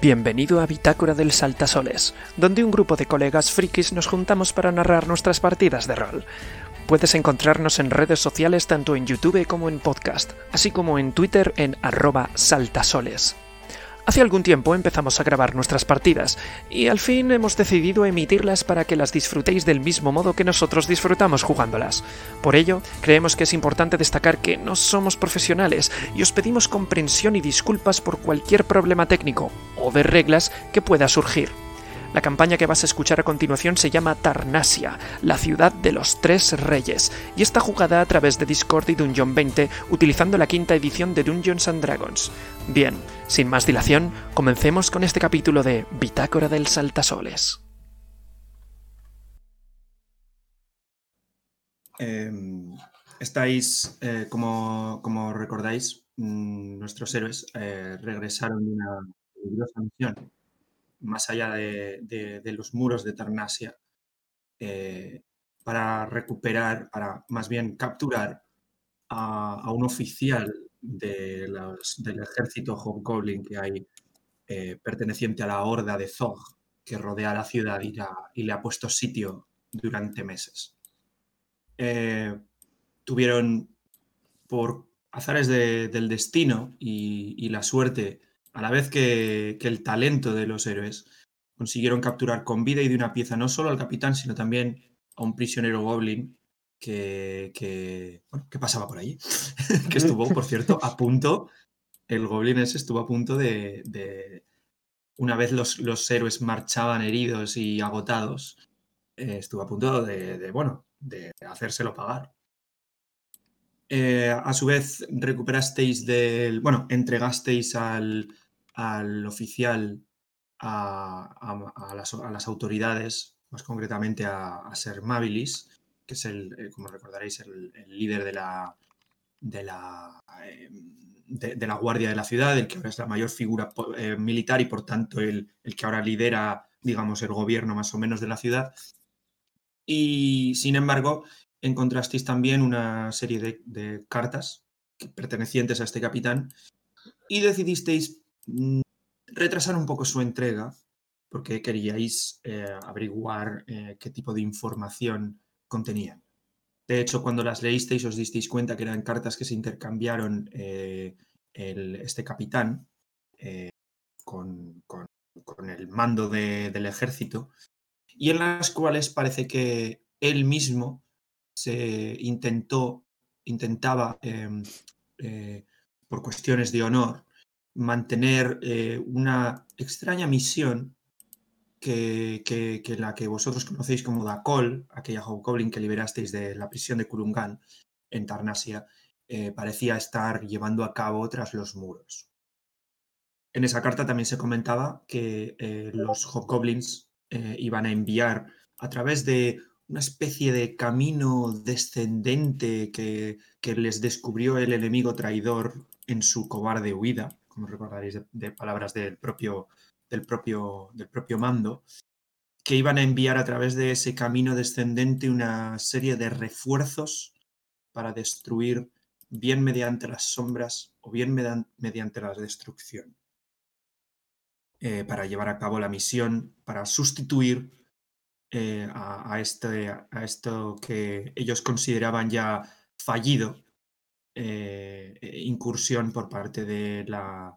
Bienvenido a Bitácora del Saltasoles, donde un grupo de colegas frikis nos juntamos para narrar nuestras partidas de rol. Puedes encontrarnos en redes sociales tanto en YouTube como en podcast, así como en Twitter en arroba saltasoles. Hace algún tiempo empezamos a grabar nuestras partidas y al fin hemos decidido emitirlas para que las disfrutéis del mismo modo que nosotros disfrutamos jugándolas. Por ello, creemos que es importante destacar que no somos profesionales y os pedimos comprensión y disculpas por cualquier problema técnico o de reglas que pueda surgir. La campaña que vas a escuchar a continuación se llama Tarnasia, la ciudad de los tres reyes, y está jugada a través de Discord y Dungeon 20 utilizando la quinta edición de Dungeons Dragons. Bien, sin más dilación, comencemos con este capítulo de Bitácora del Saltasoles. Em, estáis, eh, como, como recordáis, mm, nuestros héroes eh, regresaron de una peligrosa misión más allá de, los muros de Tarnasia, eh, para recuperar, para más bien capturar a, un oficial del ejército Hobgoblin que hay eh, perteneciente a la horda de Zog, que rodea la ciudad y, le ha puesto sitio durante meses. Eh, tuvieron, por azares del destino y la suerte, a la vez que, el talento de los héroes, consiguieron capturar con vida y de una pieza no solo al capitán, sino también a un prisionero goblin que, que, pasaba por allí, que estuvo, por cierto, a punto, el goblin ese estuvo a punto de, una vez los, los, héroes marchaban heridos y agotados, eh, estuvo a punto de, bueno, de hacérselo pagar. Eh, a su vez, recuperasteis del. Bueno, entregasteis al, al oficial a, las, autoridades, más concretamente a, Ser Mabilis, que es el, eh, como recordaréis, el, líder de la, de la, em, de, la guardia de la ciudad, el que ahora es la mayor figura eh, militar y por tanto el, el, que ahora lidera, digamos, el gobierno más o menos de la ciudad. Y sin embargo, encontrasteis también una serie de, cartas pertenecientes a este capitán y decidisteis retrasar un poco su entrega porque queríais eh, averiguar eh, qué tipo de información contenían. De hecho, cuando las leísteis os disteis cuenta que eran cartas que se intercambiaron eh, este capitán con, el mando del ejército y en las cuales parece que él mismo se intentó, intentaba, em, por cuestiones de honor, mantener eh, una extraña misión que, la que vosotros conocéis como Dakol, aquella Hobgoblin que liberasteis de la prisión de Kurungan en Tarnasia, eh, parecía estar llevando a cabo tras los muros. En esa carta también se comentaba que eh, los Hobgoblins iban a enviar a través de una especie de camino descendente que, que les descubrió el enemigo traidor en su cobarde huida, como recordaréis de, palabras del propio, del, propio, del propio mando, que iban a enviar a través de ese camino descendente una serie de refuerzos para destruir bien mediante las sombras o bien mediante la destrucción. Eh, para llevar a cabo la misión, para sustituir eh, a, este, a esto que ellos consideraban ya fallido eh, eh, incursión por parte de la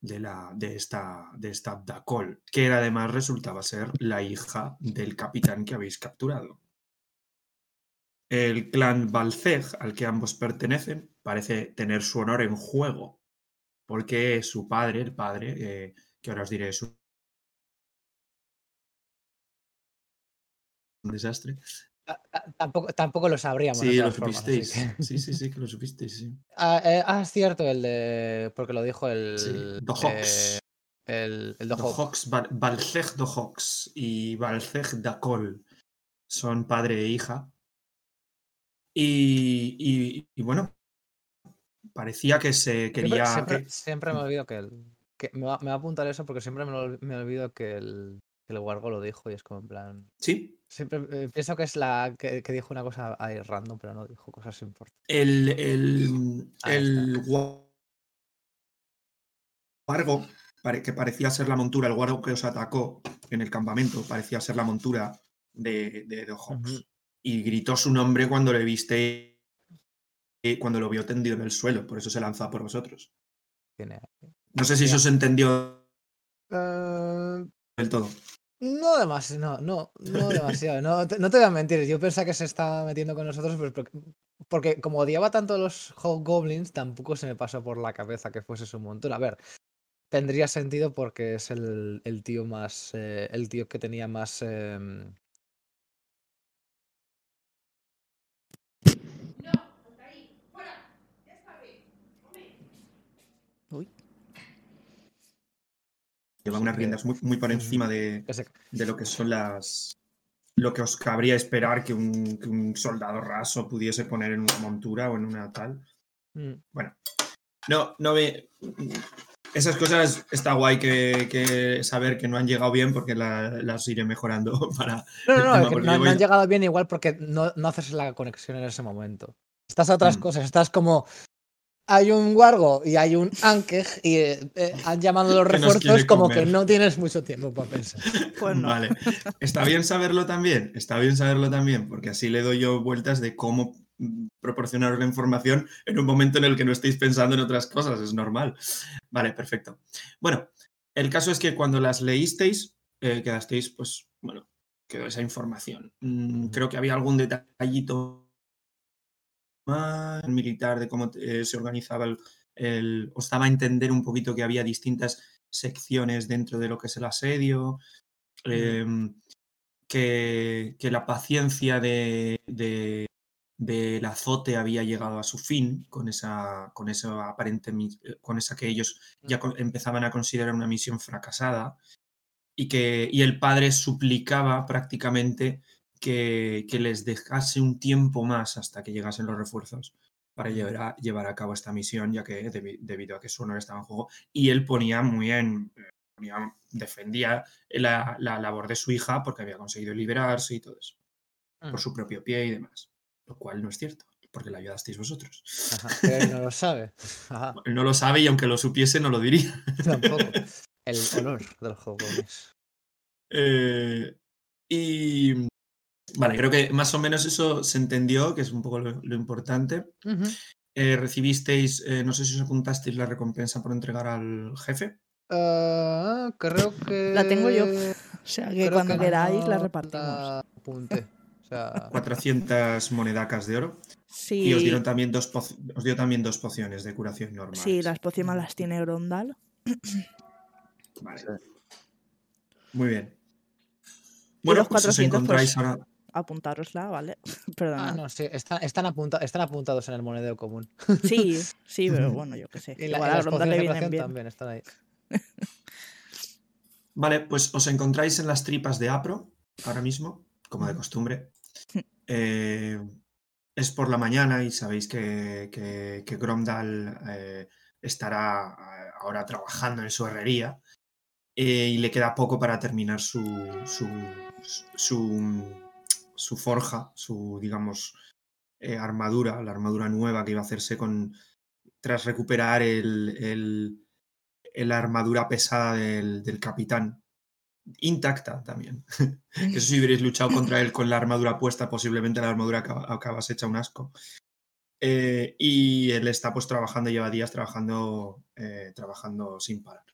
de, esta, de esta Dacol, que además resultaba ser la hija del capitán que habéis capturado. El clan Balceg, al que ambos pertenecen, parece tener su honor en juego, porque su padre, el padre, eh, que ahora os diré su un desastre, Tampoco, tampoco lo sabríamos. Sí, lo supisteis. sí. sí, sí, que lo supisteis, sí. Ah, eh, ah, es cierto, el de. Porque lo dijo el. Sí. Eh, el, el Dohox. Balceg Dohox y Balceg Dakol son padre e hija. Y, y, bueno, parecía que se quería. Siempre, me he olvidado que, el, que me, va, me, va, a apuntar eso porque siempre me, me olvido que el, que el Wargo lo dijo y es como en plan. Sí, Siempre eh, pienso que es la que, dijo una cosa ahí random, pero no dijo cosas importantes. El, el, el Wargo pare- que parecía ser la montura, el guardo que os atacó en el campamento, parecía ser la montura de, de, de Hawks. Y gritó su nombre cuando le viste, eh, cuando lo vio tendido en el suelo, por eso se lanzó a por vosotros. No sé si eso se entendió Eh, del todo. No demasiado, no, no, no demasiado. No te, no te voy a mentir, yo pensaba que se estaba metiendo con nosotros, pero porque, como odiaba tanto a los Hobgoblins, tampoco se me pasó por la cabeza que fuese su montura. A ver, tendría sentido porque es el, el tío más. eh, el tío que tenía más. em, Uy. Lleva unas riendas muy, muy por encima de, de lo que son las. Lo que os cabría esperar que un, que un soldado raso pudiese poner en una montura o en una tal. Mm, Bueno, no, no ve. Esas cosas está guay que, que saber que no han llegado bien porque la- las iré mejorando para. No, no, no, que no, han llegado bien igual porque no, no haces la conexión en ese momento. Estás a otras Mm. cosas, estás como. Hay un Wargo y hay un Ankej y eh, eh, han llamado los refuerzos como comer. que no tienes mucho tiempo para pensar. Pues no. Vale. Está bien saberlo también. Está bien saberlo también, porque así le doy yo vueltas de cómo proporcionaros la información en un momento en el que no estéis pensando en otras cosas. Es normal. Vale, perfecto. Bueno, el caso es que cuando las leísteis, eh, quedasteis, pues, bueno, quedó esa información. Mm, creo que había algún detallito militar de cómo eh, se organizaba el, el- Os daba a entender un poquito que había distintas secciones dentro de lo que es el asedio, em, que, que la paciencia de, de- del azote había llegado a su fin con esa, con esa aparente, con esa que ellos ya empezaban a considerar una misión fracasada y que y el padre suplicaba prácticamente que, que les dejase un tiempo más hasta que llegasen los refuerzos para llevar a, llevar a cabo esta misión, ya que debi- debido a que su honor estaba en juego, y él ponía muy en, eh, ponía- defendía la, la labor de su hija porque había conseguido liberarse y todo eso, por Mm. su propio pie y demás, lo cual no es cierto, porque le ayudasteis vosotros. Ajá, pero no lo sabe. Ajá, Él no lo sabe y aunque lo supiese no lo diría. tampoco. El olor del Hobgoblins. Eh, y vale, creo que más o menos eso se entendió, que es un poco lo, lo importante. Eh, recibisteis, eh, no sé si os apuntasteis la recompensa por entregar al jefe. Ah, creo que. La tengo yo. O sea que creo cuando que queráis la repartimos. la apunté. O sea, 400 monedacas de oro. Sí, Y os dieron también dos, os dio también dos pociones de curación normal. sí, las pócimas las tiene Grondal. Vale. Muy bien. Bueno, los pues os 400, encontráis pues, ahora. Apuntárosla, ¿vale? Perdona. ah, no, sí, están, están, apunta- están apuntados en el monedero común. Sí, sí, pero bueno, yo qué sé. Y, la- Igual a las Grondal pociones le de vienen curación bien. también están ahí. Vale, pues os encontráis en las tripas de Apro ahora mismo, como de costumbre. Eh, es por la mañana y sabéis que, que, que Gromdal eh, estará eh, ahora trabajando en su herrería eh, y le queda poco para terminar su, su, su, su forja, su, digamos, eh, armadura, la armadura nueva que iba a hacerse con tras recuperar el, el- el armadura pesada del, del capitán. Intacta también. Eso si hubierais luchado contra él con la armadura puesta, posiblemente la armadura acaba, acabas hecha un asco. Eh, y él está pues trabajando, lleva días trabajando, eh, trabajando sin parar.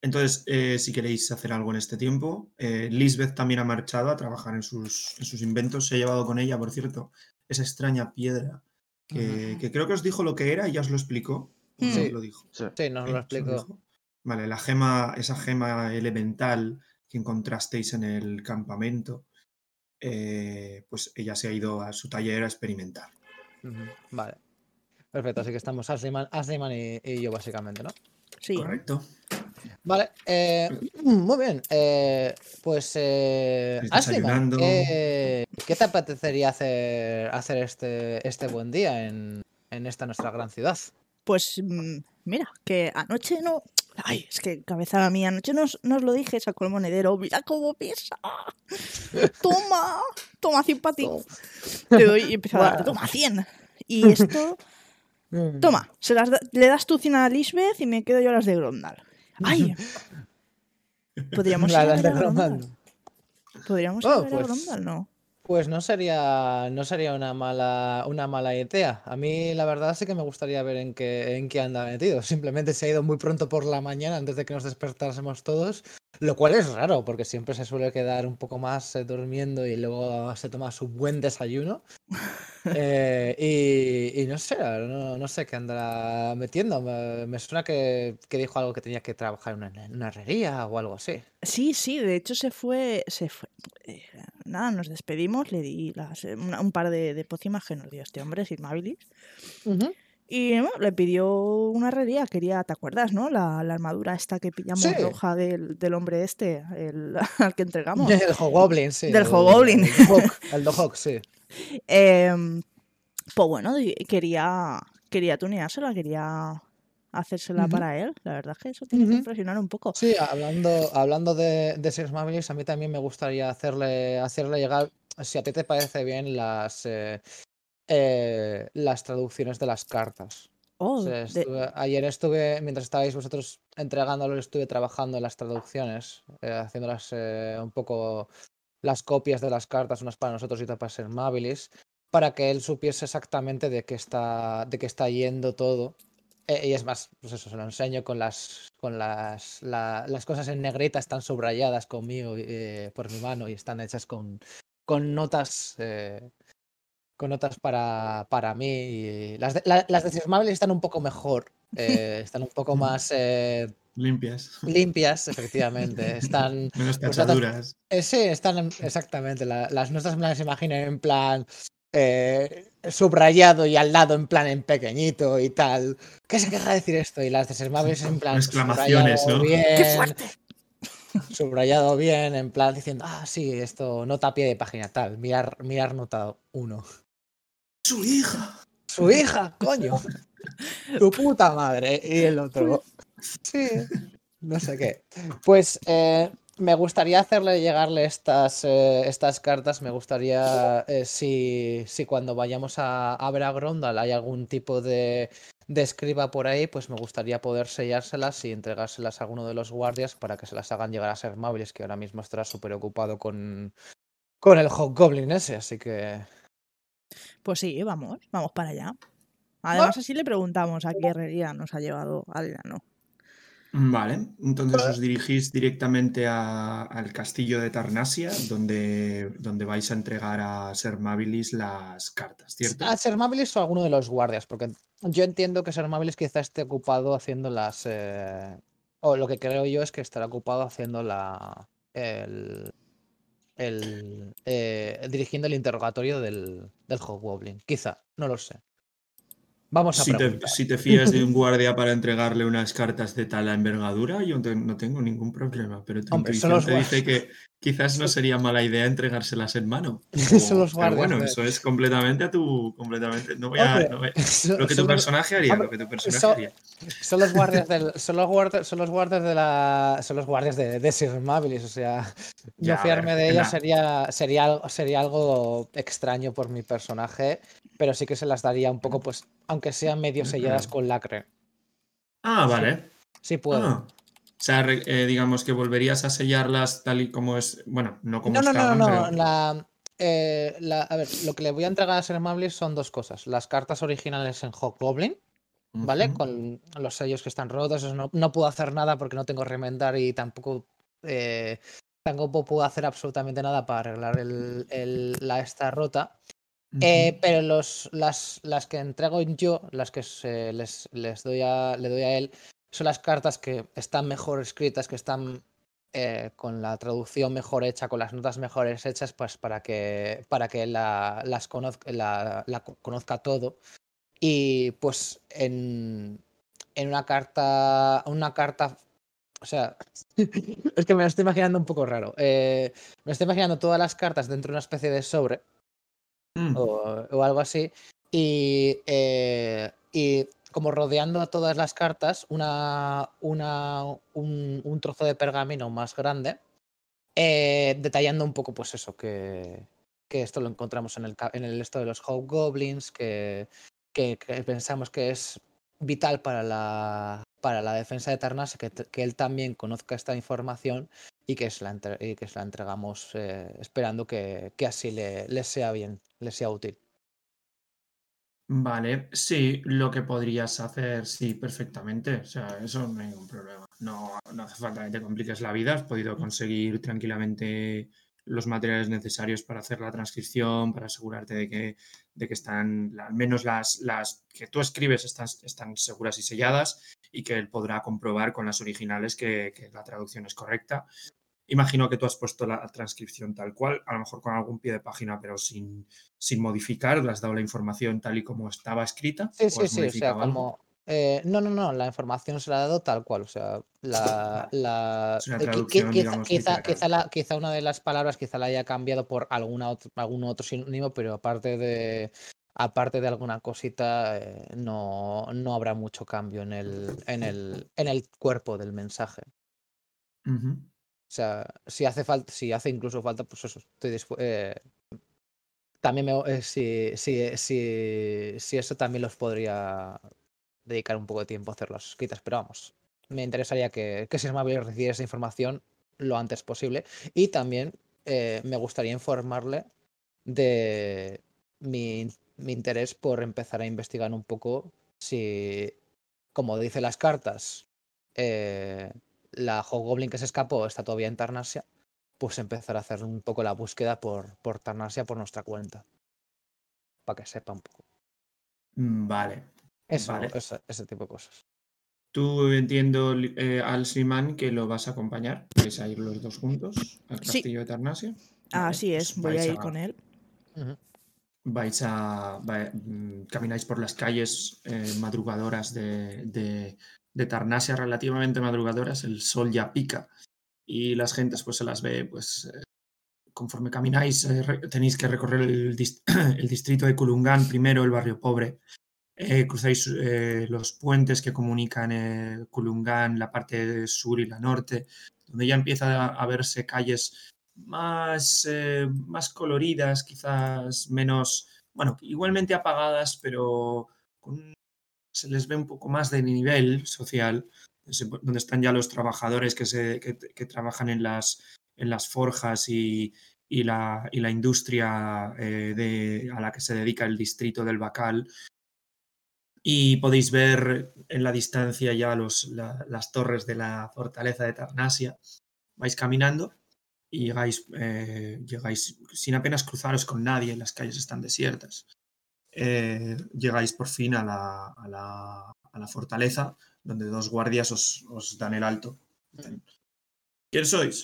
Entonces, eh, si queréis hacer algo en este tiempo, eh, Lisbeth también ha marchado a trabajar en sus, en sus inventos. Se ha llevado con ella, por cierto, esa extraña piedra que, creo que os dijo lo que era y ya os lo explicó. ¿O no Sí. lo dijo? Sí, nos Sí, lo explico. dijo. Vale, la gema, esa gema elemental que encontrasteis en el campamento, eh, pues ella se ha ido a su taller a experimentar. Vale. Perfecto, así que estamos Asliman y, y yo, básicamente, ¿no? Sí, ¿no? ¿Correcto? Vale, eh, muy bien. eh, pues, eh, desayunando. ¿qué, qué te apetecería hacer, hacer este, este buen día en, en esta nuestra gran ciudad? Pues mm, mira, que anoche no. Ay, es que cabeza la mía, anoche no os, no os lo dije, sacó el monedero. Mira cómo pesa. Toma, toma 100 para ti. Te doy y empiezo a dar, toma 100. Y esto, toma, se las da- le das tú 100 a Lisbeth y me quedo yo las de Grondal. ¡Ay! Podríamos La ir a. Gromdal. Podríamos ir Oh, ver a pues- Gromdal, ¿no? Pues no sería, no sería una mala, una mala idea. A mí la verdad sí que me gustaría ver en qué, en qué anda metido. Simplemente se ha ido muy pronto por la mañana antes de que nos despertásemos todos, lo cual es raro porque siempre se suele quedar un poco más eh, durmiendo y luego se toma su buen desayuno. Eh, y, y no sé, no, no sé qué andará metiendo. Me, me suena que, que dijo algo que tenía que trabajar en una, en una herrería o algo así. Sí, sí, de hecho se fue. Se fue eh, nada, nos despedimos, le di las, una- un par de, de pócimas que nos dio este hombre, Silmabilis. Y bueno, le pidió una herrería, quería, ¿te acuerdas, no? La, la armadura esta que pillamos Sí. roja del, del hombre este, el, al que entregamos. El Hobgoblin, sí. Del el- Hobgoblin. El Dohawk, sí. Em, pues bueno, quería, quería tuneársela, quería hacérsela Ujú. para él. La verdad es que eso tiene que impresionar un poco. Sí, hablando, hablando de, de Six a mí también me gustaría hacerle, hacerle llegar, si a ti te parece bien, las, eh, eh, las traducciones de las cartas. O Oh, sea, de- estuve- ayer estuve, mientras estabais vosotros entregándolo, estuve trabajando en las traducciones, eh, haciéndolas eh, un poco las copias de las cartas, unas para nosotros y otras para Ser Mabilis, para que él supiese exactamente de qué está, de qué está yendo todo. Eh, y es más, pues eso, se lo enseño con las, con las, la- las cosas en negrita, están subrayadas conmigo eh, por mi mano y están hechas con, con notas. Con notas para, para mí. y las de, la- las están un poco mejor. eh, están un poco más eh, Limpias. limpias, efectivamente. Están. Menos pues, tachaduras. eh, sí, están en- exactamente. la- las nuestras me las imagino en plan eh, subrayado y al lado en plan en pequeñito y tal. ¿Qué se queja decir esto? Y las de Sesmables en plan exclamaciones, subrayado ¿no? bien, ¡Qué fuerte! subrayado bien, en plan diciendo, ah, sí, esto nota a pie de página tal, mirar, mirar nota uno. ¡Su hija! Su hija, coño. Tu puta madre. Y el otro. Sí. No sé qué. Pues eh, me gustaría hacerle llegarle estas, eh, estas cartas. Me gustaría, eh, si, si cuando vayamos a, a ver a Grondal hay algún tipo de, de escriba por ahí, pues me gustaría poder sellárselas y entregárselas a alguno de los guardias para que se las hagan llegar a ser móviles, que ahora mismo estará súper ocupado con, con el Hobgoblin ese. Así que. Pues sí, vamos, vamos para allá. Además, así le preguntamos a qué herrería nos ha llevado Adriano. Vale, entonces os dirigís directamente a- al castillo de Tarnasia, donde, donde vais a entregar a Ser Mabilis las cartas, ¿cierto? A Ser Mabilis o alguno de los guardias, porque yo entiendo que Ser Mabilis quizá esté ocupado haciendo las. eh, o lo que creo yo es que estará ocupado haciendo la. El. El eh, dirigiendo el interrogatorio del, del Hobgoblin. Quizá, no lo sé. Vamos a Si te, si te fías de un guardia para entregarle unas cartas de tal envergadura, yo te- no tengo ningún problema, pero tu Hombre, intuición te guardias. dice que quizás no sería mala idea entregárselas en mano. Los pero bueno, eso es completamente a tu... Completamente, no voy a... Hombre, no voy- son- lo que tu personaje haría, lo que tu personaje son- haría. Son los guardias del, son los guardias, son los guardias de la, son los guardias de, de Sir Mabilis, o sea, Ya, no fiarme ver, de ellos sería, sería, algo- sería algo extraño por mi personaje, pero sí que se las daría un poco, pues, aunque sean medio selladas Ujú. con lacre. Ah, vale. Sí puedo. Ah. O sea, eh, digamos que volverías a sellarlas tal y como es. Bueno, no como no, no, no, no, pero- la, eh, la- a ver, lo que le voy a entregar a Mabilis son dos cosas, las cartas originales en Hobgoblin, ¿vale? Con los sellos que están rotos, eso no, no puedo hacer nada porque no tengo remendar y tampoco, eh, tampoco puedo hacer absolutamente nada para arreglar el, el- la esta rota. Eh, pero los, las, las que entrego yo, las que se- les, les doy a, le doy a él, son las cartas que están mejor escritas, que están eh, con la traducción mejor hecha, con las notas mejores hechas, pues para que, para que la, las conozca, la, la co- conozca todo. Y pues en, en una carta, una carta, o sea, es que me lo estoy imaginando un poco raro. Eh, me estoy imaginando todas las cartas dentro de una especie de sobre Mm. o, o algo así. Y, eh, y como rodeando a todas las cartas, una, una, un, trozo de pergamino más grande, eh, detallando un poco, pues eso, que, que esto lo encontramos en el, en el esto de los Hobgoblins, que, que, pensamos que es vital para la, para la defensa de Tarnas, que, que él también conozca esta información y que se la, que se la entregamos eh, esperando que, que así le, le, sea bien, le sea útil. Vale, sí, lo que podrías hacer, sí, perfectamente. O sea, eso no hay ningún problema. No, no hace falta que te compliques la vida. Has podido conseguir tranquilamente los materiales necesarios para hacer la transcripción, para asegurarte de que, de que están, al menos las, las que tú escribes están, están seguras y selladas y que él podrá comprobar con las originales que, que la traducción es correcta. Imagino que tú has puesto la transcripción tal cual, a lo mejor con algún pie de página, pero sin, sin modificar, le has dado la información tal y como estaba escrita. Sí, sí, sí, o sea, como... Eh, no, no, no, la información se la ha dado tal cual, o sea, la... la, eh, quizá, digamos, quizá, literal. quizá, la, quizá una de las palabras quizá la haya cambiado por alguna otro, algún otro sinónimo, pero aparte de, aparte de alguna cosita, eh, no, no habrá mucho cambio en el, en, el, en el cuerpo del mensaje. Ujú. O sea, si hace falta, si hace incluso falta, pues eso, estoy eh, también me, eh, si, si, si, eso también los podría dedicar un poco de tiempo a hacer las escritas, pero vamos, me interesaría que, que Sismabel recibiera esa información lo antes posible y también eh, me gustaría informarle de mi, mi interés por empezar a investigar un poco si, como dice las cartas, eh, la Hobgoblin que se escapó está todavía en Tarnasia, pues empezar a hacer un poco la búsqueda por, por Tarnasia por nuestra cuenta. Para que sepa un poco. Mm, Vale. Eso, Vale. ese, ese tipo de cosas. Tú entiendo, eh, Al Sliman, que lo vas a acompañar. Vais a ir los dos juntos al Sí. castillo de Tarnasia. Vale, Así es, pues voy a ir con él. Vais a va- mm, camináis por las calles eh, madrugadoras de, de- de Tarnasia, relativamente madrugadoras, el sol ya pica y las gentes pues se las ve pues eh, conforme camináis eh, tenéis que recorrer el, dis- el distrito de Kulungan primero, el barrio pobre. Eh, cruzáis eh, los puentes que comunican Kulungan, la parte sur y la norte, donde ya empieza a, verse calles más, más coloridas, quizás menos, bueno, igualmente apagadas, pero con- se les ve un poco más de nivel social, donde están ya los trabajadores que, trabajan en las, forjas y, la, industria eh, a la que se dedica el distrito del Bacal. Y podéis ver en la distancia ya las torres de la fortaleza de Tarnasia. Vais caminando y llegáis, eh, llegáis sin apenas cruzaros con nadie, las calles están desiertas. Eh, llegáis por fin a la, a la- a la fortaleza, donde dos guardias os, os dan el alto. Dicen, ¿Quién sois?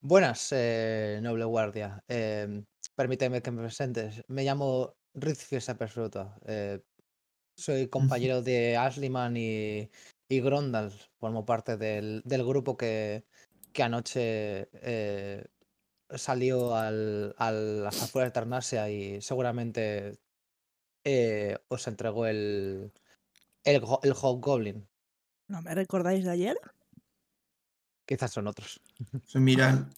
Buenas, eh, noble guardia. Eh, permíteme que me presentes. Me llamo Rizfies Absoluta. Eh, soy compañero de Asliman y, y Grondal. Formo parte del, del grupo que, que anoche eh, salió al, a las afueras de Tarnasia y seguramente eh, os entregó el, el, el Hobgoblin. ¿No me recordáis de ayer? Quizás son otros. Se miran.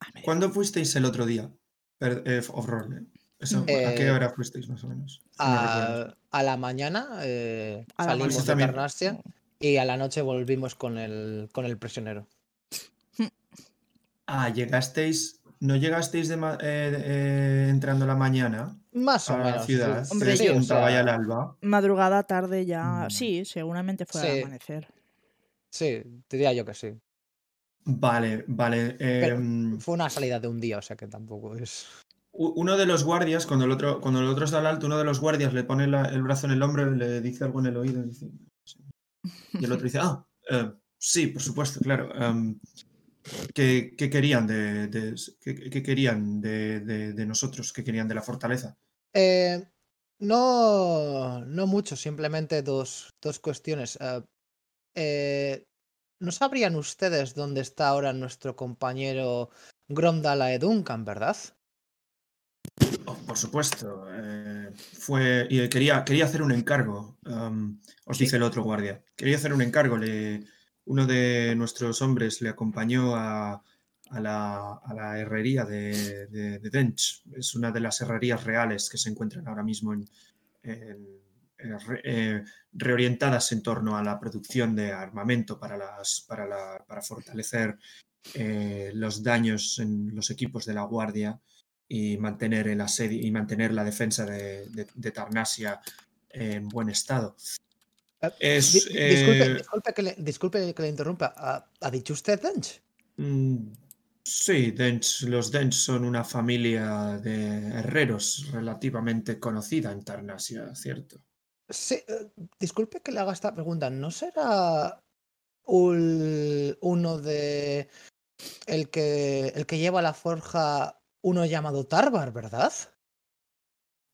Ah, me ¿Cuándo fuisteis el otro día? Per- eh, eh. Eso, ¿A qué hora fuisteis más o menos? Si me recuerdas. A, a la mañana eh, A la salimos de. Tarnasia y a la noche volvimos con el, con el prisionero. Ah, llegasteis. ¿No llegasteis de ma- eh, eh, entrando la mañana Más o a la menos. ciudad? sí, Hombre, que sí, o despuntaba ya sea, el alba. Madrugada, tarde ya. Mm. Sí, seguramente fue al Sí. amanecer. sí, diría yo que sí. Vale, vale. Pero em, fue una salida de un día, o sea que tampoco es. u- uno de los guardias, cuando el otro, cuando el otro está al alto, uno de los guardias le pone la- el brazo en el hombro y le dice algo en el oído. y dice- Y el otro dice, ah, eh, sí, por supuesto, claro. em, ¿qué, qué querían de, qué querían de, de- de nosotros? ¿Qué querían de la fortaleza? Eh, no, no mucho, simplemente dos, dos cuestiones. Eh, eh, ¿no sabrían ustedes dónde está ahora nuestro compañero Gromdala Duncan, verdad? Oh, por supuesto. eh, fue, y quería, quería hacer un encargo, os dice el otro guardia. Quería hacer un encargo. Le, uno de nuestros hombres le acompañó a, la, herrería de, de, de Dench. Es una de las herrerías reales que se encuentran ahora mismo eh, re- reorientadas en torno a la producción de armamento para, fortalecer eh, los daños en los equipos de la Guardia y mantener el asedio y mantener la defensa de, de- de Tarnasia en buen estado. Disculpe, eh, disculpe que le, disculpe que le interrumpa. ¿Ha, ha dicho usted Dench? Mm, Sí, Dench- los Dench son una familia de herreros relativamente conocida en Tarnasia, ¿cierto? Sí, eh, disculpe que le haga esta pregunta. ¿No será ul- uno de el que el que lleva la forja uno llamado Tarbar, verdad?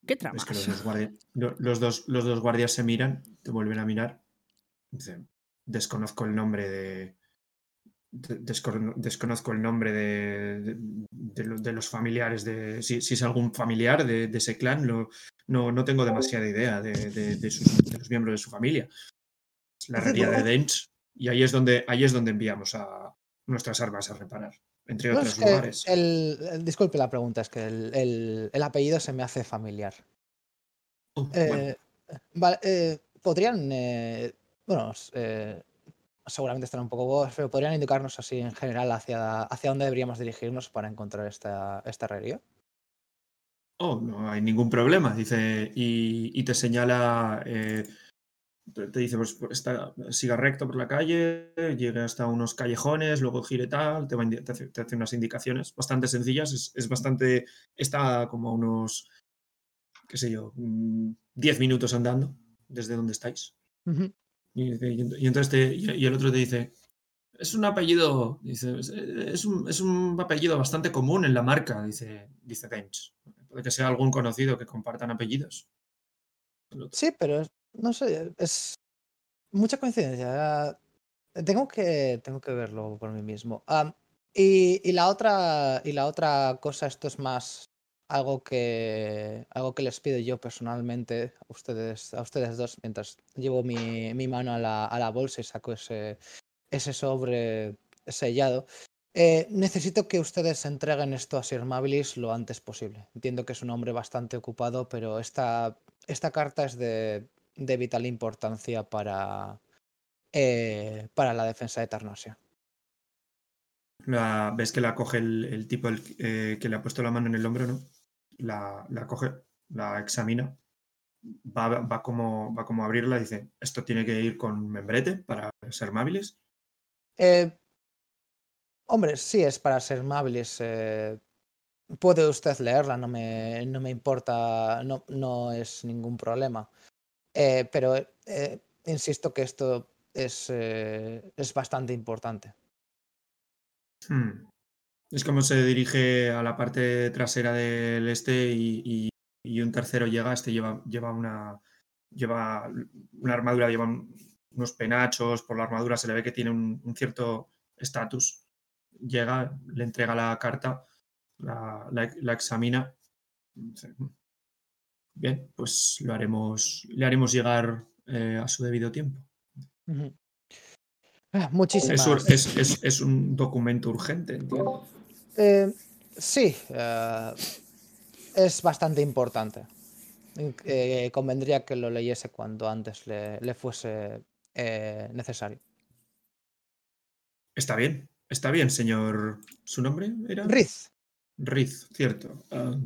¿Qué Es tramas? que los dos, guardia- lo- los dos, los dos guardias se miran, te vuelven a mirar. Dicen, desconozco el nombre de... de- descono- desconozco el nombre de, de- de lo- de los familiares de... Si, si es algún familiar de, ese clan, lo- no, no tengo demasiada idea de, sus- los miembros de su familia. Es la herrería de. Dench y ahí es donde, ahí es donde enviamos a nuestras armas a reparar, entre No, otros es que lugares. el, el- disculpe la pregunta, es que el, el- el apellido se me hace familiar. Oh, bueno. Eh, vale, eh, podrían, eh, bueno, seguramente están un poco bobos, pero podrían indicarnos así en general hacia, hacia dónde deberíamos dirigirnos para encontrar esta, esta herrería. Oh, no hay ningún problema, dice, y, y te señala, te dice, pues por esta- siga recto por la calle, llegue hasta unos callejones, luego gire tal, te, va te hace, te hace unas indicaciones bastante sencillas, es, es bastante, está como a unos, qué sé yo, mm, 10 minutos andando desde donde estáis. Y, entonces te- y- y el otro te dice, es un apellido, dice, es, es un, es un apellido bastante común en la marca, dice, dice Dench. Puede que sea algún conocido que compartan apellidos. Sí, pero no sé, es mucha coincidencia. Tengo que, tengo que verlo por mí mismo. Y, y la otra, y la otra cosa, esto es más algo que, algo que les pido yo personalmente a ustedes, a ustedes dos, mientras llevo mi, mi mano a la, a la bolsa y saco ese, ese sobre sellado. Eh, necesito que ustedes entreguen esto a Sir Mabilis lo antes posible. Entiendo que es un hombre bastante ocupado, pero esta, esta carta es de, de vital importancia para, eh, para la defensa de Tarnasia. La- ves que la coge el, el tipo el, eh, que le ha puesto la mano en el hombro, ¿no? La, la coge, la examina, va, va, como, va como a abrirla y dice, esto tiene que ir con membrete para ser móviles. Eh, hombre, sí es para Sir Mabilis. eh, puede usted leerla, no me, no me importa, no, no es ningún problema. Eh, pero eh, insisto que esto es, eh, es bastante importante. Hmm. Es como se dirige a la parte trasera del este y, y- un tercero llega, este lleva, lleva una lleva una armadura, lleva un- unos penachos, por la armadura se le ve que tiene un, un cierto estatus. Llega, le entrega la carta, la, la- la examina. Dice, "Hmm. Bien, pues lo haremos, le haremos llegar eh, a su debido tiempo. Ah, Muchísimas. es- es- es un documento urgente, entiendo. Eh, sí, eh, es bastante importante. Convendría que lo leyese cuando antes le, le fuese necesario. Está bien, está bien, señor. ¿Su nombre era? Riz, Riz, cierto. Ah,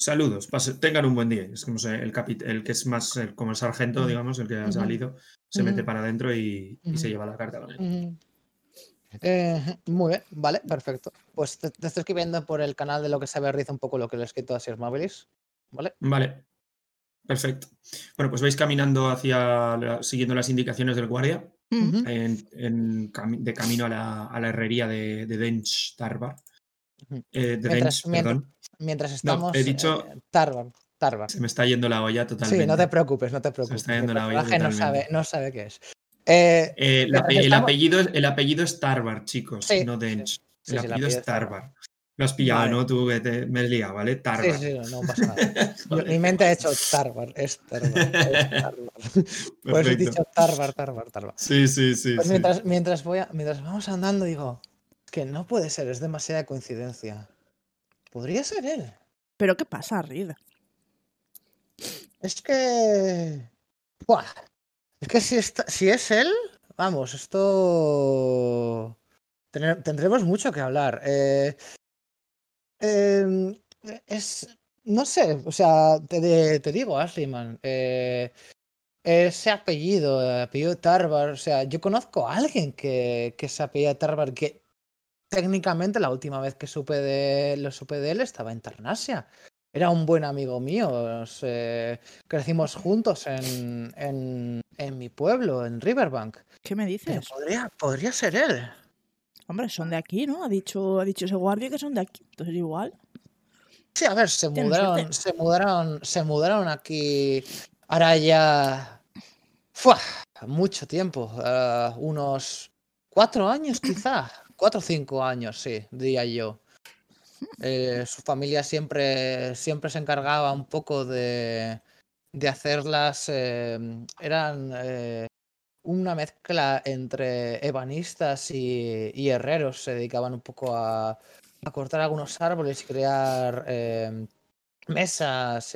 saludos, pase- tengan un buen día. Es como el, el que es más el- como el sargento, digamos, el que ha salido, se mete para adentro y, y se lleva la carta. Ujú. Eh, muy bien, vale, perfecto. Pues te, te estoy escribiendo por el canal de lo que sabe Riz un poco lo que le he escrito a Sir Mabilis. ¿Vale? Vale, perfecto. Bueno, pues vais caminando hacia, la- siguiendo las indicaciones del guardia. Ujú. en, en cami- de camino a la, a la herrería de, de Dench Tarbar. Eh, de Mientras- Dench, mientras- Mientras No, estamos. he dicho- eh, Tarbar. Se me está yendo la olla totalmente. Sí, no te preocupes, no te preocupes. está Mi yendo la olla personaje no sabe, totalmente. no sabe qué es. Eh, Eh, el, estamos- apellido, el apellido es Tarbar, chicos, Sí, no sí, Dench. sí, el sí, el apellido apellido es Tarbar. Lo has pillado, Vale. ¿no? Tú que te, me has liado, ¿vale? sí, Tarbar. sí, no, no pasa nada. Vale. Mi mente ha hecho Tarbar, es Tarbar. es Tarbar. Por eso he dicho Tarbar, Tarbar, Tarbar. Sí, sí, sí. Pues sí. mientras, mientras, voy a- mientras vamos andando, digo, que no puede ser, es demasiada coincidencia. Podría ser él. ¿Pero qué pasa, Reed? Es que. Buah. Es que si, está- si es él, vamos, esto. tener- tendremos mucho que hablar. Eh, em, es. No sé, o sea, te, te digo, Ashleyman. eh, ese apellido, el apellido Tarvar, o sea, yo conozco a alguien que, que se apellida Tarvar, que técnicamente la última vez que supe de, lo supe de él estaba en Tarnasia. Era un buen amigo mío. nos, eh, crecimos juntos en, en, en mi pueblo, en Riverbank. ¿Qué me Pero dices? podría, podría ser él. Hombre, son de aquí, ¿no? Ha dicho, ha dicho ese guardia que son de aquí. Entonces igual. Sí, a ver, se mudaron, suerte. se mudaron, se mudaron aquí ahora ya ¡fua! mucho tiempo, ah, unos cuatro años quizá, cuatro o cinco años, sí, diría yo. Eh, su familia siempre, siempre se encargaba un poco de, de hacerlas, eh, eran eh, una mezcla entre ebanistas y, herreros, se dedicaban un poco a, a cortar algunos árboles y crear mesas,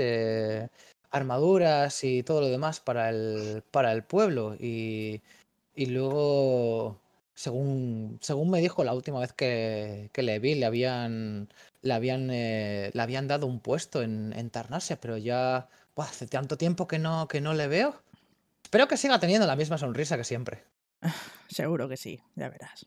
armaduras y todo lo demás para el, para el pueblo. Y, y luego, según, según me dijo la última vez que, que le vi, le habían, le habían, eh, le habían dado un puesto en, en Tarnasia, pero ya buah, hace tanto tiempo que no, que no le veo. Espero que siga teniendo la misma sonrisa que siempre. Seguro que sí, ya verás.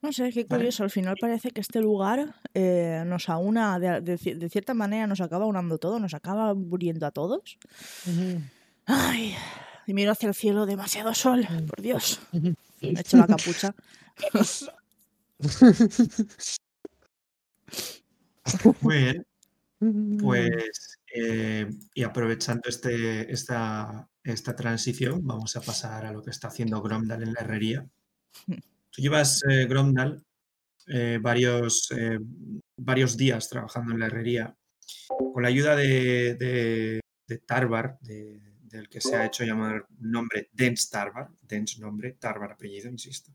No sé, qué Vale. curioso. Al final parece que este lugar eh, nos aúna, de, de cierta manera nos acaba unando todo, nos acaba muriendo a todos. Ay, y miro hacia el cielo, demasiado sol, por Dios. Me he hecho la capucha. Muy bien. Pues, eh, y aprovechando este, esta, esta transición, vamos a pasar a lo que está haciendo Gromdal en la herrería. Tú llevas, eh, Gromdal, eh, varios, eh, varios días trabajando en la herrería con la ayuda de, de, de Tarvar, de- del que se ha hecho llamar nombre Dens Tarvar, Dens nombre, Tarvar apellido, insisto.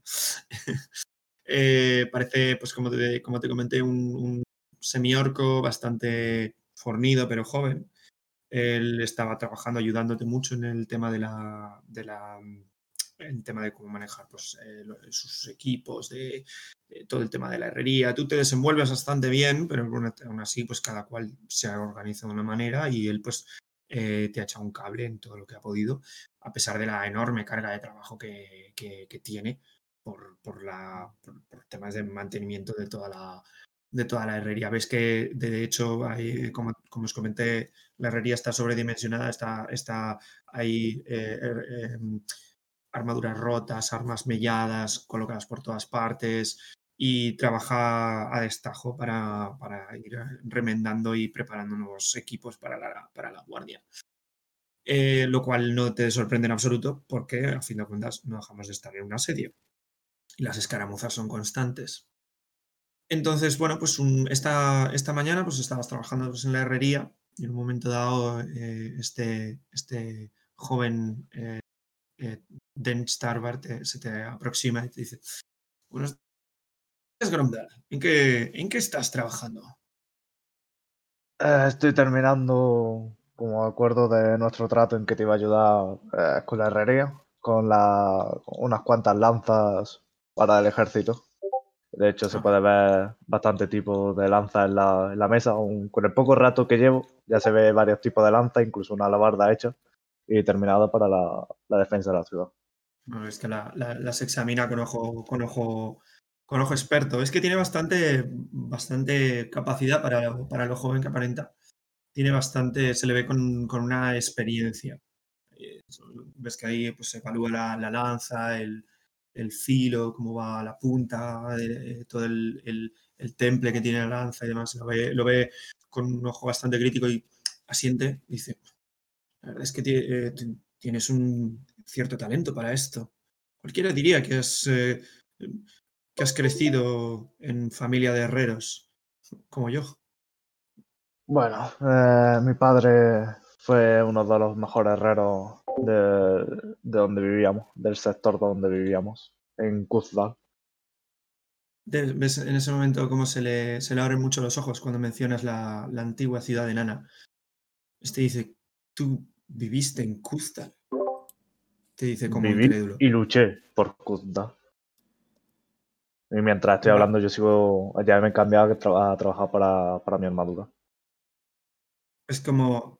Eh, parece, pues como te, como te comenté, un, un semiorco bastante fornido pero joven. Él estaba trabajando, ayudándote mucho en el tema de la, de la el tema de cómo manejar pues, eh, sus equipos, de, de todo el tema de la herrería. Tú te desenvuelves bastante bien, pero aún así, pues cada cual se organiza de una manera y él, pues, eh, te ha echado un cable en todo lo que ha podido, a pesar de la enorme carga de trabajo que, que- tiene por, por la, por temas de mantenimiento de toda la, de toda la herrería. Ves que, de hecho, hay, como, como os comenté, la herrería está sobredimensionada, está, está hay eh, er- em, armaduras rotas, armas melladas, colocadas por todas partes y trabaja a destajo para, para ir remendando y preparando nuevos equipos para la, para la guardia. Eh, lo cual no te sorprende en absoluto porque, a fin de cuentas, no dejamos de estar en un asedio y las escaramuzas son constantes. Entonces, bueno, pues esta, esta mañana pues estabas trabajando pues, en la herrería y en un momento dado eh, este, este joven eh, Den Starbar te- se te aproxima y te dice, Gromdal, ¿en qué, ¿en qué estás trabajando? Eh, estoy terminando como acuerdo de nuestro trato en que te iba a ayudar eh, con la herrería, con, la, unas cuantas lanzas para el ejército. De hecho, se Ah. puede ver bastante tipo de lanza en la, en la mesa. aun con el poco rato que llevo, ya se ve varios tipos de lanza, incluso una alabarda hecha y terminada para la, la defensa de la ciudad. Es que la- la- las examina con ojo, con ojo, con ojo experto. Es que tiene bastante, bastante capacidad para para lo joven que aparenta. Tiene bastante, se le ve con, con una experiencia. Eh, Ves que ahí pues, se evalúa la, la lanza, el, el filo, cómo va la punta, eh, todo el, el- temple que tiene la lanza y demás. Lo ve, lo ve con un ojo bastante crítico y asiente. Dice, la verdad es que eh, ti- tienes un cierto talento para esto. Cualquiera diría que eh, que has crecido en familia de herreros, como yo. Bueno, eh, mi padre fue uno de los mejores herreros de, de donde vivíamos, del sector donde vivíamos, en Kuzdal. De- ¿Ves en ese momento cómo se le, se le abren mucho los ojos cuando mencionas la, la antigua ciudad enana? Este dice, tú viviste en Kuzdal. Te dice como Viví incrédulo. y luché por Kunda. Y mientras estoy hablando, yo sigo. Ya me he cambiado a tra- a trabajar para, para mi armadura. Es como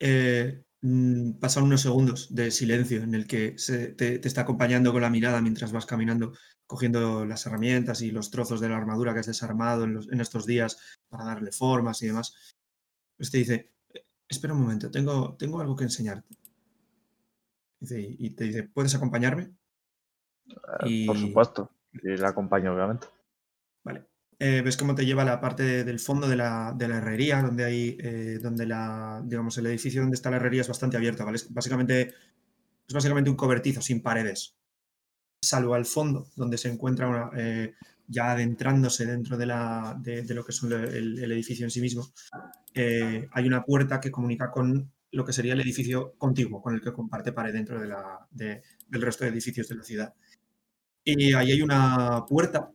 eh, mm, pasan unos segundos de silencio en el que se- te, te está acompañando con la mirada mientras vas caminando, cogiendo las herramientas y los trozos de la armadura que has desarmado en, los- en estos días para darle formas y demás. Pues te dice, "Eh, espera un momento, tengo, tengo algo que enseñarte. Y te dice, ¿puedes acompañarme? Eh, Por supuesto. Y la acompaño, obviamente. Vale. Eh, ves cómo te lleva la parte de- del fondo de la, de la herrería, donde hay, eh, donde la, digamos, el edificio donde está la herrería es bastante abierto, ¿vale? Es básicamente, es básicamente un cobertizo sin paredes. Salvo al fondo, donde se encuentra una, eh, ya adentrándose dentro de, la, de, lo que es el, el- edificio en sí mismo, hay una puerta que comunica con lo que sería el edificio contiguo, con el que comparte pared dentro de la, de- del resto de edificios de la ciudad. Y ahí hay una puerta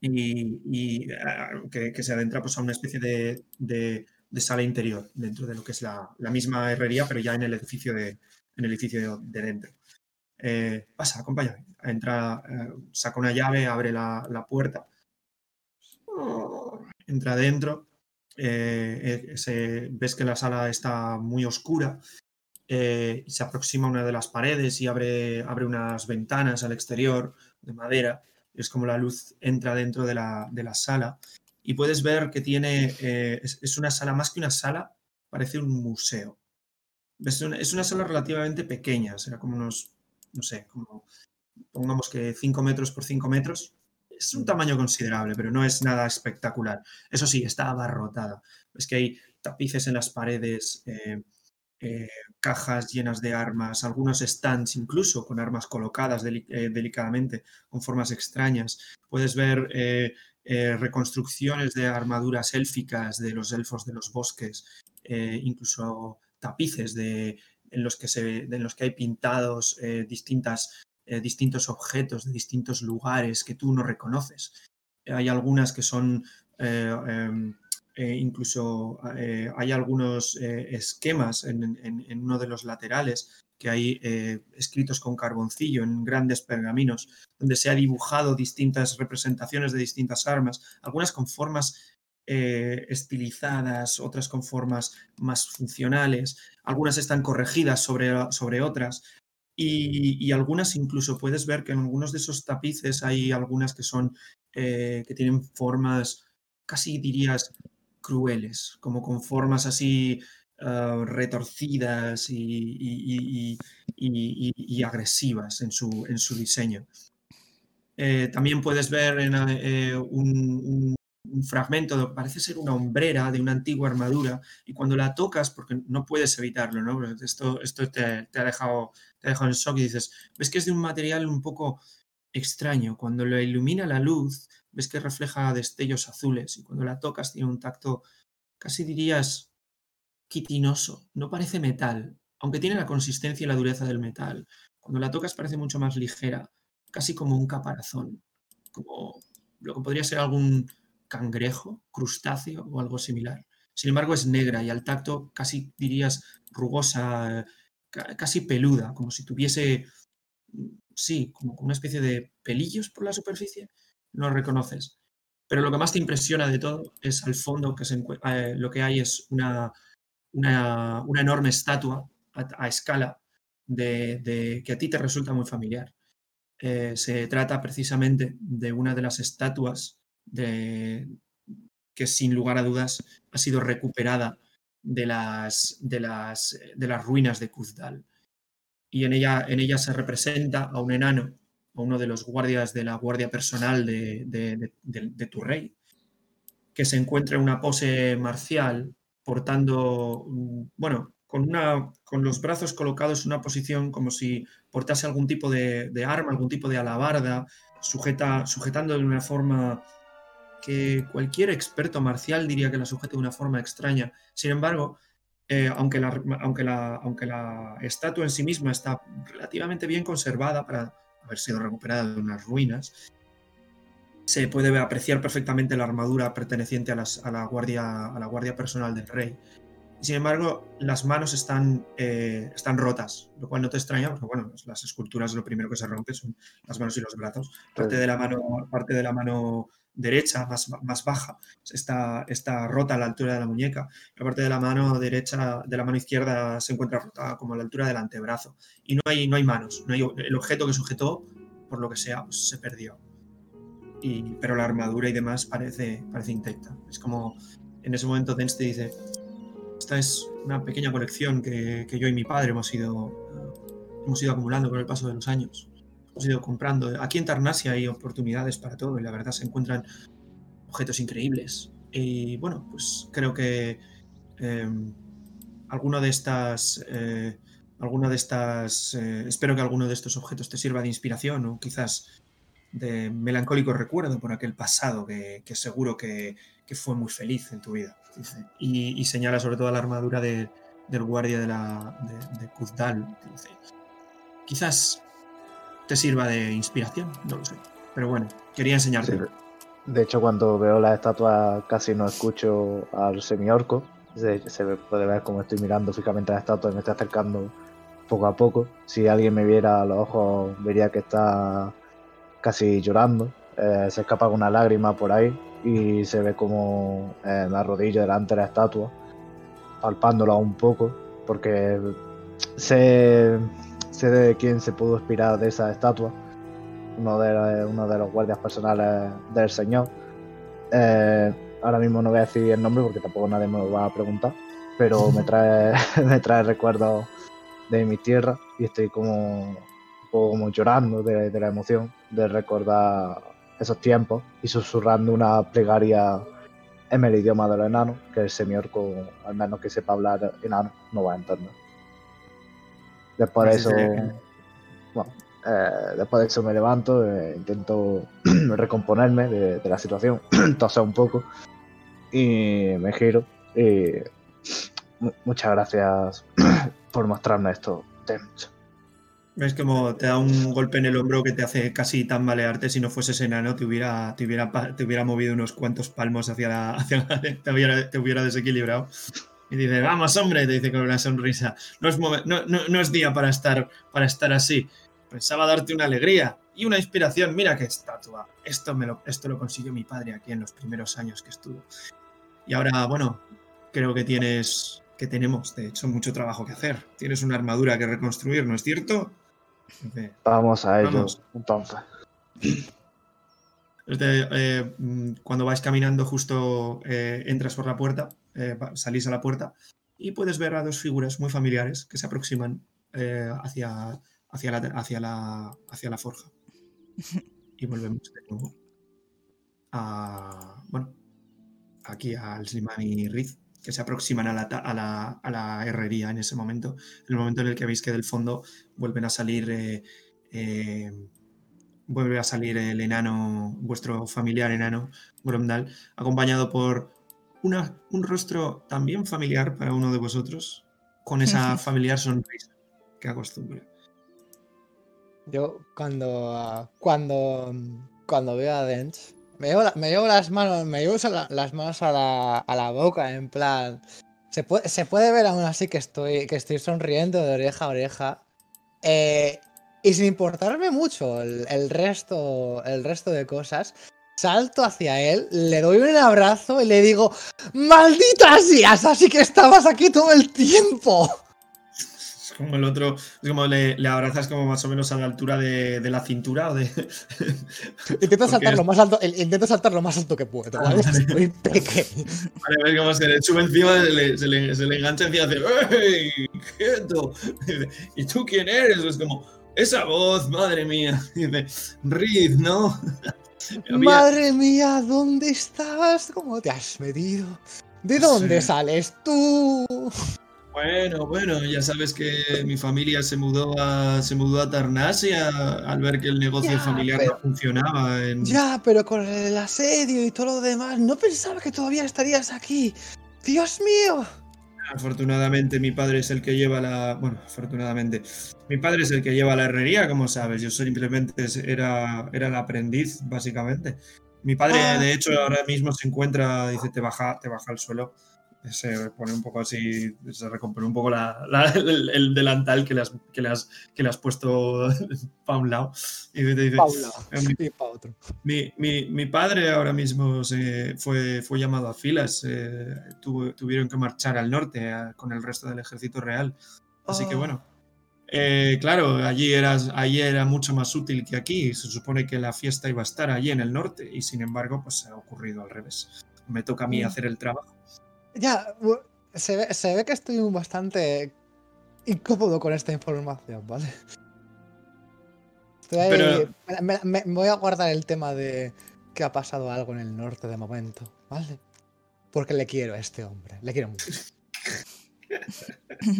y, ah, que, se adentra pues, a una especie de, sala interior dentro de lo que es la, misma herrería, pero ya en el edificio de, en el edificio de dentro. Eh, pasa, acompáñame. Entra, eh, saca una llave, abre la, puerta, entra dentro, eh, ves que la sala está muy oscura, eh, y se aproxima a una de las paredes y abre, abre unas ventanas al exterior de madera. Es como la luz entra dentro de la, de la sala y puedes ver que tiene, eh, es, es una sala más que una sala, parece un museo. Es una, es una sala relativamente pequeña, será como unos, no sé, como pongamos que 5 metros por 5 metros. Es un tamaño considerable, pero no es nada espectacular. Eso sí, está abarrotada. Es que hay tapices en las paredes, eh, eh, cajas llenas de armas, algunos stands incluso con armas colocadas eh, delicadamente, con formas extrañas. Puedes ver eh, reconstrucciones de armaduras élficas de los elfos de los bosques, incluso tapices de, en, los que se, en los que hay pintados distintas, distintos objetos de distintos lugares que tú no reconoces. Hay algunas que son... eh, incluso eh, hay algunos eh, esquemas en, uno de los laterales que hay escritos con carboncillo en grandes pergaminos, donde se ha dibujado distintas representaciones de distintas armas, algunas con formas estilizadas, otras con formas más funcionales, algunas están corregidas sobre, sobre otras. Y, algunas incluso puedes ver que en algunos de esos tapices hay algunas que son que tienen formas casi dirías crueles, como con formas así ah, retorcidas y, y- y- y- agresivas en su, en su diseño. Eh, también puedes ver en, eh, un, fragmento, parece ser una hombrera de una antigua armadura, y cuando la tocas, porque no puedes evitarlo, ¿no? Porque Esto, esto te, te ha dejado, te ha dejado en shock y dices, ves que es de un material un poco extraño. Cuando lo ilumina la luz, ves que refleja destellos azules, y cuando la tocas tiene un tacto, casi dirías, quitinoso. No parece metal, aunque tiene la consistencia y la dureza del metal. Cuando la tocas parece mucho más ligera, casi como un caparazón, como lo que podría ser algún cangrejo, crustáceo o algo similar. Sin embargo, es negra y al tacto casi dirías rugosa, ca- casi peluda, como si tuviese, mm, sí, como una especie de pelillos por la superficie. No lo reconoces. Pero lo que más te impresiona de todo es al fondo que se eh, lo que hay es una, una, una enorme estatua a, escala de, de- que a ti te resulta muy familiar. Eh, se trata precisamente de una de las estatuas de, que sin lugar a dudas ha sido recuperada de las, de las, de las ruinas de Kuzdal. Y en ella, en ella se representa a un enano, a uno de los guardias de la guardia personal de, tu rey, que se encuentra en una pose marcial, portando, mm, bueno, con, una, con los brazos colocados en una posición como si portase algún tipo de, de arma, algún tipo de alabarda, sujeta, sujetando de una forma que cualquier experto marcial diría que la sujeta de una forma extraña. Sin embargo, eh, aunque, la, aunque, la, aunque la estatua en sí misma está relativamente bien conservada para haber sido recuperada de unas ruinas, se puede apreciar perfectamente la armadura perteneciente a, las- a la, guardia, a la guardia personal del rey. Sin embargo, las manos están, eh, están rotas, lo cual no te extraña, porque bueno, las esculturas lo primero que se rompe son las manos y los brazos. Parte de la mano, parte de la mano derecha, más, más baja, está, está rota a la altura de la muñeca. La parte de la mano derecha, de la mano izquierda, se encuentra rota como a la altura del antebrazo. Y no hay, no hay manos, no hay, el objeto que sujetó, por lo que sea, pues, se perdió. Y, pero la armadura y demás parece, parece intacta. Es como en ese momento Dens te dice, esta es una pequeña colección que, que yo y mi padre hemos ido, hemos ido acumulando con el paso de los años hemos comprando. Aquí en Tarnasia hay oportunidades para todo y la verdad se encuentran objetos increíbles. Y bueno, pues creo que eh, alguno de estas... Eh, alguno de estas... Eh, espero que alguno de estos objetos te sirva de inspiración o quizás de melancólico recuerdo por aquel pasado que, seguro que, fue muy feliz en tu vida. Y, señala sobre todo la armadura del guardia de, la, de, de. Quizás te sirva de inspiración, no lo sé. Pero bueno, quería enseñarte. De hecho, cuando veo la estatua casi no escucho al semiorco. Se, se puede ver como estoy mirando fijamente a la estatua y me estoy acercando poco a poco. Si alguien me viera a los ojos, vería que está casi llorando. Eh, se escapa una lágrima por ahí y se ve como en la rodilla delante de la estatua, palpándola un poco, porque se, sé de quién se pudo inspirar de esa estatua, uno de, uno de los guardias personales del señor. Eh, ahora mismo no voy a decir el nombre porque tampoco nadie me lo va a preguntar, pero me trae, me trae recuerdos de mi tierra y estoy como, como llorando de, la emoción de recordar esos tiempos y susurrando una plegaria en el idioma de los enanos, que el señor, al menos que sepa hablar enano, no va a entender. Después de eso, bueno, eh, después de eso me levanto, e intento recomponerme de, la situación, toser un poco y me giro. Y muchas gracias por mostrarme esto, Ves como te da un golpe en el hombro que te hace casi tambalearte si no fueses enano, te hubiera, te hubiera, te hubiera movido unos cuantos palmos hacia la, hacia te, hubiera, te hubiera desequilibrado. Y dice, vamos, hombre, te dice con una sonrisa. No es, no, es día para estar, para estar así. Pensaba darte una alegría y una inspiración. Mira qué estatua. Esto, me lo, esto lo consiguió mi padre aquí en los primeros años que estuvo. Y ahora, bueno, creo que tienes, que tenemos, de hecho, mucho trabajo que hacer. Tienes una armadura que reconstruir, ¿no es cierto? vamos a ello, entonces. Eh, mm, cuando vais caminando, justo eh, entras por la puerta eh, salís a la puerta y puedes ver a dos figuras muy familiares que se aproximan eh, hacia, hacia, la, hacia, la, hacia la forja. Y volvemos de nuevo a, bueno, aquí al Slimani Riz, que se aproximan a la, a, la, a la, herrería en ese momento, en el momento en el que veis que del fondo vuelven a salir... Eh, vuelve a salir el enano, vuestro familiar enano, Gromdal, acompañado por un rostro también familiar para uno de vosotros, con esa familiar sonrisa que acostumbra. Yo cuando, cuando, cuando veo a Dents, me llevo, me llevo, las manos, me llevo las manos a la, a la, boca, en plan. Se puede, se puede, ver aún así que estoy, que estoy sonriendo de oreja a oreja. Eh, y sin importarme mucho el, el, resto, el resto de cosas, Salto hacia él, le doy un abrazo y le digo, ¡Maldita seas! Así que estabas aquí todo el tiempo. Es como el otro, es como le, abrazas como más o menos a la altura de, la cintura o de... intento, saltar lo más alto, intento saltar lo más alto que puedo, ¿vale? Estoy pequeño. Vale, ves cómo se le sube encima, se le, se le, engancha encima y hace ¡Ey! ¡Quieto! ¿Y tú quién eres? Es como, esa voz, madre mía. dice, Reed, ¿no? Madre mía, ¿dónde estabas? ¿Cómo te has metido? ¿De dónde sales tú? Bueno, bueno, ya sabes que mi familia se mudó a, se mudó a Tarnasia al ver que el negocio familiar no funcionaba. Ya, pero con el asedio y todo lo demás, no pensaba que todavía estarías aquí. ¡Dios mío! Afortunadamente mi padre es el que lleva la... Bueno, afortunadamente. Mi padre es el que lleva la herrería, como sabes. Yo simplemente era, era el aprendiz, básicamente. Mi padre, ah. de hecho, ahora mismo se encuentra, dice, te baja, te baja al suelo. Se pone un poco así, se recompone un poco la- la- el, el delantal que le has, que le has, que le has puesto para un lado. Y te dice, Paula. "Eh, mi, Y pa' otro. mi- mi- mi padre ahora mismo se fue, fue llamado a filas. eh, tuvo- tuvieron que marchar al norte a- con el resto del ejército real. Así que Oh. bueno. eh, claro, allí, eras, allí era mucho más útil que aquí. Se supone que la fiesta iba a estar allí en el norte y sin embargo pues ha ocurrido al revés. Me toca a mí Mm. hacer el trabajo. Ya, se ve, se ve que estoy bastante incómodo con esta información, ¿vale? Estoy ahí- Pero- me, me- me voy a guardar el tema de que ha pasado algo en el norte de momento, ¿vale? Porque le quiero a este hombre, le quiero mucho.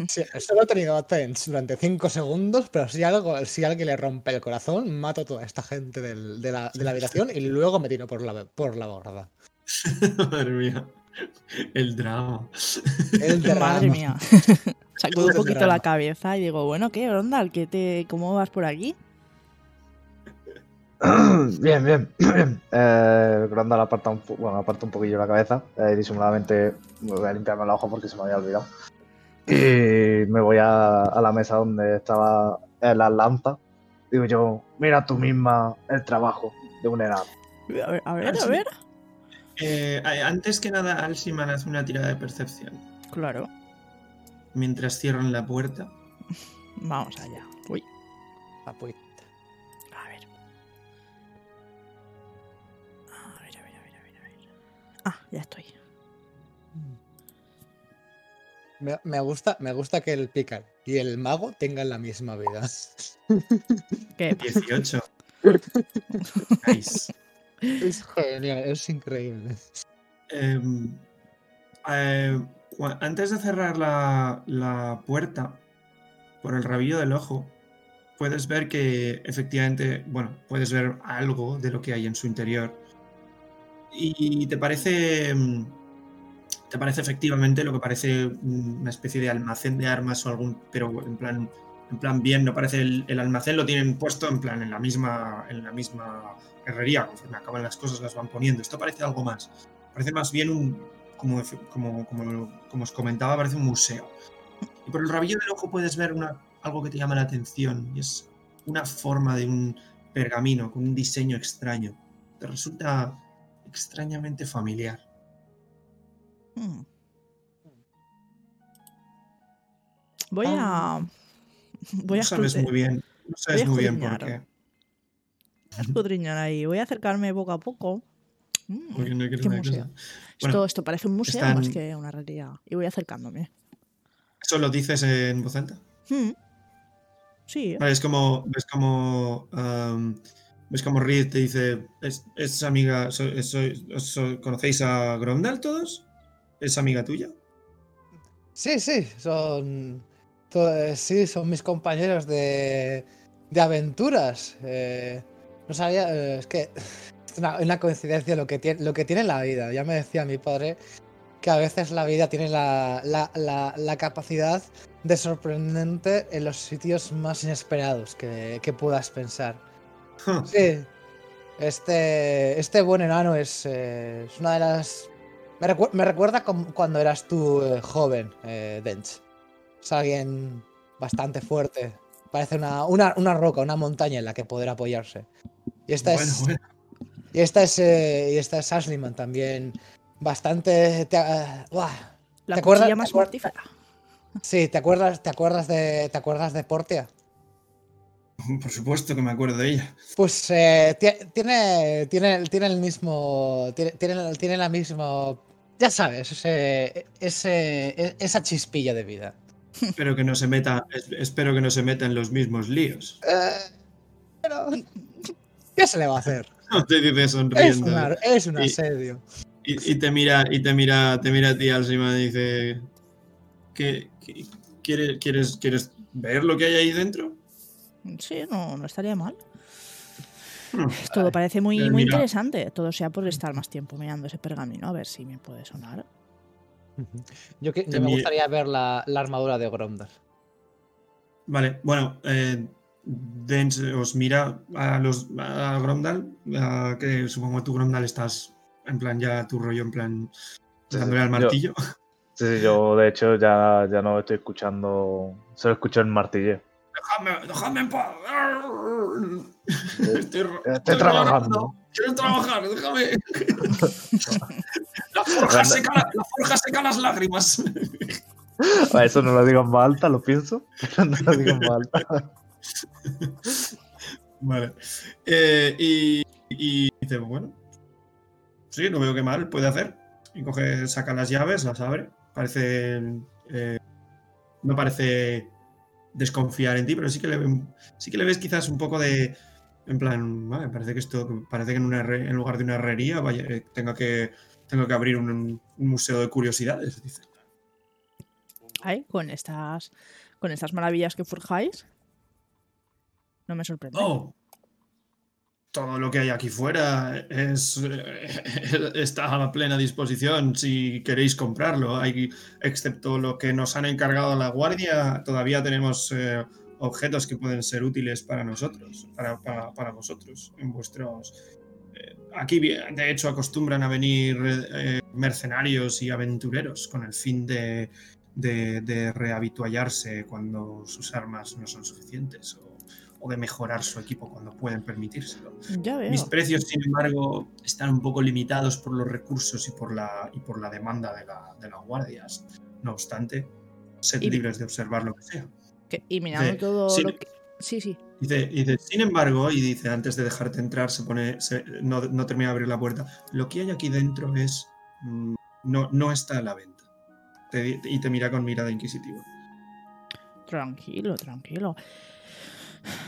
Sí, solo he tenido tense durante 5 segundos, pero si, algo, si alguien le rompe el corazón, mato a toda esta gente del- de, la, de la habitación y luego me tiro por la, por la borda. Madre mía. El drama. El Madre drama. mía. Sacudo un poquito la cabeza y digo, bueno, ¿qué, Rondal? ¿Qué te, ¿Cómo vas por aquí? bien, bien. bien. Eh, Grandal aparta un, bueno, aparta un poquillo la cabeza. eh, disimuladamente me voy a limpiarme los ojos porque se me había olvidado. Y me voy a, a la mesa donde estaba las lanzas. Digo yo, mira tú misma el trabajo de un enano. A ver, a ver, Ah, a ver. Eh, antes que nada, Alciman hace una tirada de percepción. Claro. Mientras cierran la puerta. Vamos allá. Uy, Ah, pues, a ver. A ver, a ver, a ver, a ver, a ver. Ah, ya estoy. Me, me gusta, me gusta que el Picar y el mago tengan la misma vida. ¿Qué? 18. Nice. Es genial, es increíble. Em, eh, antes de cerrar la, la puerta, por el rabillo del ojo, puedes ver que efectivamente, bueno, puedes ver algo de lo que hay en su interior. Y te parece. em, Te parece efectivamente lo que parece una especie de almacén de armas o algún. Pero en plan. En plan bien, no parece el, el almacén lo tienen puesto en plan en la misma. en la misma herrería. Conforme acaban las cosas las van poniendo. Esto parece algo más. Parece más bien un. Como, como, como, como os comentaba, parece un museo. Y por el rabillo del ojo puedes ver una, algo que te llama la atención. Y es una forma de un pergamino con un diseño extraño. Te resulta extrañamente familiar. Hmm. Voy a. Voy a no sabes muy bien. No sabes muy bien por qué. voy a escudriñar ahí. Voy a acercarme poco a poco. Mm, Porque no quiero qué una museo. cosa. esto, parece un museo están- más que una herrería. Y voy acercándome. ¿Eso lo dices en voz alta? Hmm. Sí, Vale, es como. Ves como. am, ves como Reed te dice. ¿Es, es amiga. so- ¿Conocéis a Grondal todos? ¿Es amiga tuya? Sí, sí, son. Eh, sí, son mis compañeros de. de aventuras. eh, no sabía. eh, es que. Es una, una coincidencia lo que, tiene, lo que tiene la vida. Ya me decía mi padre que a veces la vida tiene la, la- la- la capacidad de sorprendente en los sitios más inesperados que, que puedas pensar. Sí. Este, este buen enano es, eh, es una de las. Me, recu- me recuerda cuando eras tú joven, Dench. Es alguien bastante fuerte. Parece una, una, una roca, una montaña en la que poder apoyarse. Y esta Bueno, es. bueno. Y esta es. eh, y esta es Ashleyman también. Bastante. te- ah, buah. la ¿te acuerdas- te más mortífera. Sí, ¿te acuerdas, te acuerdas de. ¿Te acuerdas de Portia? Por supuesto que me acuerdo de ella. Pues eh, ti- tiene, tiene, tiene el mismo. Tiene, tiene, tiene la misma. Ya sabes, ese, ese, e- esa chispilla de vida. Espero que no se meta. es- Espero que no se meta en los mismos líos. Eh, pero. ¿Qué se le va a hacer? Te dice Es, sonriendo. una- es un asedio. Y, y te mira, y te mira, te mira a ti, Alcima, y dice. ¿qué, qué- quieres, quieres, ¿Quieres ver lo que hay ahí dentro? Sí, no, no estaría mal. Hmm. Todo parece muy, muy interesante. Todo sea por estar más tiempo mirando ese pergamino, a ver si me puede sonar. Yo, que- yo me gustaría ver la, la armadura de Gromdal. Vale, bueno, eh, Dens os mira a los a Gromdal, a que supongo que tú Gromdal estás en plan ya tu rollo, en plan Sí, dándole al yo- martillo. Sí, sí, yo de hecho ya, ya no estoy escuchando. Solo escucho el martilleo. Déjame, déjame en paz. Estoy, Estoy trabajando. Quiero trabajar, déjame. La forja, seca, la, forja seca las lágrimas. A eso no lo digo en voz alta, lo pienso, no lo digo en voz alta. Vale. Eh, y, y dice, bueno, sí, no veo qué mal puede hacer. Y coge, saca las llaves, las abre. Parece. eh, no parece desconfiar en ti, pero sí que le, sí que le ves quizás un poco de. En plan, vale, parece que esto. Parece que en, una en lugar de una herrería vaya, eh, tenga que, tengo que abrir un, un museo de curiosidades. Dice. Ay, con estas, con estas maravillas que forjáis. No me sorprende. Oh, todo lo que hay aquí fuera es, eh, está a plena disposición si queréis comprarlo. Hay, excepto lo que nos han encargado la guardia, todavía tenemos eh, objetos que pueden ser útiles para nosotros, para, para, para vosotros, en vuestros... eh, Aquí, de hecho, acostumbran a venir eh, mercenarios y aventureros con el fin de, de, de rehabituallarse cuando sus armas no son suficientes o, o de mejorar su equipo cuando pueden permitírselo. ya veo. Mis precios, sin embargo, están un poco limitados por los recursos y por la, y por la demanda de, la- de las guardias. No obstante, sed Y- libres de observar lo que sea. Que- y mirando Dice, todo sí, lo que. Sí, sí. Dice, sin embargo, y dice, antes de dejarte entrar, se pone, se- no, no termina de abrir la puerta, lo que hay aquí dentro es, mm, no, no está a la venta. Te y te mira con mirada inquisitiva. Tranquilo, tranquilo.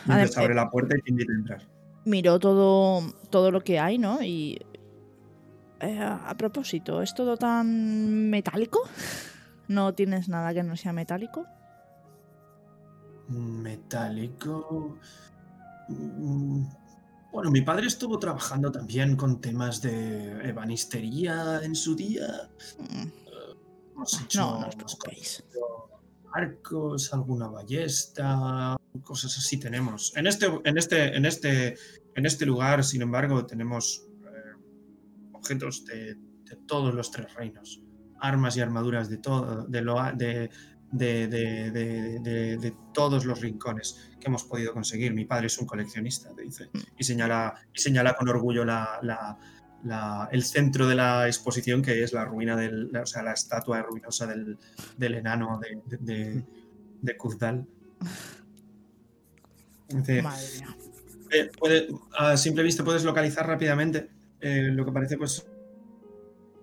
Entonces abre eh, la puerta y te invita a entrar. miró todo, todo lo que hay, ¿no? Y. eh, a propósito, ¿es todo tan metálico? ¿No tienes nada que no sea metálico? Metálico. Mm, Bueno, mi padre estuvo trabajando también con temas de ebanistería en su día. Mm, Hemos hecho, No, no os arcos, alguna ballesta, cosas así tenemos. En este, en este, en este, en este lugar, sin embargo, tenemos eh, objetos de, de todos los tres reinos. Armas y armaduras de todo, de, lo, de, de, de- de- de- de todos los rincones que hemos podido conseguir. Mi padre es un coleccionista, te dice. Y señala, y señala con orgullo la, la- la- el centro de la exposición, que es la ruina del, la- o sea, la estatua ruinosa del, del enano de, de, de, de Kuzdal. Dice, Madre mía. eh, puede- a simple vista puedes localizar rápidamente eh, lo que parece pues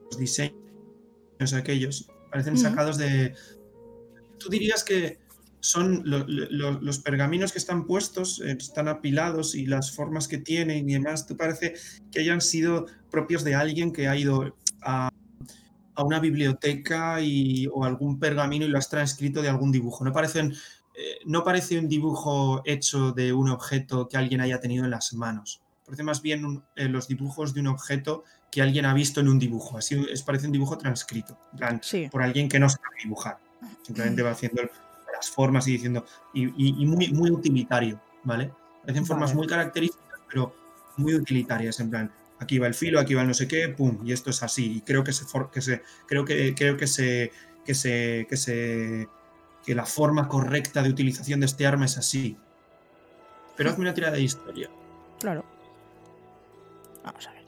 los diseños aquellos parecen sacados de tú dirías que son lo- lo- los pergaminos que están puestos eh, están apilados y las formas que tienen y demás tú parece que hayan sido propios de alguien que ha ido a, a una biblioteca y, o algún pergamino y lo has transcrito de algún dibujo no parecen eh, no parece un dibujo hecho de un objeto que alguien haya tenido en las manos. Parece más bien un- eh, los dibujos de un objeto que alguien ha visto en un dibujo. Así es, parece un dibujo transcrito, en plan, Sí. por alguien que no sabe dibujar. Simplemente va haciendo las formas y diciendo. Y, y- y muy, muy utilitario, ¿vale? Parecen formas Vale. muy características, pero muy utilitarias. En plan, aquí va el filo, aquí va el no sé qué, pum, y esto es así. Y creo que se, que se creo que creo que se que se que se que la forma correcta de utilización de este arma es así. Pero hazme una tirada de historia. Claro. Vamos a ver.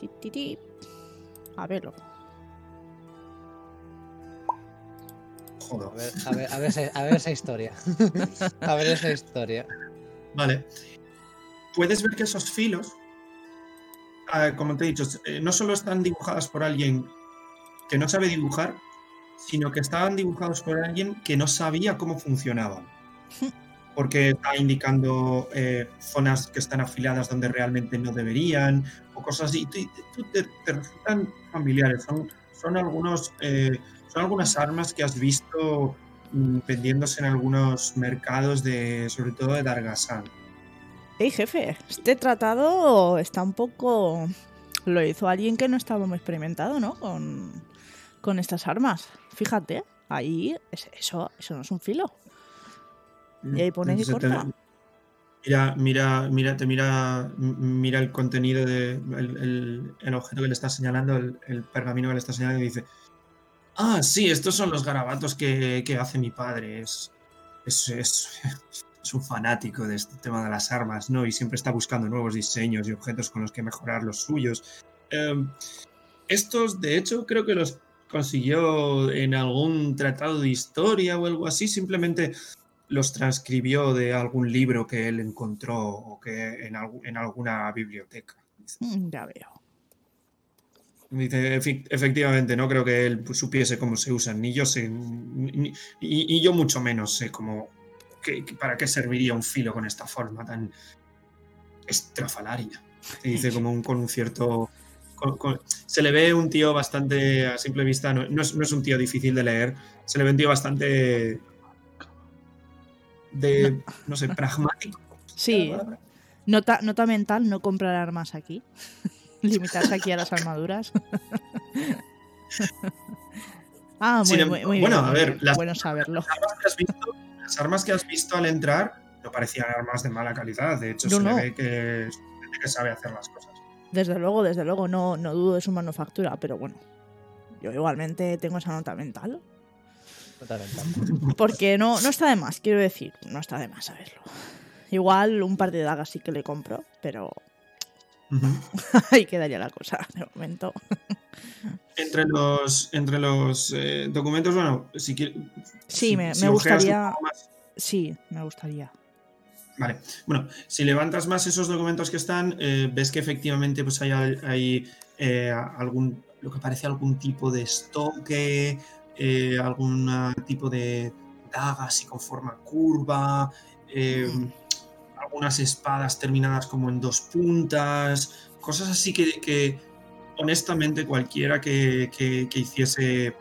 Ti, ti, ti. A verlo. A ver, a ver, a ver, esa- a ver esa historia. a ver esa historia. Vale. Puedes ver que esos filos, ah, como te he dicho, eh, no solo están dibujadas por alguien que no sabe dibujar, sino que estaban dibujados por alguien que no sabía cómo funcionaban. Porque está indicando eh, zonas que están afiladas donde realmente no deberían, o cosas así. Y tú- tú te, te resultan familiares. Son, son, algunos, eh, son algunas armas que has visto mm, vendiéndose en algunos mercados, de, sobre todo de Dargasan. Ey, jefe, este tratado está un poco... Lo hizo alguien que no estaba muy experimentado, ¿no? Con, con estas armas. Fíjate, ahí es- eso, eso no es un filo. Y ahí pone que Entonces, te- corta. Mira, mira, mira, te mira, mira el contenido de el, el- el objeto que le está señalando, el, el pergamino que le está señalando y dice. Ah, sí, estos son los garabatos que, hace mi padre. Es, un fanático de este tema de las armas, ¿no? Y siempre está buscando nuevos diseños y objetos con los que mejorar los suyos. Em, estos, de hecho, creo que los consiguió en algún tratado de historia o algo así. Simplemente los transcribió de algún libro que él encontró o que en, en alguna biblioteca. Mm, Ya veo. Dice, "Efi- efectivamente, no creo que él supiese cómo se usan, ni yo sé, ni- y, y yo mucho menos sé cómo, qué- para qué serviría un filo con esta forma tan estrafalaria. Se dice como un, con un cierto... con- con- se le ve un tío bastante, a simple vista, no, no es, no es un tío difícil de leer, se le ve un tío bastante... de, no sé, pragmático. Sí, nota, nota mental, no comprar armas aquí. Limitarse aquí a las armaduras. ah, muy, Sin em- muy, muy bueno, bien, a ver, las- bueno saberlo. Las armas que has visto, las armas que has visto al entrar no parecían armas de mala calidad. De hecho, No, se no. le ve que sabe hacer las cosas. Desde luego, desde luego, no, no dudo de su manufactura, pero bueno. Yo igualmente tengo esa nota mental. Porque no, no está de más, quiero decir, no está de más saberlo. Igual un par de dagas sí que le compro, pero ahí quedaría la cosa de momento. Entre los, entre los eh, documentos, bueno, si quieres. Sí, me, si me gustaría. más- Sí, me gustaría. Vale, bueno, si levantas más esos documentos que están, eh, ves que efectivamente pues hay, hay eh, algún, lo que parece algún tipo de estoque, algún tipo de daga así con forma curva, algunas espadas terminadas como en dos puntas, cosas así que, que, honestamente cualquiera que, que- que hiciese,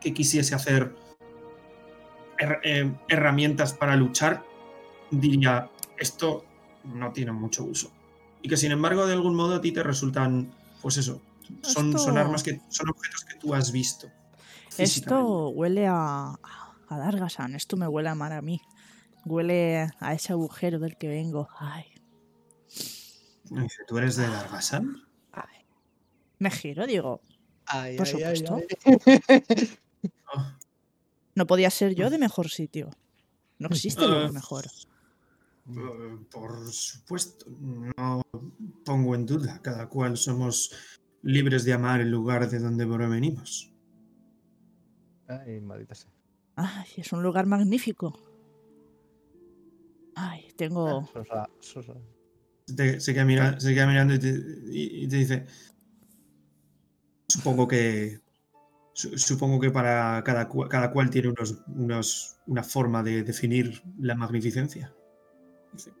que quisiese hacer her- eh, herramientas para luchar, diría, esto no tiene mucho uso. Y que sin embargo, de algún modo a ti te resultan, pues eso, son, son armas que son objetos que tú has visto. Esto huele a, a Dargasan, esto me huele a mar a mí. Huele a ese agujero del que vengo. Ay, dice, ¿tú eres de Dargasan? ay. Me giro, digo, Ay, Por ay, supuesto. ay. No podía ser yo de mejor sitio. No existe Ah. lugar mejor. eh, por supuesto, no pongo en duda. Cada cual somos libres de amar el lugar de donde provenimos. Ay, maldita sea. Ay, es un lugar magnífico. Ay, tengo. Sosa, sosa. Te- se, queda mira- se queda mirando y te, y- y te dice, supongo que su- supongo que para cada, cada cual tiene unos, unos- una forma de definir la magnificencia. Dice,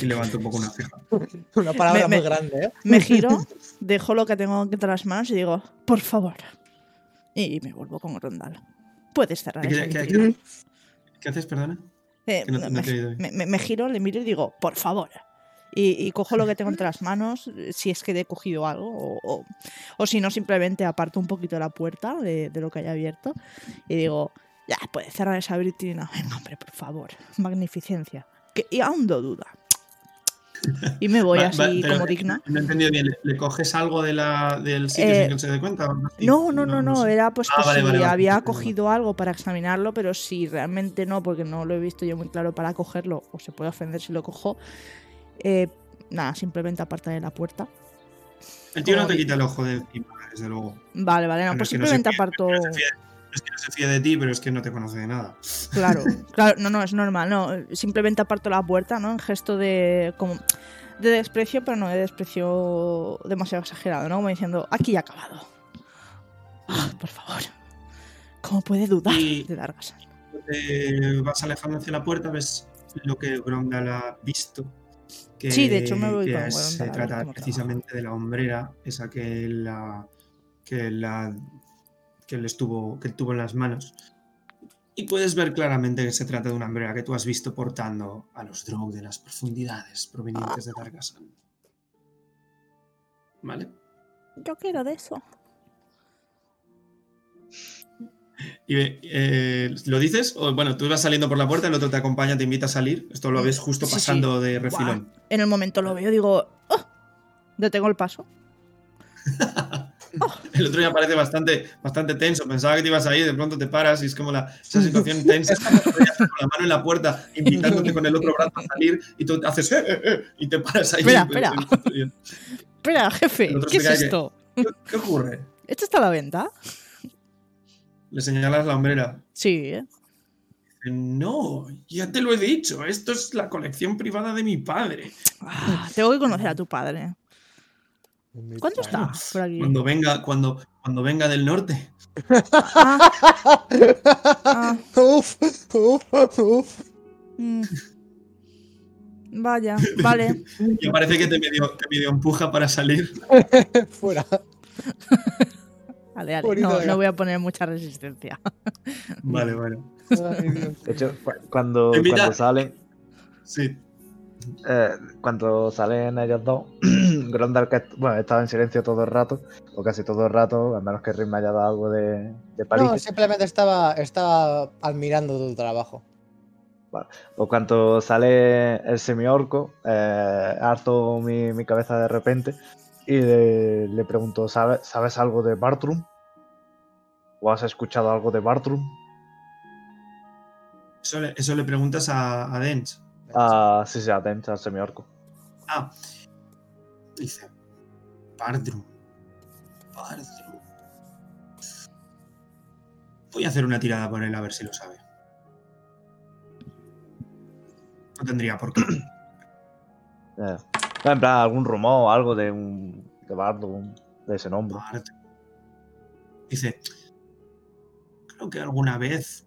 Y levanta un poco una ceja. Una palabra Me- muy me- grande, ¿eh? Me giro, dejo lo que tengo entre las manos y digo, por favor. Y me vuelvo con Rondal. Puedes cerrar ¿Qué, esa qué- vitrina. qué- qué haces, perdona? Eh, no no me, me- giro, le miro y digo, por favor. Y, y cojo lo que tengo entre las manos, eh, si es que he cogido algo, o, o- o si no, simplemente aparto un poquito la puerta de, de lo que haya abierto y digo, ya, puedes cerrar esa vitrina. Venga, hombre, por favor. Magnificencia. Que, y aún no duda. Y me voy así como digna. No he entendido bien. ¿Le, coges algo de la, del sitio Eh, sin que él se dé cuenta? No, no, no, no, era pues Ah, que había cogido algo para examinarlo, pero si realmente no, porque no lo he visto yo muy claro para cogerlo, o se puede ofender si lo cojo, eh, nada, simplemente apartaré la puerta. El tío no te quita el ojo de encima, desde luego. Vale, vale, no, pues que simplemente aparto. Fía- es que no se fíe de ti, pero es que no te conoce de nada. Claro, claro, no, no, es normal, no. Simplemente aparto la puerta, ¿no? En gesto de. como. de desprecio, pero no de desprecio demasiado exagerado, ¿no? Como diciendo, aquí ya acabado. Ah, por favor. ¿Cómo puede dudar Y- de Dargasan? Te vas alejando hacia la puerta, ves lo que Grondal ha visto. Que, Sí, de hecho me voy que con es- Grondal Se trata precisamente de la hombrera, esa que la que la que él estuvo que él tuvo en las manos. Y puedes ver claramente que se trata de una hombrera que tú has visto portando a los Drow de las profundidades provenientes de Dargasan. ¿Vale? Yo quiero de eso. Y, eh, ¿Lo dices? O bueno, tú vas saliendo por la puerta, el otro te acompaña, te invita a salir. Esto lo ves justo Sí, sí. pasando de refilón. Buah. En el momento lo veo, digo, "Oh", detengo el paso. El otro ya parece bastante, bastante tenso. Pensaba que te ibas a ir, de pronto te paras y es como la, esa situación tensa. con la mano en la puerta, invitándote con el otro brazo a salir y tú haces "Eh, eh, eh", y te paras ahí. Espera, espera. Espera, jefe, ¿qué es que- esto? ¿Qué, qué ocurre? ¿Esto está a la venta? Le señalas la hombrera. Sí, ¿eh? No, ya te lo he dicho. Esto es la colección privada de mi padre. Ah, tengo que conocer a tu padre. ¿Cuándo está por aquí? Cuando venga, cuando, cuando venga del norte. Ah, ah, Uf, uf, uf. mm. Vaya, vale. Y parece que te medio, te medio empuja para salir. Fuera. Vale, vale. No, voy a poner mucha resistencia. Vale, vale. Ay. De hecho, cu- cuando, cuando salen, Sí. eh, cuando salen ellos dos, Grondal que bueno, estaba en silencio todo el rato, o casi todo el rato, a menos que Rim me haya dado algo de, de palique. No, simplemente estaba, estaba admirando tu trabajo. O cuando sale el semiorco, eh, harto mi, mi cabeza de repente y le, le pregunto, ¿sabes, ¿sabes algo de Bartrum? ¿O has escuchado algo de Bartrum? Eso le, eso le preguntas a, a Dens. Ah, sí, sí, atento al semiorco. Ah. Dice. Bardrum. Bardrum. Voy a hacer una tirada por él a ver si lo sabe. No tendría por qué. Eh, en plan, algún rumor o algo de un de Bartrum, de ese nombre. Bardrum. Dice. Creo que alguna vez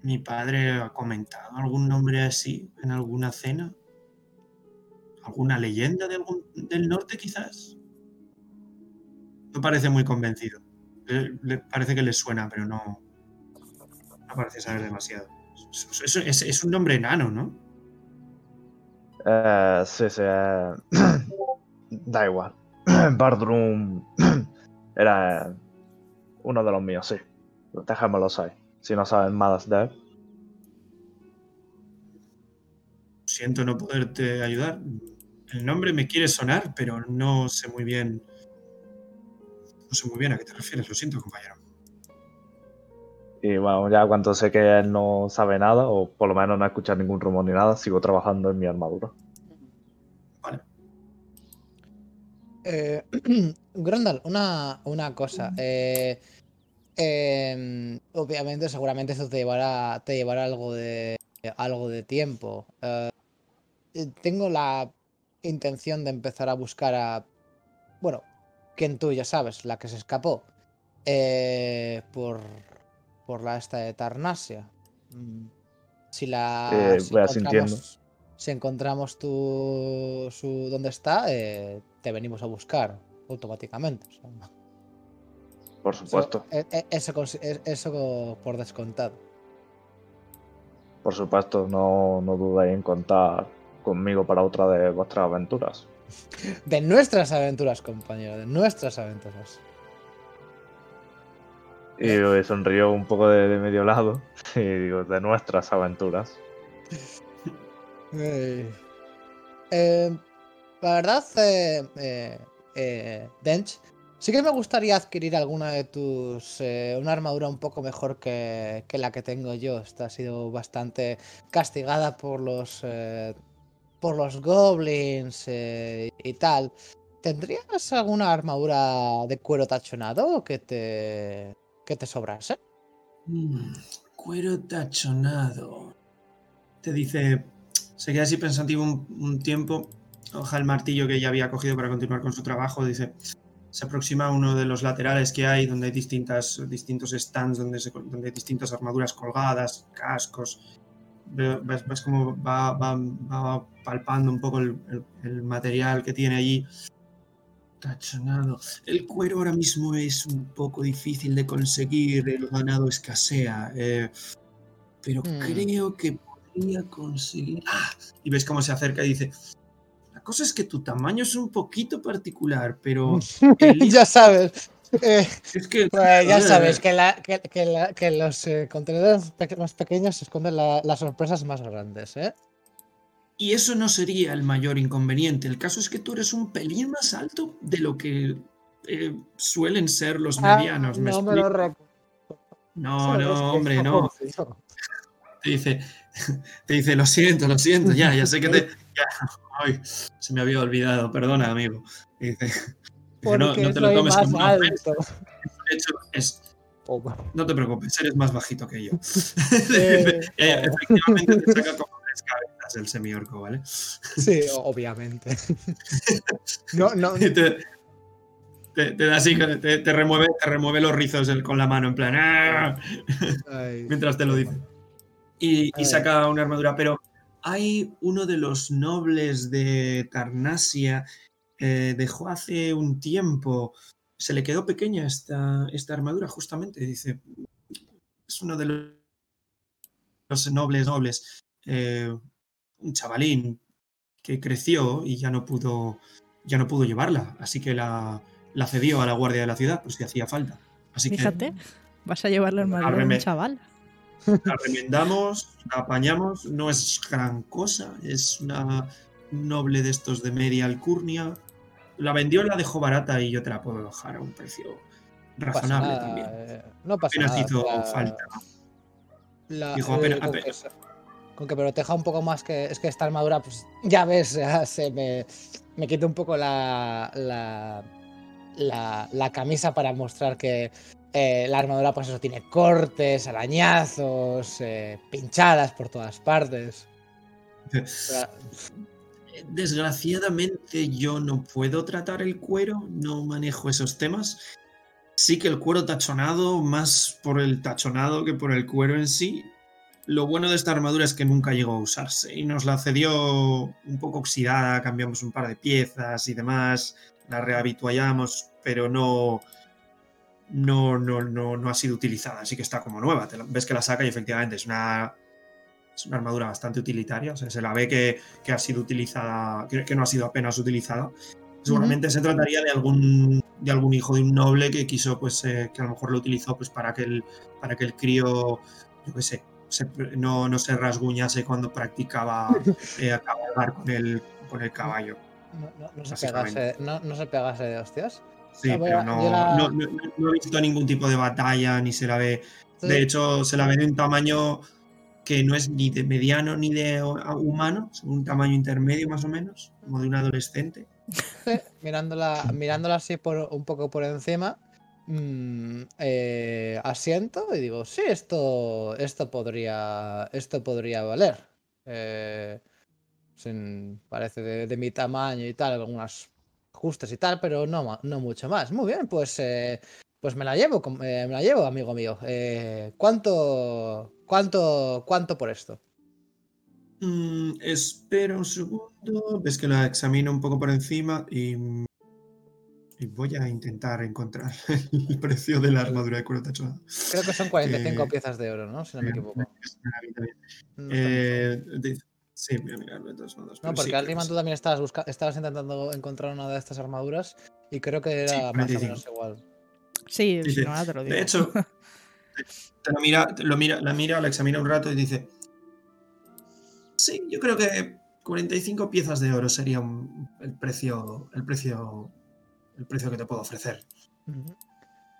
mi padre ha comentado algún nombre así en alguna cena. ¿Alguna leyenda de algún- del norte, quizás? No parece muy convencido. Le, le parece que le suena, pero no. No parece saber demasiado. Es, es- un nombre enano, ¿no? Eh, sí, sí. eh, da igual. Bardrum era eh, uno de los míos, sí. Dejémoslo ahí. Si no saben más de él. Siento no poderte ayudar. El nombre me quiere sonar, pero no sé muy bien. No sé muy bien a qué te refieres, lo siento, compañero. Y bueno, ya cuando sé que él no sabe nada, o por lo menos no ha escuchado ningún rumor ni nada, sigo trabajando en mi armadura. Vale. Eh, Grondal, una, una cosa. eh, em, obviamente, seguramente esto te llevará, te llevará algo de, algo de tiempo. Eh, tengo la intención de empezar a buscar a. Bueno, quien tú ya sabes, la que se escapó. eh, por, por la esta de Tarnasia. Mm, Si la. Eh, si encontramos- si encontramos tu, su dónde está, eh, te venimos a buscar automáticamente. o sea, Por supuesto, e- e- eso, eso por descontado. por supuesto, no, no dudéis en contar conmigo para otra de vuestras aventuras. De nuestras aventuras, compañero, de nuestras aventuras. Y sonrió un poco de, de medio lado y digo, de nuestras aventuras. Eh, la verdad, eh, eh, eh, Dench, sí que me gustaría adquirir alguna de tus. eh, una armadura un poco mejor que, que la que tengo yo. Esta ha sido bastante castigada por los. Por los goblins eh, y tal. ¿Tendrías alguna armadura de cuero tachonado que te. que te sobrase? Mm, cuero tachonado. Te dice. Se queda así pensativo un, un tiempo. Hoja el martillo que ya había cogido para continuar con su trabajo. Dice. Se aproxima a uno de los laterales que hay, donde hay distintas, distintos stands, donde, se- donde hay distintas armaduras colgadas, cascos. Ve- Ves, ves cómo va, va- va palpando un poco el, el- el material que tiene allí. Tachonado. El cuero ahora mismo es un poco difícil de conseguir, el ganado escasea, eh, pero Hmm. creo que podría conseguir... ¡Ah! Y ves cómo se acerca y dice, la cosa es que tu tamaño es un poquito particular, pero... ya sabes. Eh, Es que. pues ya sabes que, la- que, que la- que en los eh, contenedores pe- más pequeños esconden la- las sorpresas más grandes, ¿eh? Y eso no sería el mayor inconveniente. El caso es que tú eres un pelín más alto de lo que eh, suelen ser los medianos. ¿me Ah, no me lo explico? recuerdo. no, no, hombre, no. Te dice, te dice, lo siento, lo siento, ya, ya sé que te. ya, ay, se me había olvidado, perdona, amigo. Y dice, no, te lo tomes como una ofensa. alto. De hecho, es, no te preocupes, eres más bajito que yo. Eh. Efectivamente te saca como tres cabezas el semiorco, ¿vale? Sí, obviamente. No, no, te, te- te da así, te, te remueve, te remueve los rizos con la mano, en plan, "Ah", ay, mientras te lo dice. Y, y saca una armadura, pero hay uno de los nobles de Tarnasia, eh, dejó hace un tiempo, se le quedó pequeña esta, esta armadura, justamente, dice, es uno de los, nobles nobles, eh, un chavalín que creció y ya no pudo, ya no pudo llevarla, así que la, la cedió a la guardia de la ciudad, por si hacía falta. Así que Fíjate, vas a llevar la armadura de un chaval. la remendamos, la apañamos, no es gran cosa, es una noble de estos de media alcurnia. La vendió, la dejó barata y yo te la puedo dejar a un precio razonable también. eh, No pasa Apenas nada. hizo la- falta. la- Dijo, eh, apenas- con, apenas- que, con que proteja un poco más que es que esta armadura, pues ya ves, ya se me, me quita un poco la, la, la, la camisa para mostrar que eh, la armadura, pues eso, tiene cortes, arañazos, eh, pinchadas por todas partes. Desgraciadamente yo no puedo tratar el cuero, no manejo esos temas. Sí que el cuero tachonado, más por el tachonado que por el cuero en sí. Lo bueno de esta armadura es que nunca llegó a usarse y nos la cedió un poco oxidada, cambiamos un par de piezas y demás, la rehabituallamos, pero no, no, no, no, no ha sido utilizada, así que está como nueva. Ves que la saca y efectivamente es una, es una armadura bastante utilitaria, o sea, se la ve que, que ha sido utilizada, que, que no ha sido apenas utilizada. Seguramente se trataría de algún, de algún hijo de un noble que quiso, pues, eh, que a lo mejor lo utilizó pues, para, que el, para que el crío, yo qué sé, se- no, no se rasguñase cuando practicaba eh, a cabalgar con el, con el caballo. No, no- no se pegase, no, se pegase de hostias. Sí, Ah, voy pero a- no, la- no he visto ningún tipo de batalla, ni se la ve Sí. De hecho, se la ve de un tamaño que no es ni de mediano ni de hu- humano, es un tamaño intermedio más o menos, como de un adolescente. Mirándola, mirándola así por, un poco por encima, mm, eh, asiento y digo, sí, esto, esto podría, esto podría valer. Eh, parece de, mi tamaño y tal, algunos ajustes y tal, pero no, no mucho más. Muy bien, pues, eh, pues me la llevo, me la llevo, amigo mío. ¿cuánto, cuánto, cuánto por esto? Mm, espera un segundo, ves que la examino un poco por encima y, y voy a intentar encontrar el precio de la armadura de cuero tachonado. Creo que son 45 Eh, piezas de oro, ¿no? Si no me equivoco. No está muy Eh, dice- sí, voy a mirarlo de todos modos. No, sí, porque que tú sí. también estabas, busca- estabas intentando encontrar una de estas armaduras y creo que era Sí, más o 45. menos igual. Sí, no, te lo digo. De hecho, te, lo mira, lo mira, la mira, la examina un rato y dice: Sí, yo creo que 45 piezas de oro sería un- el precio, el precio, el precio que te puedo ofrecer.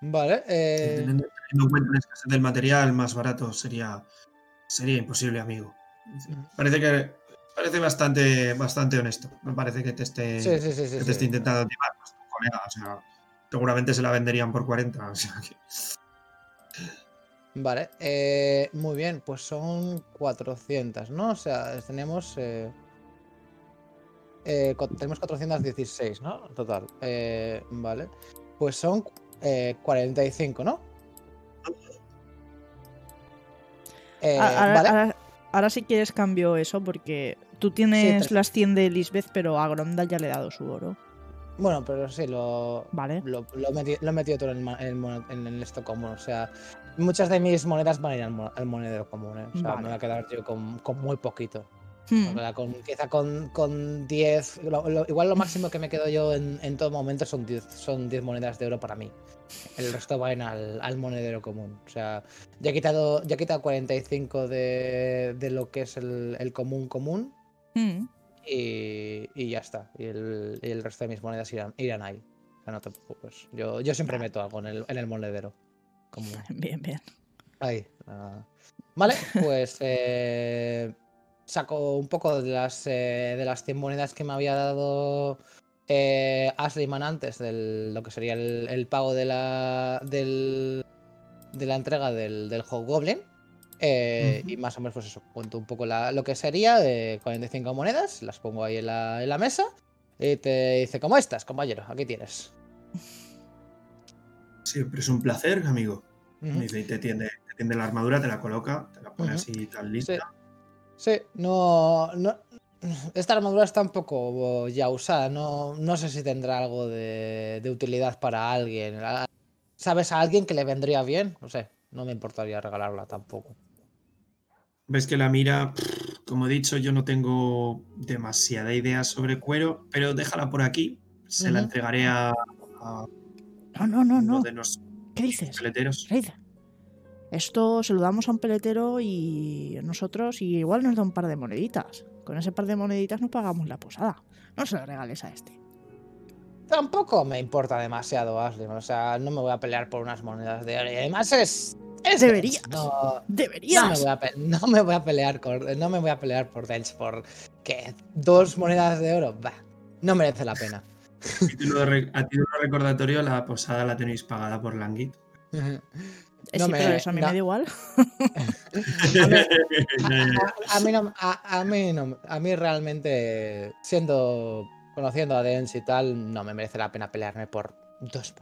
Vale, eh, Teniendo, teniendo en cuenta la escasez del material, más barato sería, sería imposible, amigo. Parece que parece bastante, bastante honesto. Me parece que te esté, sí, sí, sí, sí, que te esté intentando timar, pues, colega. O sea, seguramente se la venderían por 40. O sea que. Vale, eh, muy bien, pues son 400, ¿no? O sea, tenemos... eh, eh, tenemos 416, ¿no? Total. Eh, vale. Pues son eh, 45, ¿no? Ahora, vale. ahora- ahora si quieres cambio eso porque tú tienes las 100 de Lisbeth, pero a Grondal ya le he dado su oro. Bueno, pero sí, lo, Vale. lo, lo, he meti- lo he metido todo en el, en el en el esto común. O sea, muchas de mis monedas van a ir al, al monedero común. ¿eh? O sea, Vale. me voy a quedar yo con, con muy poquito. Hmm. Con, quizá con, con 10. lo- lo- igual lo máximo que me quedo yo en, en todo momento son 10, son 10 monedas de oro para mí. El resto van al, al monedero común. O sea, ya he quitado, ya he quitado 45 de, de lo que es el, el común común. Hmm. Y, y ya está. Y el, y el resto de mis monedas irán, irán ahí. O sea, no te preocupes. Yo, yo siempre meto algo en el, en el monedero. Como, Bien, bien. Ahí. ah. Vale, pues eh, saco un poco de las, eh, de las 100 monedas que me había dado eh, Ashleyman antes de lo que sería el, el pago de la, del, de la entrega del, del Hobgoblin. eh, Y más o menos, pues eso, cuento un poco la- lo que sería, eh, 45 monedas, las pongo ahí en la, en la mesa. Y te dice, ¿cómo estás, compañero? Aquí tienes. Siempre es un placer, amigo. Ujú. Dice, y te tiende, te tiende la armadura, te la coloca, te la pone así tan lista. Sí, no, no. Esta armadura está un poco ya usada. No, no sé si tendrá algo de, de utilidad para alguien. ¿Sabes a alguien que le vendría bien? No sé, no me importaría regalarla tampoco. Ves que la mira, como he dicho, yo no tengo demasiada idea sobre cuero, pero déjala por aquí. Se la entregaré a, a No, no, no, no. ¿Qué dices? peleteros. Reid, Esto se lo damos a un peletero y nosotros y igual nos da un par de moneditas. Con ese par de moneditas nos pagamos la posada. No se lo regales a este. Tampoco me importa demasiado, Ashley. O sea, no me voy a pelear por unas monedas de oro. Y además es. es Deberías. No, no me, ¡Deberías! voy a no me voy a pelear con, no me voy a pelear por Dens por que dos monedas de oro. Bah, no merece la pena. A título de a título recordatorio, la posada la tenéis pagada por Langit. Eh, no sí, me- pero eso a mí no. me da igual. A, a mí no, a, a mí no, a mí realmente, siendo, conociendo a Dens y tal, no me merece la pena pelearme por dos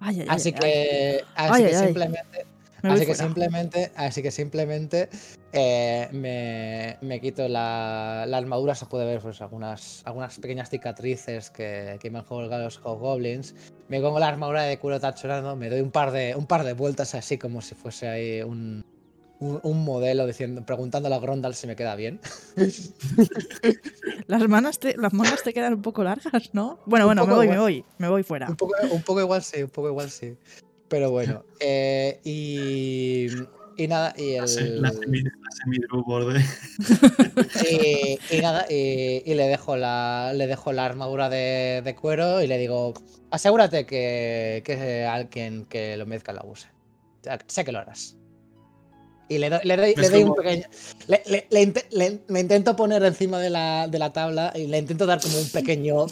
ay, Así ay, ay. que, así Ay, que simplemente, así que simplemente, así que simplemente eh, me, me quito la, la armadura, se puede ver pues algunas, algunas pequeñas cicatrices que, que me han colgado los goblins. Me pongo la armadura de cuero tachonado, me doy un par de, un par de vueltas así como si fuese ahí un, un, un modelo diciendo, preguntando a Grondal si me queda bien. Las manos te, las manos te quedan un poco largas, ¿no? Bueno, bueno, me voy, me voy, me voy fuera. Un poco, un poco igual sí, un poco igual sí. Pero bueno, eh, y, y nada, y el... la semi- la borde. Y, y nada, y, y le dejo la le dejo la armadura de, de cuero y le digo, asegúrate que, que alguien que lo mezcla la use. Sé que lo harás. Y le, doy- le doy, le un pequeño. Le- me intento poner encima de la, de la tabla y le intento dar como un pequeño.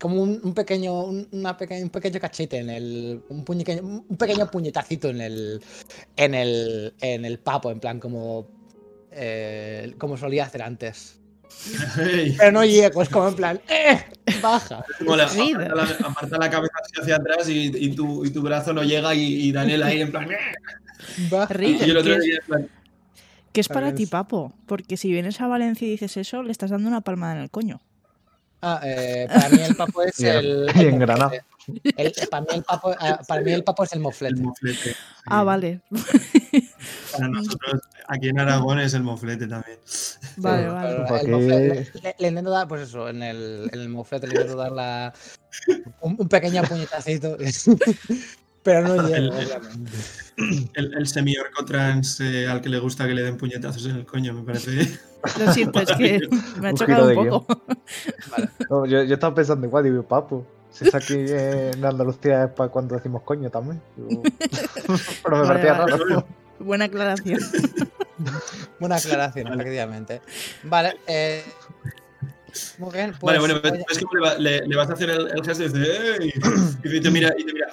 Como un, un pequeño. un- Una peque- un pequeño cachete en el. Un, puñeque- un pequeño puñetacito en el. En el. En el papo, en plan como. eh, como solía hacer antes. Pero no llego, es como en plan. ¡Eh! Baja. como la- Sí, aparta, la, aparta la cabeza así hacia atrás y, y tu, y tu brazo no llega y, y Daniel ahí en plan. "Eh". Baja. Y el otro ¿qué es- día en plan. ¿Qué es para ti, papo? Porque si vienes a Valencia y dices eso, le estás dando una palmada en el coño. Ah, eh, para mí el papo es el. y en Granada. para, mí el papo, ah, para mí el papo es el El moflete. Ah, vale. Para nosotros, aquí en Aragón es el moflete también. Vale, Pero vale. el Porque- moflete- le, le- le intento dar, pues eso, en el, en el moflete le intento dar la, un, un pequeño puñetacito. Pero no El- llego, el-. El, el semi-orco trans eh, al que le gusta que le den puñetazos en el coño, me parece. Lo siento, es que me ha Un chocado un de poco. No, yo, yo estaba pensando igual, digo, papu. Si es aquí en Andalucía es para cuando decimos coño también. Digo, Pero me Vale, parecía vale. raro. Buena aclaración. Buena aclaración, Vale. efectivamente. Vale, eh, muy bien. Pues, vale, bueno, oye, ves cómo le, va- le- le vas a hacer el, el gesto y dice, "Ey", y te mira, y te mira.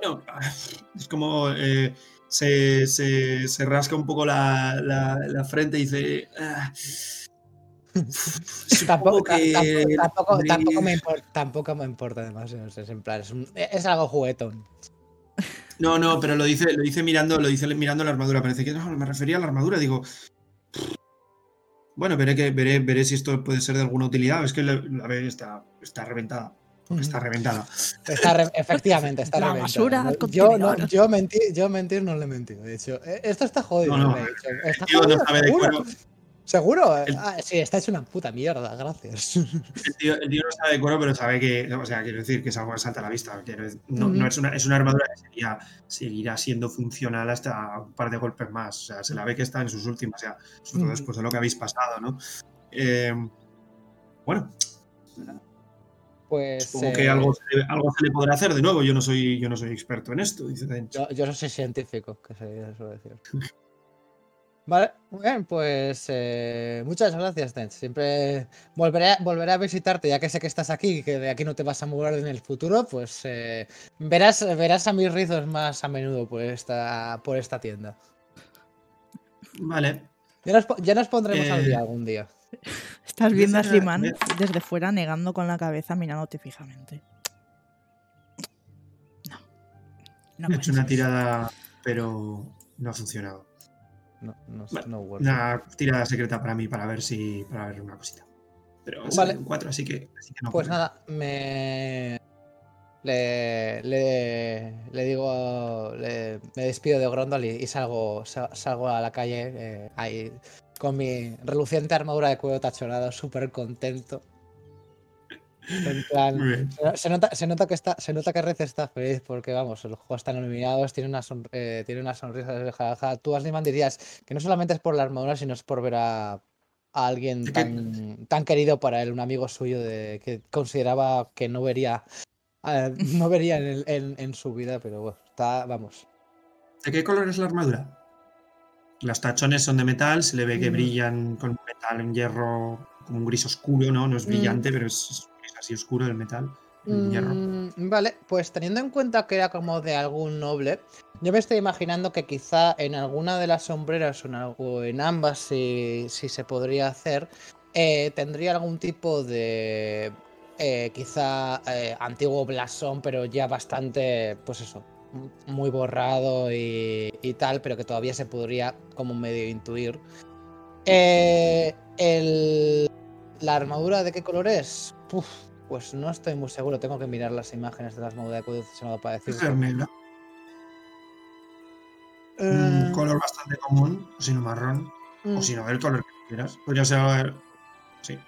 Bueno, es como eh, se, se, se rasca un poco la, la, la frente y dice. "Ah, Tampoco, que tampoco, tampoco, me importa, tampoco me importa demasiado. Es, en plan, es, un- es algo juguetón. No, no, pero lo dice, lo dice mirando, lo dice mirando la armadura. Parece que no, me refería a la armadura. Digo. Bueno, veré que veré, veré si esto puede ser de alguna utilidad. Es que la, la ve está, está reventada. Está reventada. Está re- efectivamente, está La reventada. basura No, yo, no, yo, mentir, yo mentir no le he mentido. De hecho, eh, esto está jodido. No, no. le he dicho. Está Tío, no jodido, sabe de seguro. cuero. ¿Seguro? El- Ah, sí, está hecho una puta mierda, gracias. El tío, el tío no sabe de cuero, pero sabe que, o sea, quiero decir que es algo que salta a la vista. decir, no, no Ujú. es, una, es una armadura que seguirá, seguirá siendo funcional hasta un par de golpes más. O sea, se la ve que está en sus últimas, ya, sobre todo Ujú. después de lo que habéis pasado, ¿no? Eh, bueno, Pues. supongo eh, que algo, se le- algo se le podrá hacer de nuevo. Yo no soy, yo no soy experto en esto, dice. Yo, yo no soy científico, que se suele decir. Vale, muy bien, pues eh, muchas gracias, Tench. Siempre volveré, a- volveré a visitarte, ya que sé que estás aquí y que de aquí no te vas a mover en el futuro, pues eh, verás, verás a mis rizos más a menudo por esta, por esta tienda. Vale. Ya nos, po- ya nos pondremos al Eh, día algún día. Estás viendo a Sliman empieza- desde fuera negando con la cabeza mirándote fijamente. No. No He hecho una tirada, pero no ha funcionado. No, no, Vale, no. Una tirada secreta para mí, para ver si. para ver una cosita. Pero Vale. 4, así que, así que no Pues nada, me. Le, le, le digo. le- me despido de Grondal y, y salgo, sa- salgo a la calle eh, ahí con mi reluciente armadura de cuero tachonado, súper contento. En plan, se, nota, se, nota que está, se nota que Rez está feliz porque, vamos, los juegos están nominados, tiene una, son- eh, tiene una sonrisa de jaja. Tú, Asliman, dirías que no solamente es por la armadura, sino es por ver a, a alguien que- tan, tan querido para él, un amigo suyo de, que consideraba que no vería, eh, no vería en, el- en- en su vida, pero bueno, está, vamos. ¿De qué color es la armadura? Los tachones son de metal, se le ve que Mm. brillan con metal en hierro, como un gris oscuro, ¿no? No es Mm. brillante, pero es gris así oscuro el metal, el hierro. Mm, vale, pues teniendo en cuenta que era como de algún noble, yo me estoy imaginando que quizá en alguna de las sombreras o en, algo- en ambas, si, si se podría hacer, eh, tendría algún tipo de eh, quizá eh, antiguo blasón, pero ya bastante, pues eso, muy borrado y, y tal, pero que todavía se podría como medio intuir. Eh, el, la armadura de qué color es? Pues no estoy muy seguro, tengo que mirar las imágenes de la armadura de tachonado para decir. Es negra, Eh, un color bastante común, o si no marrón, mm, o si no, el color que quieras. Podría ser. Sí.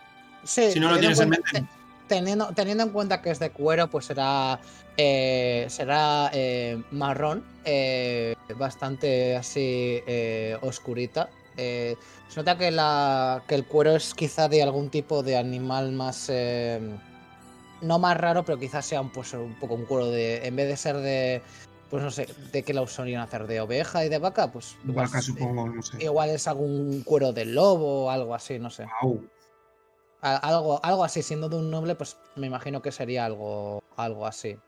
sí, si no lo tienes en mente. Te- Teniendo, teniendo en cuenta que es de cuero, pues será eh, será eh, marrón, eh, bastante así eh, oscurita. Se nota que, la, que el cuero es quizá de algún tipo de animal más. no más raro, pero quizás sea un, pues, un poco un cuero de. En vez de ser de. Pues no sé, ¿de qué lo solían hacer? ¿De oveja y de vaca? Pues igual, Vaca, supongo, no sé. igual es algún cuero de lobo o algo así, no sé. Au. Algo, algo así, siendo de un noble, pues me imagino que sería algo, algo así.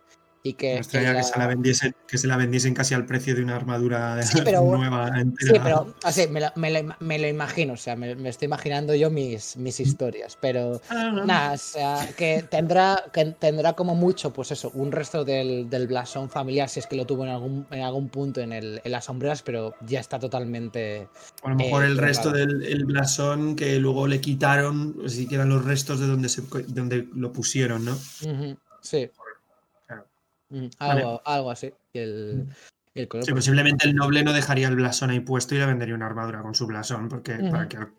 Y que. Me extraña que se la vendiesen, que se la vendiesen casi al precio de una armadura Sí, pero nueva entera. Sí, pero así, me lo, me lo ima- me lo imagino, o sea, me, me estoy imaginando yo mis, mis historias, pero Ah, nada, o sea, que tendrá, que tendrá como mucho, pues eso, un resto del, del blasón familiar, si es que lo tuvo en algún, en algún punto en, el, en las sombreras, pero ya está totalmente... A lo mejor eh, el resto del el blasón que luego le quitaron, si quedan los restos de donde, se, de donde lo pusieron, ¿no? Sí. Vale. algo, algo así. El, y el color, Sí, pues, posiblemente el noble no dejaría el blasón ahí puesto y le vendería una armadura con su blasón, porque para que a lo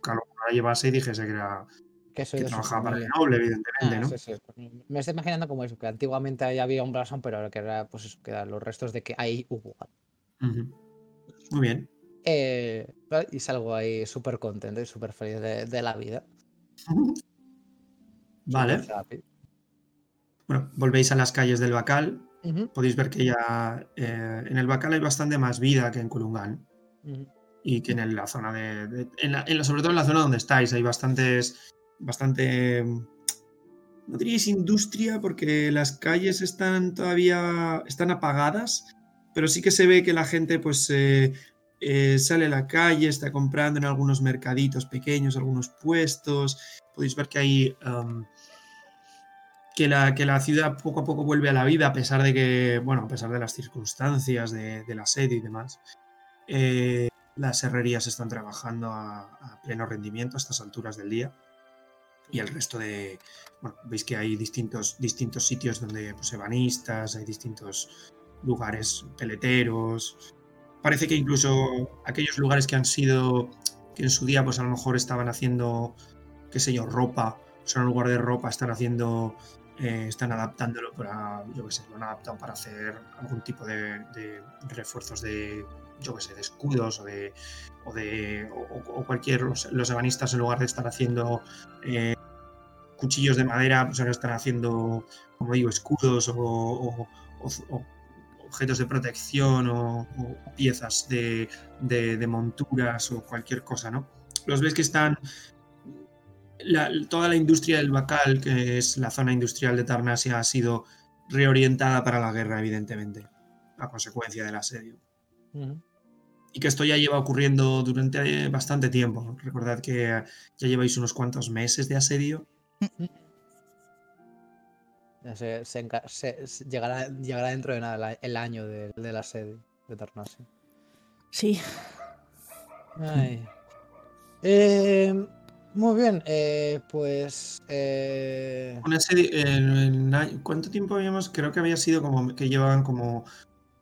la llevase y dijese que, era, que soy que trabajaba para el noble, evidentemente, Ah, ¿no? sí, sí. Me estoy imaginando como eso, que antiguamente había un blasón, pero ahora que era, pues eso, que eran los restos de que ahí hubo. Muy bien. Eh, y salgo ahí súper contento y súper feliz de, de la vida. Vale. Bueno, volvéis a las calles del Bacal. Ujú, Podéis ver que ya eh, en el Bacal hay bastante más vida que en Kulungan. ujú. y que en la zona de, de- en la- en la- sobre todo en la zona donde estáis hay bastantes bastante no diríais industria porque las calles están todavía están apagadas pero sí que se ve que la gente pues eh, eh, sale a la calle está comprando en algunos mercaditos pequeños algunos puestos podéis ver que hay um, que la, que la ciudad poco a poco vuelve a la vida a pesar de que bueno a pesar de las circunstancias de, del asedio y demás Eh, las herrerías están trabajando a, pleno rendimiento a estas alturas del día. Y el resto de. Bueno, veis que hay distintos, distintos sitios donde pues, ebanistas, hay distintos lugares peleteros. Parece que incluso aquellos lugares que han sido que en su día pues a lo mejor estaban haciendo, qué sé yo, ropa, sea, en lugar de ropa están haciendo, eh, están adaptándolo para, yo qué sé, lo han adaptado para hacer algún tipo de, refuerzos de, yo qué sé, escudos o de, o de o, cualquier, los, los ebanistas en lugar de estar haciendo eh, cuchillos de madera, pues ahora están haciendo, como digo, escudos o, objetos de protección o, piezas de, de- de monturas o cualquier cosa, ¿no? Los ves que están... la- toda la industria del Bacal, que es la zona industrial de Tarnasia, ha sido reorientada para la guerra, evidentemente, a consecuencia del asedio. Y que esto ya lleva ocurriendo durante bastante tiempo. Recordad que ya lleváis unos cuantos meses de asedio. Ya Se, se enca- se- se- llegará, llegará dentro de nada el año del- de, la sede de Tarnasia. Sí. Ay. Eh, muy bien, eh, pues. eh, ¿Cuánto tiempo habíamos? Creo que había sido como que llevaban como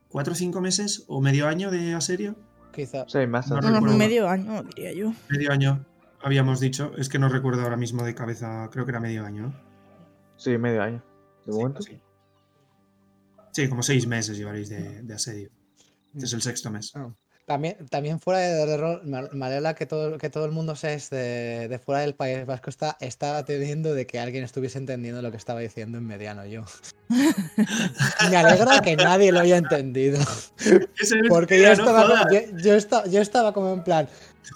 cuatro o cinco meses o medio año de asedio. quizá. Seis meses. No Unos recuerdo. medio año, diría yo. Medio año habíamos dicho. Es que no recuerdo ahora mismo de cabeza. Creo que era medio año. ¿no? Sí, medio año. De Sí, momento. sí. Sí, como seis meses llevaréis de, de asedio. Este es el sexto mes. Ah. También, también fuera de, de rol, me alegra que todo, que todo el mundo sea de, de fuera del País Vasco está, estaba teniendo de que alguien estuviese entendiendo lo que estaba diciendo en mediano yo. me alegra que nadie lo haya entendido. Porque yo estaba, yo estaba, yo estaba como en plan.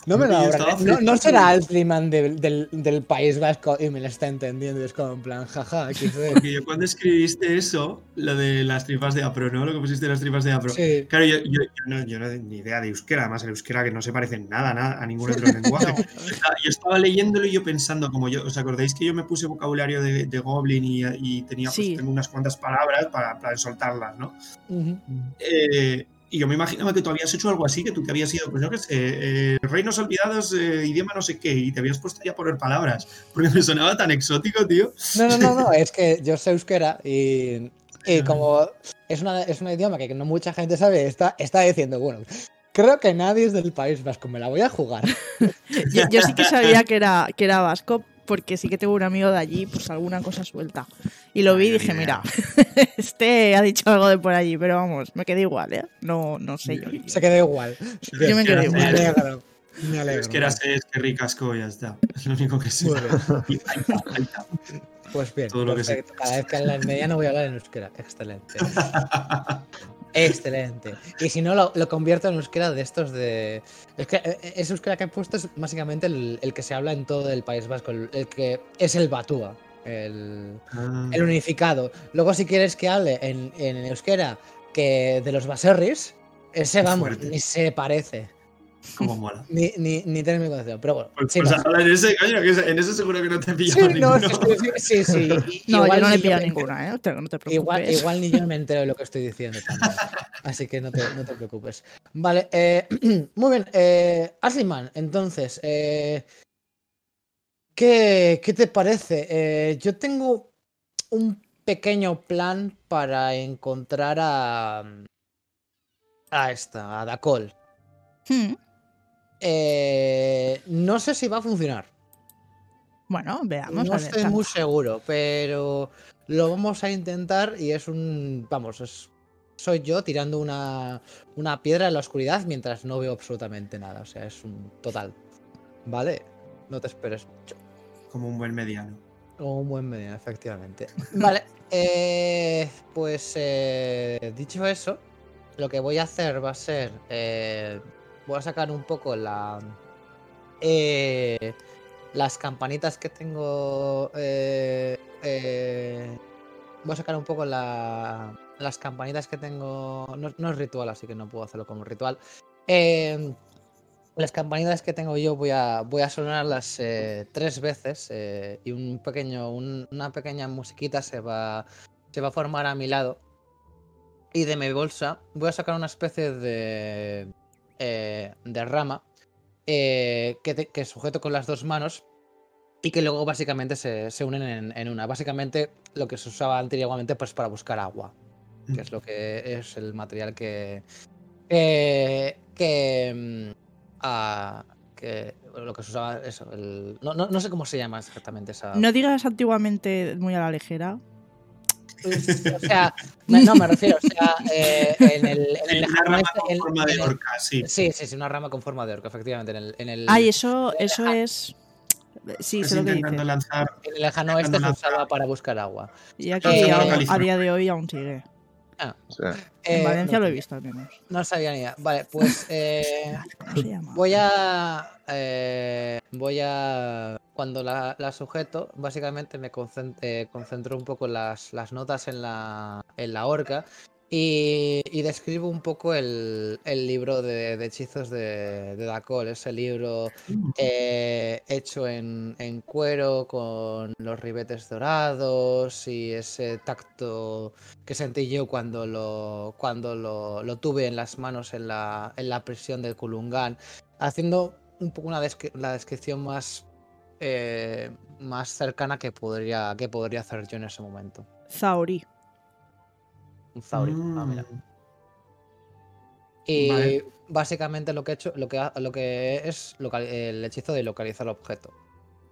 No me lo estaba no, no será Altliman del, del, del País Vasco y me lo está entendiendo. y es como en plan, jaja, Porque yo cuando escribiste eso, lo de las tripas de Apro, ¿no? Lo que pusiste de las tripas de Apro. Sí. Claro, yo, yo, yo no, yo no tengo ni idea de euskera, además el euskera que no se parece en nada, nada a ningún otro lenguaje. Yo estaba- Yo estaba leyéndolo y yo pensando, como yo, ¿os acordáis que yo me puse vocabulario de, de Goblin y, y tenía, pues, Sí. tengo unas cuantas palabras para, para soltarlas, ¿no? Ujú. Eh, y yo me imaginaba que tú habías hecho algo así, que tú te habías ido, pues yo qué sé, eh, Reinos Olvidados, eh, idioma no sé qué, y te habías puesto ya a poner palabras, porque me sonaba tan exótico, tío. No, no, no, no, es que yo sé euskera y, y como es, una, es un idioma que no mucha gente sabe, está, está diciendo, bueno, creo que nadie es del País Vasco, me la voy a jugar. Yo, yo sí que sabía que era, que era vasco, porque sí que tengo un amigo de allí, pues alguna cosa suelta. Y lo vi y dije, mira. este ha dicho algo de por allí, pero vamos, me quedé igual, ¿eh? No, no sé yo. Se quedó igual. Yo me quedé Me igual. alegro. Me alegro. Es que era es que ricasco, ya está. Es lo único que sé. Pues bien, Todo lo que. Cada vez que en mediano voy a hablar en euskera. Excelente. Excelente. Y si no, lo, lo convierto en euskera de estos de. Es que eh, ese euskera que he puesto es básicamente el, el que se habla en todo el País Vasco, el, el que es el Batúa. El, Ah, el unificado. Luego, si quieres que hable en, en euskera que de los baserris, ese vamos, ni se parece. Cómo mola. Ni, ni, ni tiene mi concepción. Pero bueno, Pues, sí, pues no. en ese, coño, que en ese seguro que no te Sí, pillamos no, ninguno. sí, sí, sí, sí. No, yo igual no le pido me- ninguna, ¿eh? No te, no te preocupes. Igual, igual ni yo me entero de lo que estoy diciendo también. Así que no te, no te preocupes. Vale, eh, muy bien. Eh, Asliman, entonces, eh, ¿qué, qué te parece? Eh, yo tengo un pequeño plan para encontrar a. a esta, a Dacol. Hmm, Eh, no sé si va a funcionar. Bueno, veamos. No a ver, estoy tanto. muy seguro, pero lo vamos a intentar y es un. Vamos, es, soy yo tirando una, una piedra en la oscuridad mientras no veo absolutamente nada. O sea, es un total. ¿Vale? No te esperes mucho. Como un buen mediano. Como un buen medio, efectivamente. Vale, eh, pues eh, dicho eso, lo que voy a hacer va a ser. eh, voy a sacar un poco la. eh, las campanitas que tengo. eh, eh, voy a sacar un poco la, las campanitas que tengo. No, es ritual, así que no puedo hacerlo como ritual. Eh, las campanitas que tengo yo voy a, voy a sonarlas eh, tres veces eh, y un pequeño, un- una pequeña musiquita se va, se va a formar a mi lado. Y de mi bolsa voy a sacar una especie de, eh, de rama eh, que, que sujeto con las dos manos y que luego básicamente se, se unen en, en una. Básicamente lo que se usaba antiguamente pues para buscar agua, que es lo que es el material que, que, que, mm, ah, lo que se usaba eso. no, no, no sé cómo se llama exactamente esa. No digas antiguamente muy a la ligera. O sea, no me refiero, o sea, eh, en el, en el Una lejano rama este- con en- forma de orca, sí. Sí, sí, sí, una rama con forma de orca, efectivamente. En el, en el, Ay, eso, eso es. Sí, sé lo que lanzar. en el lejano oeste se usaba para buscar agua. Y aquí Eh, a, a día de hoy aún sigue. Sí. En Eh, Valencia no, lo he visto al menos. No sabía ni idea. Vale, pues eh, ¿Cómo se llama? voy a. eh, voy a. Cuando la, la sujeto, básicamente me concent- eh, concentro un poco las, las notas en la, en la horca y, y describo un poco el, el libro de, de hechizos de, de Dacol. Ese libro eh, hecho en, en cuero con los ribetes dorados y ese tacto que sentí yo cuando lo, cuando lo, lo tuve en las manos en la, en la prisión de Kulungan, haciendo un poco una descri- la descripción más, eh, más cercana que podría, que podría hacer yo en ese momento. Zaori. Un Zauri. Ah, mira. Mm, Y Vale. básicamente lo que he hecho, lo que, lo que es local- el hechizo de localizar objeto.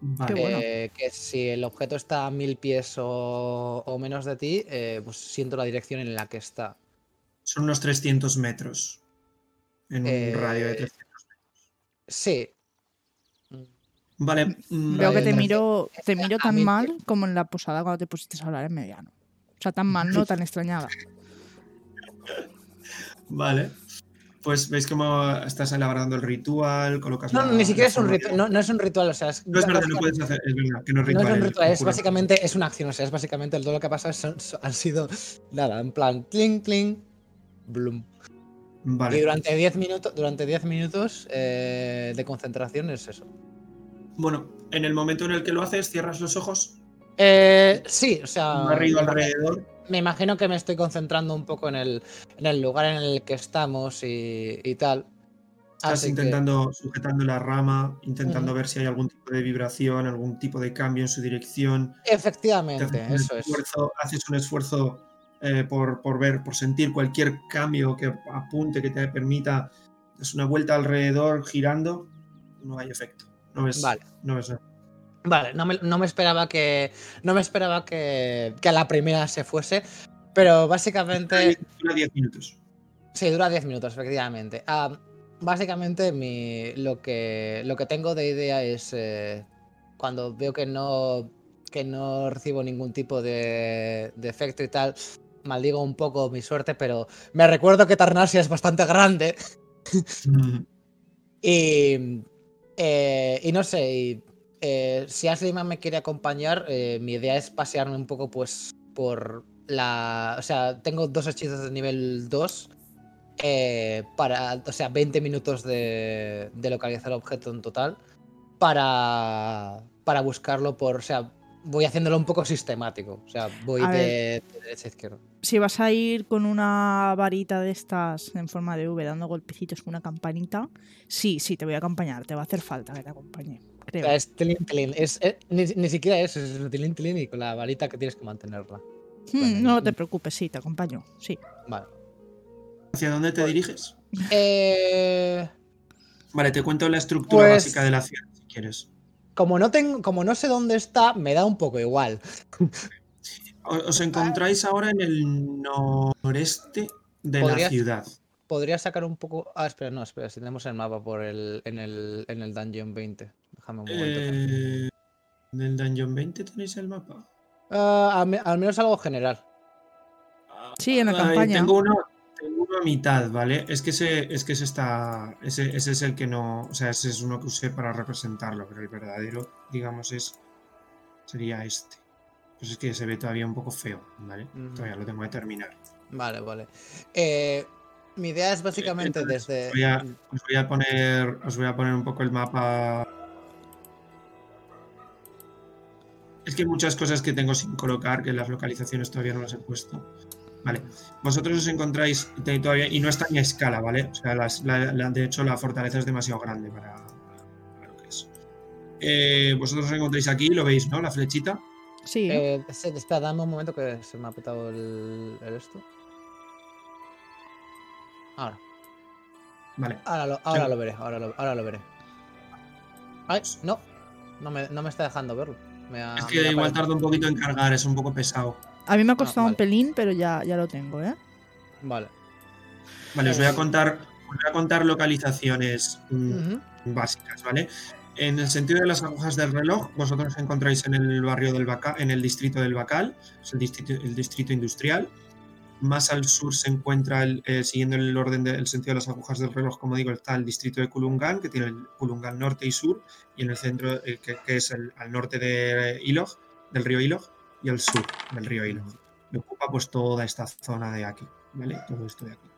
Vale. Qué bueno. Eh, que si el objeto está a mil pies o, o menos de ti, eh, pues siento la dirección en la que está. Son unos 300 metros. En un Eh, radio de 300. Sí. Vale. Veo mm, que te miro, te miro tan mal como en la posada cuando te pusiste a hablar en mediano. O sea, tan mal, no tan extrañada. Vale. Pues veis cómo estás elaborando el ritual, colocas No, la- ni siquiera es un ritual. No, no es un ritual, o sea, es, No es verdad, no básicamente- puedes hacer. Es verdad, que no es no ritual. es un el ritual, es básicamente es una acción, o sea, es básicamente todo lo que ha pasado son- son- han sido nada, en plan cling cling blum. Y Vale. durante 10 minutos, durante 10 minutos eh, de concentración es eso. Bueno, en el momento en el que lo haces, cierras los ojos, Eh, sí, o sea, barrido me imagino- alrededor. me imagino que me estoy concentrando un poco en el, en el lugar en el que estamos y, y tal. Estás Así que- intentando, sujetando la rama, intentando ver si hay algún tipo de vibración, algún tipo de cambio en su dirección. Te efectivamente, eso es. haces un esfuerzo eh, por, por ver, por sentir cualquier cambio que apunte, que te permita. Es una vuelta alrededor, girando. No hay efecto. No ves, Vale. no ves nada. Vale, no me, no me esperaba que. No me esperaba que, que a la primera se fuese. Pero básicamente. Dura 10 minutos. Sí, dura 10 minutos, efectivamente. Ah, básicamente mi, lo, que, lo que tengo de idea es eh, cuando veo que no, que no recibo ningún tipo de, de efecto y tal, maldigo un poco mi suerte, pero me recuerdo que Tarnasia es bastante grande Mm, y, eh, y no sé, y, eh, si Asliman me quiere acompañar, eh, mi idea es pasearme un poco pues por la... O sea, tengo dos hechizos de nivel 2 eh, para, o sea, 20 minutos de, de localizar objeto en total para, para buscarlo por, o sea, voy haciéndolo un poco sistemático, o sea, voy de, ver. de derecha a izquierda. Si vas a ir con una varita de estas en forma de V dando golpecitos con una campanita, sí, sí, te voy a acompañar. Te va a hacer falta que te acompañe. O Creo. sea, es tilín, tilín, es, eh, ni, ni siquiera es, es tilín, tilín y con la varita que tienes que mantenerla. Hmm, no te preocupes, sí, te acompaño. Sí. Vale. ¿Hacia dónde te diriges? Eh, Vale, te cuento la estructura Pues- básica de la ciudad, si quieres. como, no tengo, como no sé dónde está, me da un poco igual. Os encontráis ahora en el noreste de la ciudad. Podría sacar un poco. Ah, espera, no, espera, si tenemos el mapa por el, en, el, en el Dungeon 20. Déjame un momento. Eh, ¿En el Dungeon 20 tenéis el mapa? Ah, al, me- al menos algo general. Sí, en la Ay, campaña. Tengo uno, tengo uno a mitad, ¿vale? Es que ese, es que ese está. Ese, ese es el que no. O sea, ese es uno que usé para representarlo, pero el verdadero, digamos, es. Sería este. Pues es que se ve todavía un poco feo, ¿vale? Todavía lo tengo que terminar. Vale, vale. Eh, mi idea es básicamente entonces, desde. voy a- Os voy a poner. Os voy a poner un poco el mapa. Que hay muchas cosas que tengo sin colocar, que las localizaciones todavía no las he puesto. Vale. Vosotros os encontráis todavía. Y no está ni a escala, ¿vale? O sea, las- la- la- de hecho, la fortaleza es demasiado grande para, para lo que es. Eh, vosotros os encontráis aquí, lo veis, ¿no? La flechita. Sí. Eh, espera, dame un momento que se me ha petado el, el esto. Ahora, Vale. ahora lo, ahora Sí. lo veré, ahora lo, ahora lo veré. Ay, no. No me, no me está dejando verlo. Me ha- Es que igual tarda un poquito en cargar, es un poco pesado. A mí me ha costado un vale. pelín, pero ya, ya lo tengo, ¿eh? Vale. Vale, os voy a Eh. contar, os voy a contar localizaciones mm, básicas, ¿vale? En el sentido de las agujas del reloj, vosotros os encontráis en el barrio del Bacal, en el distrito del Bacal, es el distrito, el distrito industrial. Más al sur se encuentra, el, eh, siguiendo el orden del sentido de las agujas del reloj, como digo, está el distrito de Kulungan, que tiene el Kulungan norte y sur, y en el centro, eh, que, es el, al norte de Ilog, del río Ilog, y al sur del río Ilog. Y ocupa pues toda esta zona de aquí, ¿vale? Todo esto de aquí.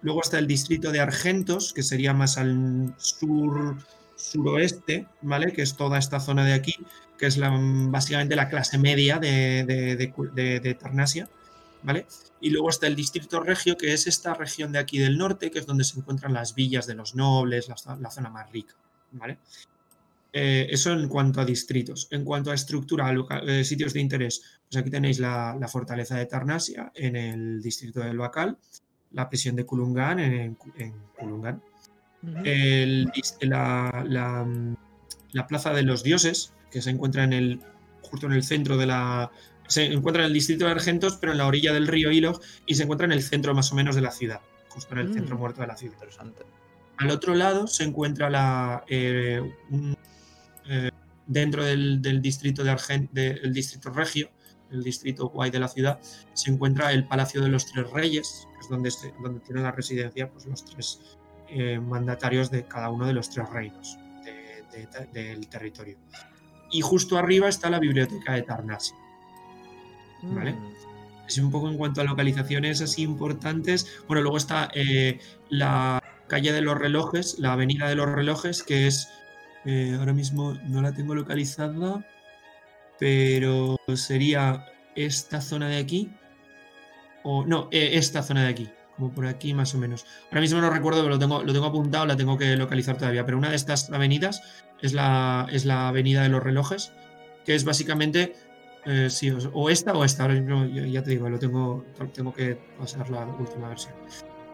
Luego está el distrito de Argentos, que sería más al sur suroeste, ¿vale? Que es toda esta zona de aquí, que es la, básicamente la clase media de- de Tarnasia, ¿vale? Y luego está el distrito regio, que es esta región de aquí del norte, que es donde se encuentran las villas de los nobles, la, zo- la zona más rica, ¿vale? Eh, eso en cuanto a distritos. En cuanto a estructura, eh, sitios de interés, pues aquí tenéis la, la fortaleza de Tarnasia en el distrito del Bacal, la prisión de Kulungan en, en Kulungan, el la, la, la Plaza de los Dioses, que se encuentra en el, justo en el centro de la... Se encuentra en el distrito de Argentos, pero en la orilla del río Ilog, y se encuentra en el centro más o menos de la ciudad, justo en el Mm. centro muerto de la ciudad. Interesante. Al otro lado se encuentra la, eh, un- eh, dentro del, del distrito de Argen- del distrito regio, el distrito guay de la ciudad, se encuentra el Palacio de los Tres Reyes, que es donde, se- donde tienen la residencia pues, los tres eh, mandatarios de cada uno de los tres reinos de- de- de- del territorio. Y justo arriba está la biblioteca de Tarnasia. Vale. Mm. Es un poco en cuanto a localizaciones así importantes. Bueno, luego está eh, la calle de los relojes, la avenida de los relojes, que es. eh, ahora mismo no la tengo localizada, pero sería esta zona de aquí. O no, eh, esta zona de aquí, como por aquí más o menos. Ahora mismo no recuerdo, pero lo tengo, lo tengo apuntado, la tengo que localizar todavía. Pero una de estas avenidas es la, es la avenida de los relojes, que es básicamente eh, sí, o, esta o esta. Ahora mismo ya, te digo, lo tengo, tengo que pasar la última versión.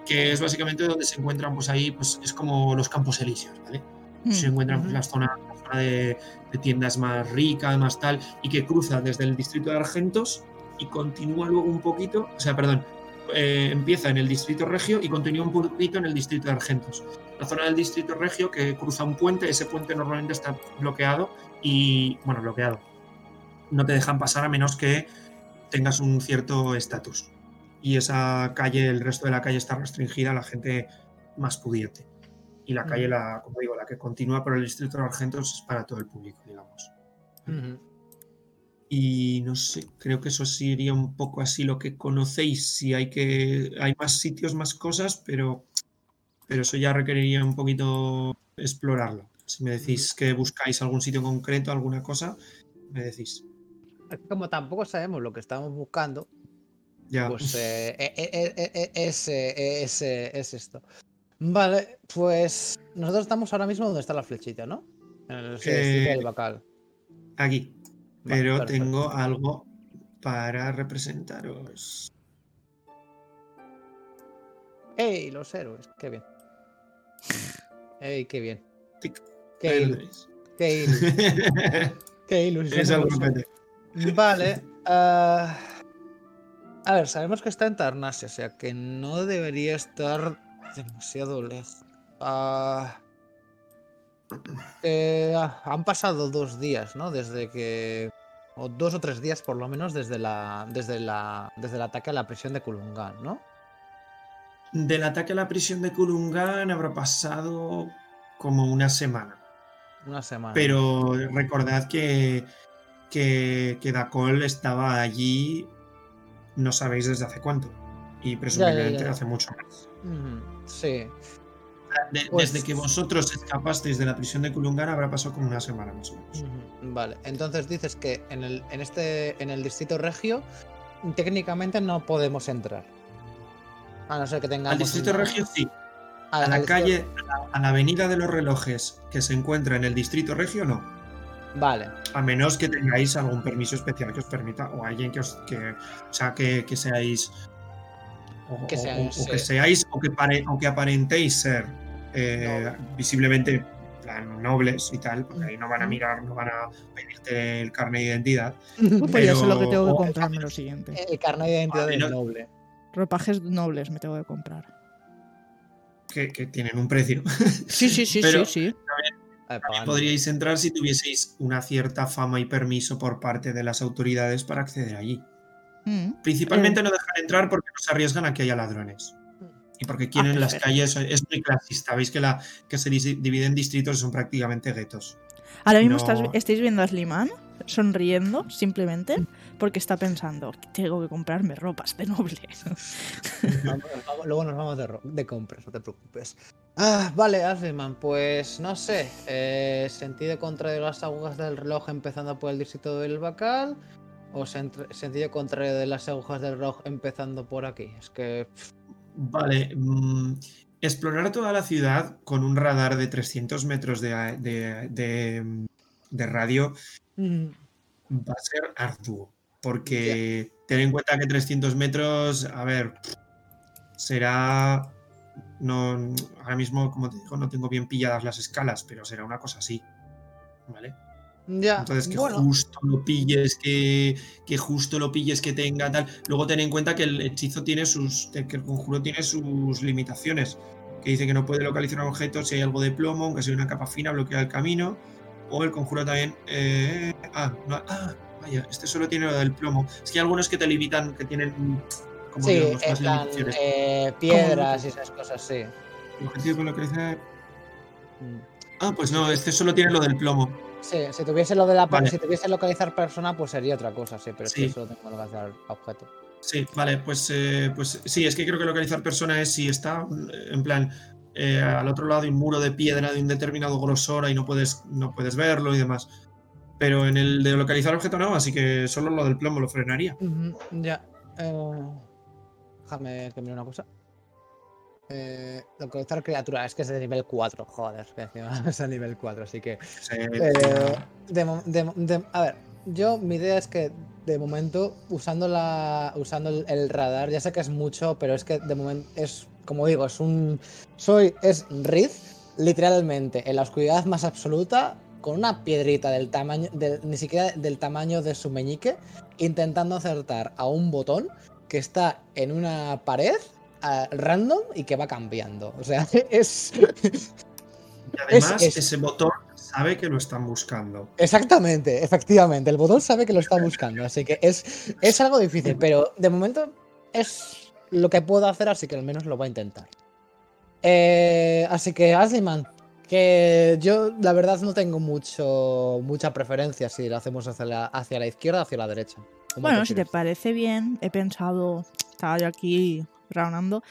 Que es básicamente donde se encuentran, pues ahí, pues es como los campos elíseos, ¿vale? Mm. Se encuentran pues, Ujú. las zonas la zona de, de tiendas más ricas, más tal, y que cruza desde el distrito de Argentos y continúa luego un poquito, o sea, perdón, eh, empieza en el distrito regio y continúa un poquito en el distrito de Argentos. La zona del distrito regio que cruza un puente, ese puente normalmente está bloqueado y, bueno, bloqueado. No te dejan pasar a menos que tengas un cierto estatus. Y esa calle, el resto de la calle está restringida a la gente más pudiente. Y la calle, la, como digo, la que continúa por el distrito de Argentos es para todo el público, digamos. Y no sé, creo que eso sería un poco así lo que conocéis. Si hay que. Hay más sitios, más cosas, pero. Pero eso ya requeriría un poquito explorarlo. Si me decís que buscáis algún sitio concreto, alguna cosa, me decís. Es Como tampoco sabemos lo que estamos buscando, Ya. pues eh, eh, es, eh, es, eh, es esto. Vale, pues nosotros estamos ahora mismo donde está la flechita, ¿no? En el del Bacal. Aquí. Vale, Pero perfecto. tengo algo para representaros. ¡Ey, los héroes! ¡Qué bien! ¡Ey, qué bien! Tic. ¡Qué, ilu- qué, ilu- qué ilusión! es me Vale. ah, a ver, sabemos que está en Tarnasia, o sea que no debería estar demasiado lejos. Ah, eh, ah, han pasado dos días, ¿no? Desde que. O dos o tres días por lo menos desde la. desde la. desde el ataque a la prisión de Kulungan, ¿no? Del ataque a la prisión de Kulungan habrá pasado como una semana. Una semana. Pero recordad que, que, que Dacol estaba allí, no sabéis desde hace cuánto. Y presumiblemente ya. hace mucho más. Sí. De- Pues- Desde que vosotros escapasteis de la prisión de Kulungan habrá pasado como una semana más o menos. Vale, entonces dices que en el, en este, en el distrito regio, técnicamente no podemos entrar. A no ser que tengamos. Al distrito una- regio sí. A la calle, a la, a la avenida de los relojes que se encuentra en el distrito regio no. Vale, A menos que tengáis algún permiso especial que os permita, o alguien que os. Que, o sea, que, que seáis. O Que o- seáis, o- o que eh, seáis, o que, pare- o que aparentéis ser eh, visiblemente plan nobles y tal, porque ahí no van a mirar, no van a pedirte el carnet de identidad. Pues ya sé lo que Pero- tengo que comprarme lo siguiente. El carnet de identidad Vale, del no- noble. Ropajes nobles me tengo que comprar. Que, que tienen un precio. Sí, sí, sí, Pero- sí, sí. Pagando. Podríais entrar si tuvieseis una cierta fama y permiso por parte de las autoridades para acceder allí. Mm. Principalmente no dejan entrar porque no se arriesgan a que haya ladrones. Y porque quieren Ah, las calles, es muy clasista. Veis que, la, que se divide en distritos y son prácticamente guetos. Ahora mismo No. estás, estáis viendo a Sliman sonriendo simplemente porque está pensando, tengo que comprarme ropas de noble. Luego nos vamos de, compras, no te preocupes. Ah, vale, Asliman, pues no sé. eh, ¿Sentido contrario de las agujas del reloj empezando por el distrito del Bacal? ¿O sent- sentido contrario de las agujas del reloj empezando por aquí? Es que. pff, Vale. mm, explorar toda la ciudad con un radar de 300 metros de, de- de- de radio mm, va a ser arduo. Porque ten en cuenta que 300 metros, a ver, será. No, ahora mismo, como te digo, no tengo bien pilladas las escalas, pero será una cosa así. ¿Vale? Ya, Entonces, que bueno, justo lo pilles, que, que justo lo pilles, que tenga tal. Luego ten en cuenta que el hechizo tiene sus. que el conjuro tiene sus limitaciones. Que dice que no puede localizar un objeto si hay algo de plomo, aunque sea una capa fina, bloquea el camino. O el conjuro también. eh, ah, no- ah, vaya, este solo tiene lo del plomo. Es que hay algunos que te limitan, que tienen. Como sí, digamos, más plan, limitaciones. eh, piedras y esas cosas, sí. Objetivo localizar. Mm. Ah, pues no, este solo tiene lo del plomo. Sí, si tuviese lo de la Vale. si tuviese localizar persona, pues sería otra cosa, sí, pero es Sí. que solo tengo localizar objeto. Sí, vale, pues, eh, pues sí, es que creo que localizar persona es si está eh, en plan eh, al otro lado de un muro de piedra de un determinado grosor y no puedes, no puedes verlo y demás. Pero en el de localizar objeto no, así que solo lo del plomo lo frenaría. Ya. eh, déjame que mire una cosa. Eh, localizar criatura, es que es de nivel 4, joder, que encima es de nivel 4, así que. Eh, de mo- de mo- de- a ver, yo mi idea es que de momento, usando la. usando el, el radar, ya sé que es mucho, pero es que de momento es. Como digo, es un. Soy. es Riz, literalmente, en la oscuridad más absoluta, con una piedrita del tamaño. ni siquiera del tamaño de su meñique, intentando acertar a un botón que está en una pared ah, random y que va cambiando. O sea, es. y además, es- ese botón sabe que lo están buscando. Exactamente, efectivamente. El botón sabe que lo está buscando, así que es, es algo difícil, pero de momento es lo que puedo hacer, así que al menos lo voy a intentar. Eh, así que, Asliman, que yo la verdad no tengo mucho mucha preferencia si lo hacemos hacia la, hacia la izquierda o hacia la derecha. ¿Cómo Bueno, si te parece bien, he pensado, estaba yo aquí raonando,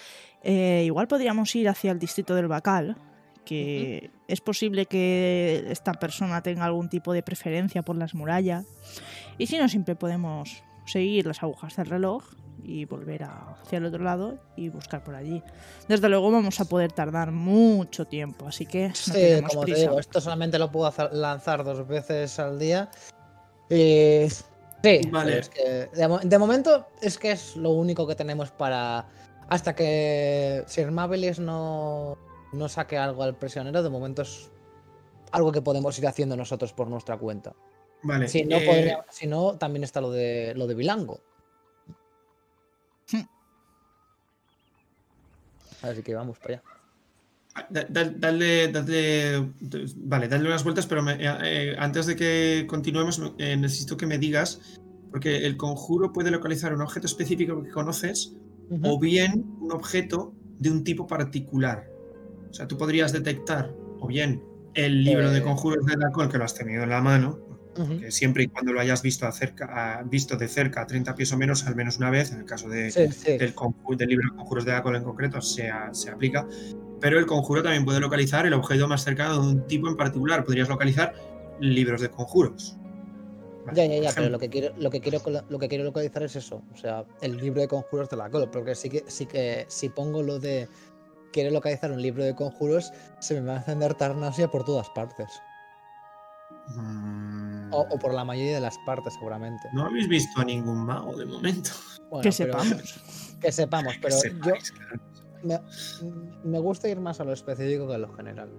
eh, igual podríamos ir hacia el distrito del Bacal, que es posible que esta persona tenga algún tipo de preferencia por las murallas. Y si no, siempre podemos seguir las agujas del reloj y volver a- hacia el otro lado y buscar por allí. Desde luego vamos a poder tardar mucho tiempo, así que no Sí, como te digo, esto solamente lo puedo hacer- lanzar dos veces al día. Y sí, Vale. pero es que de, mo- de momento es que es lo único que tenemos para. Hasta que Sir Mabelis no, no saque algo al prisionero, de momento es algo que podemos ir haciendo nosotros por nuestra cuenta. Vale. Si no, eh, podría- si no también está lo de lo de Bilango. Así que vamos para allá. Da- da- Dale, dale- vale, dale unas vueltas, pero me- eh, eh, antes de que continuemos, eh, necesito que me digas, porque el conjuro puede localizar un objeto específico que conoces o bien un objeto de un tipo particular. O sea, tú podrías detectar o bien el libro de conjuros de Dacol que lo has tenido en la mano, Que siempre y cuando lo hayas visto, acerca, a- visto de cerca a 30 pies o menos, al menos una vez, en el caso de, Sí, sí. del, del libro de conjuros de Dacol en concreto se, aplica, pero el conjuro también puede localizar el objeto más cercano de un tipo en particular. Podrías localizar libros de conjuros. Ya, ya, ya, pero lo que quiero, lo que quiero, colo- lo que quiero localizar es eso. O sea, el libro de conjuros de la. Porque sí que, sí que si pongo lo de quiero localizar un libro de conjuros, se me va a encender Tarnasia por todas partes. Mm, O, o por la mayoría de las partes, seguramente. No habéis visto a ningún mago de momento. Bueno, que pero- sepamos. Que sepamos, Que pero yo claro. me, me gusta ir más a lo específico que a lo general.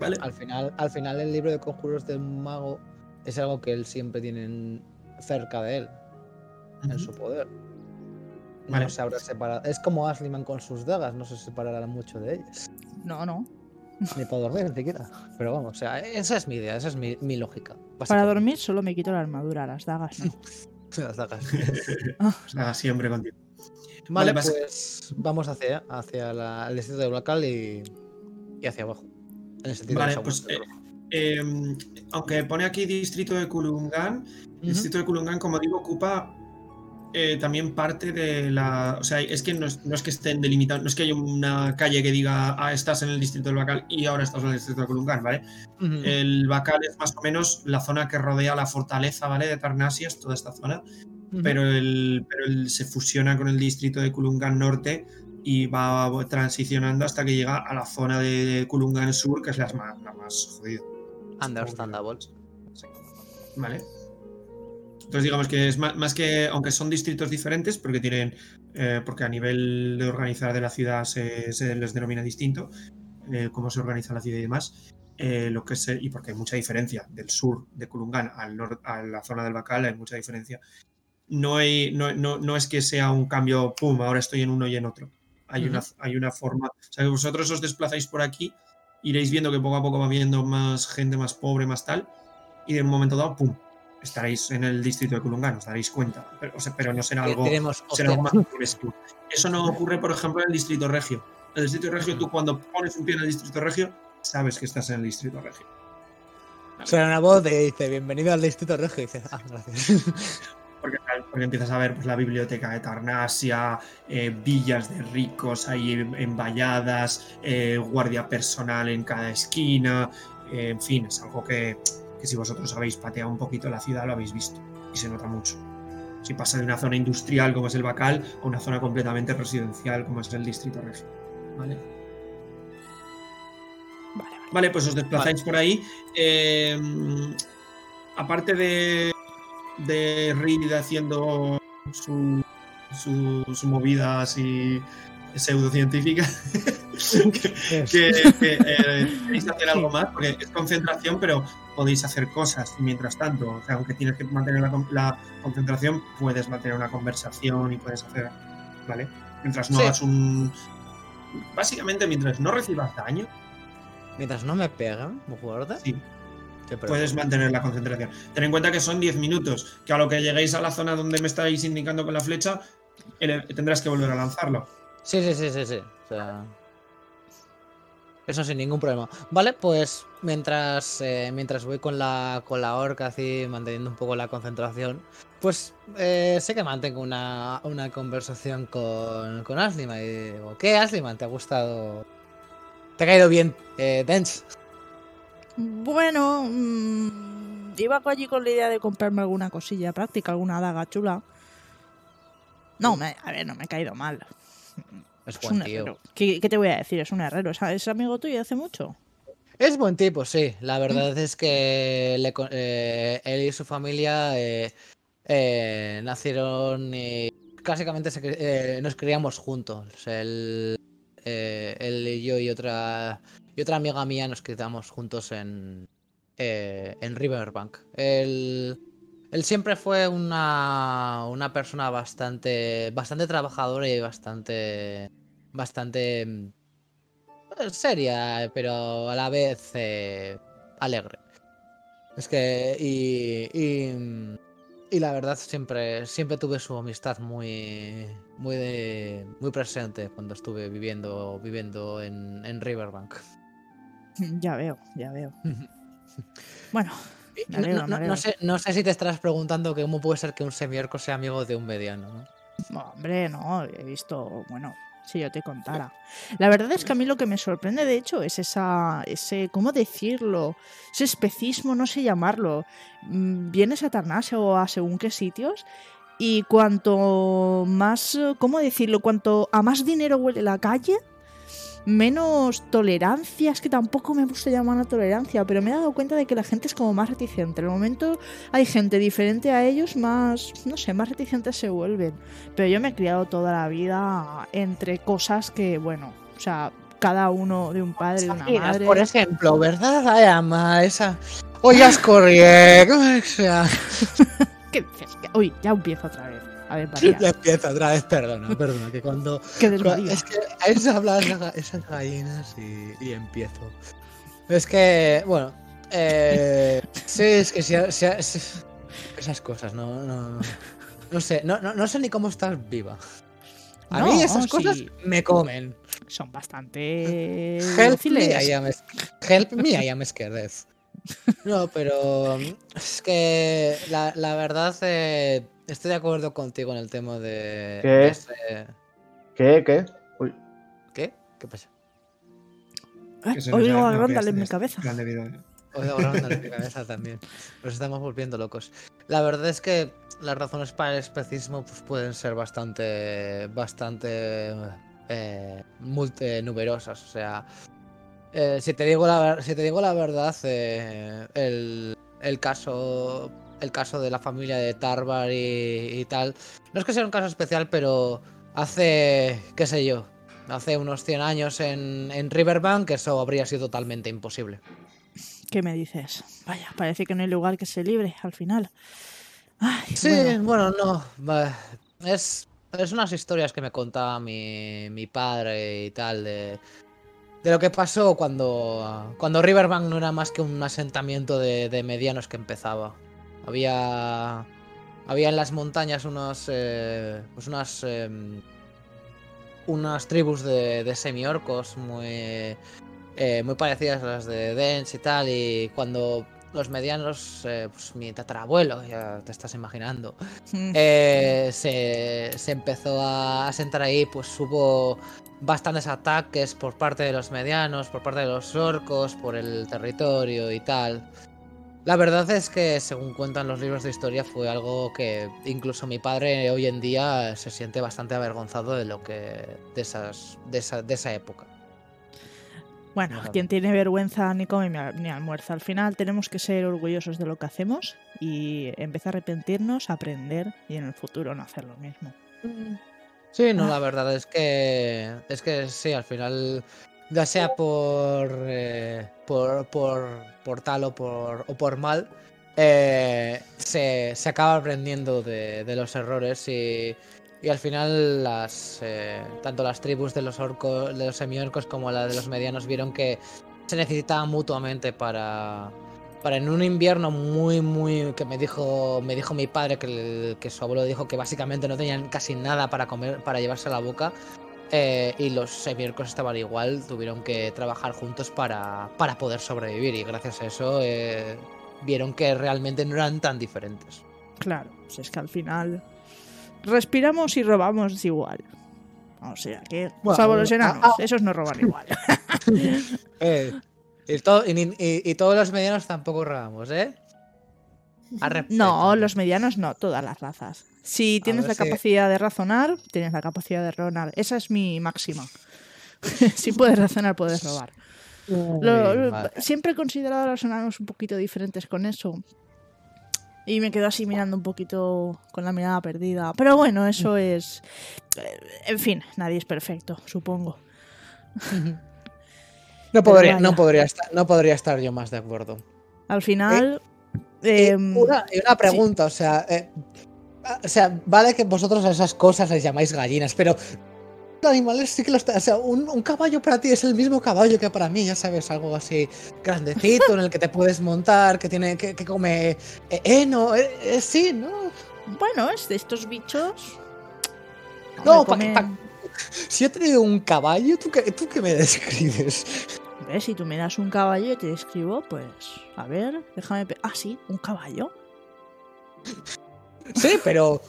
Vale. Al final, al final el libro de conjuros del mago es algo que él siempre tiene en- cerca de él, en su poder. Vale. No se habrá separado. Es como Asliman con sus dagas, no se separará mucho de ellas. No, no. Ni para dormir, ni siquiera. Pero vamos, o sea, esa es mi idea, esa es mi, mi lógica. Para dormir solo me quito la armadura, las dagas. no. Las dagas. Nada, siempre contigo. Vale, Vale, pues vamos hacia, hacia la- el distrito de Blackal y, y hacia abajo. En el sentido Vale, de pues eh, eh, aunque pone aquí distrito de Kulungan, el distrito de Kulungan, como digo, ocupa eh, también parte de la. O sea, es que no es, no es que estén delimitados, no es que haya una calle que diga, ah, estás en el distrito del Bacal y ahora estás en el distrito de Kulungan, ¿vale? El Bacal es más o menos la zona que rodea la fortaleza, ¿vale? De Tarnasias, toda esta zona. Pero, el, pero el- se fusiona con el distrito de Kulungan Norte y va transicionando hasta que llega a la zona de Kulungan Sur, que es la más, la más jodida. Understandable. Sí. Vale. Entonces digamos que es más, más que, aunque son distritos diferentes, porque tienen, eh, porque a nivel de organizar de la ciudad se, se les denomina distinto, eh, cómo se organiza la ciudad y demás, eh, lo que se, y porque hay mucha diferencia del sur de Kulungan al nor- a la zona del Bacal, hay mucha diferencia. No, hay, no, no, no es que sea un cambio, pum, ahora estoy en uno y en otro. Hay, una, hay una forma. O sea, que vosotros os desplazáis por aquí, iréis viendo que poco a poco va viendo más gente más pobre, más tal, y de un momento dado, pum, estaréis en el distrito de Kulungan, os daréis cuenta. Pero, o sea, pero no será Que algo, será algo más progresivo. Eso no ocurre, por ejemplo, en el distrito regio. En el distrito regio, tú cuando pones un pie en el distrito regio, sabes que estás en el distrito regio. Suena una voz y dice, bienvenido al distrito regio. Y dice, ah, gracias. Porque, porque empiezas a ver pues, la biblioteca de Tarnasia, eh, villas de ricos ahí en- envalladas, eh, guardia personal en cada esquina, eh, en fin, es algo que, que si vosotros habéis pateado un poquito la ciudad lo habéis visto y se nota mucho. Si pasa de una zona industrial como es el Bacal a una zona completamente residencial como es el Distrito Regio. ¿Vale? Vale, vale. Vale, pues os desplazáis por ahí. Eh, aparte de, de Reed haciendo su, su, su movida así pseudocientífica, que, que, que, eh, queréis hacer algo más, porque es concentración, pero podéis hacer cosas mientras tanto. O sea, aunque tienes que mantener la, con- la concentración, puedes mantener una conversación y puedes hacer, ¿vale? Mientras no Sí. hagas un... Básicamente, mientras no recibas daño, Mientras no me pegan, muy fuerte. sí, puedes mantener la concentración. Ten en cuenta que son 10 minutos, que a lo que lleguéis a la zona donde me estáis indicando con la flecha, tendrás que volver a lanzarlo. Sí, sí, sí, sí, sí. O sea, eso sin ningún problema. Vale, pues mientras, eh, mientras voy con la, con la orca así, manteniendo un poco la concentración, pues eh, sé que mantengo una, una conversación con, con Asliman y digo, ¿qué Asliman? ¿Te ha gustado? ¿Te ha caído bien eh? Bueno, mm, iba allí con la idea de comprarme alguna cosilla práctica, alguna daga chula. No, me- a ver, no me ha caído mal. Es buen un tío. ¿Qué, qué te voy a decir? Es un herrero. ¿Es, es amigo tuyo hace mucho? Es buen tipo, sí. La verdad es que le eh, él y su familia eh, eh, nacieron y básicamente se nos criamos juntos. Él, él y yo y otra y otra amiga mía nos criamos juntos en, en Riverbank. Él, él siempre fue una, una persona bastante, bastante trabajadora y bastante, bastante mm, seria, pero a la vez eh, alegre. Es que. Y, y, y la verdad, siempre, siempre tuve su amistad muy. Muy, de- muy presente cuando estuve viviendo, viviendo en, en Riverbank. Ya veo, ya veo. Bueno, no- alegro, no, sé, no sé si te estarás preguntando que cómo puede ser que un semiorco sea amigo de un mediano, ¿no? no, hombre, no, he visto, bueno, si yo te contara. La verdad es que a mí lo que me sorprende, de hecho, es esa, ese, ¿cómo decirlo? Ese especismo, no sé llamarlo. Mm, Vienes a Tarnasia o a según qué sitios y cuanto más, ¿cómo decirlo? Cuanto a más dinero huele la calle, menos tolerancia, es que tampoco me gusta llamar a tolerancia, pero me he dado cuenta de que la gente es como más reticente. En el momento hay gente diferente a ellos, más, no sé, más reticentes se vuelven. Pero yo me he criado toda la vida entre cosas que, bueno, o sea, cada uno de un padre, de una madre. Por ejemplo, ¿verdad? Ay, ama, esa. Corrie, ¿cómo sea? ¿Qué dices? Uy, ya empiezo otra vez. A ver, María, Ya empieza otra vez, perdona, perdona, que cuando. Es que a eso hablan esas ga- esas gallinas y, y empiezo. Es que, bueno. Eh, sí, es que si, si- si- esas cosas, no, no, no sé, no, no, no sé ni cómo estás viva. A mí esas cosas sí. me comen. Son bastante Help me. I am, help me, I am scared. No, pero es que la, la verdad eh, estoy de acuerdo contigo en el tema de... ¿Qué? de ese- ¿Qué? ¿Qué? Uy, ¿Qué? ¿Qué pasa? Ay, Que se nos Oigo a que en mi cabeza. Oigo grabando en mi cabeza también. Nos estamos volviendo locos. La verdad es que las razones para el especismo pues, pueden ser bastante, bastante eh, multi- numerosas. O sea, eh, si, te digo la, si te digo la verdad, eh, el, el caso, el caso de la familia de Tarvar y, y tal, no es que sea un caso especial, pero hace, qué sé yo, hace unos 100 años en, en Riverbank eso habría sido totalmente imposible. ¿Qué me dices? Vaya, parece que no hay lugar que se libre al final. Ay, Sí, bueno, bueno, no. Es, es unas historias que me contaba mi, mi padre y tal de, de lo que pasó cuando, cuando Riverbank no era más que un asentamiento de, de medianos que empezaba. Había, había en las montañas unos, eh, pues unas, em, unas tribus de, de semiorcos muy, eh, muy parecidas a las de Dens y tal. Y cuando los medianos, eh, pues mi tatarabuelo, ya te estás imaginando, mm, eh, se, se empezó a asentar ahí, pues hubo bastantes ataques por parte de los medianos, por parte de los orcos, por el territorio y tal. La verdad es que, según cuentan los libros de historia, fue algo que incluso mi padre hoy en día se siente bastante avergonzado de lo que. de esas. de esa, de esa época. Bueno, Nada. quien tiene vergüenza ni come ni al- ni almuerza. Al final tenemos que ser orgullosos de lo que hacemos y empezar a arrepentirnos, aprender y en el futuro no hacer lo mismo. Sí, no, Ah. la verdad es que. Es que sí, al final. Ya sea por. eh, por, por, por tal o por, o por mal. eh, se, se acaba aprendiendo de, de los errores y. Y al final las. eh, tanto las tribus de los orcos. de los semiorcos como la de los medianos vieron que se necesitaban mutuamente para. Para en un invierno muy, muy. que me dijo. Me dijo mi padre que, que su abuelo dijo que básicamente no tenían casi nada para comer, para llevarse a la boca. Eh, y los semiorcos estaban igual, tuvieron que trabajar juntos para, para poder sobrevivir. Y gracias a eso eh, vieron que realmente no eran tan diferentes. Claro, pues es que al final respiramos y robamos igual. O sea que, Bueno, salvo los ah, enanos, ah. esos no roban igual. Eh, y, to- y ni- y- y todos los medianos tampoco robamos, ¿eh? No, los medianos no, todas las razas. Si tienes la si- capacidad de razonar, tienes la capacidad de robar. Esa es mi máxima. si puedes razonar, puedes robar. Uy, Lo- lo- madre. siempre he considerado a los enanos un poquito diferentes con eso. Y me quedo así mirando un poquito con la mirada perdida. Pero bueno, eso es... eh, En fin, nadie es perfecto, supongo. No podría, no, podría estar, no podría estar yo más de acuerdo. Al final... Em, una, pregunta, o sea, eh, ah, o sea, vale que vosotros a esas cosas les llamáis gallinas, pero los animales sí que los, o sea, un, un caballo para ti es el mismo caballo que para mí, ya sabes, algo así grandecito en el que te puedes montar, que tiene, que, que come eh, heno, eh, eh, sí, ¿no? Bueno, es de estos bichos... No, pa- comen- Si he tenido un caballo, ¿tú qué, tú qué me describes? Hombre, Si tú me das un caballo y te describo, pues... A ver, déjame... Ah, sí, un caballo. Sí, pero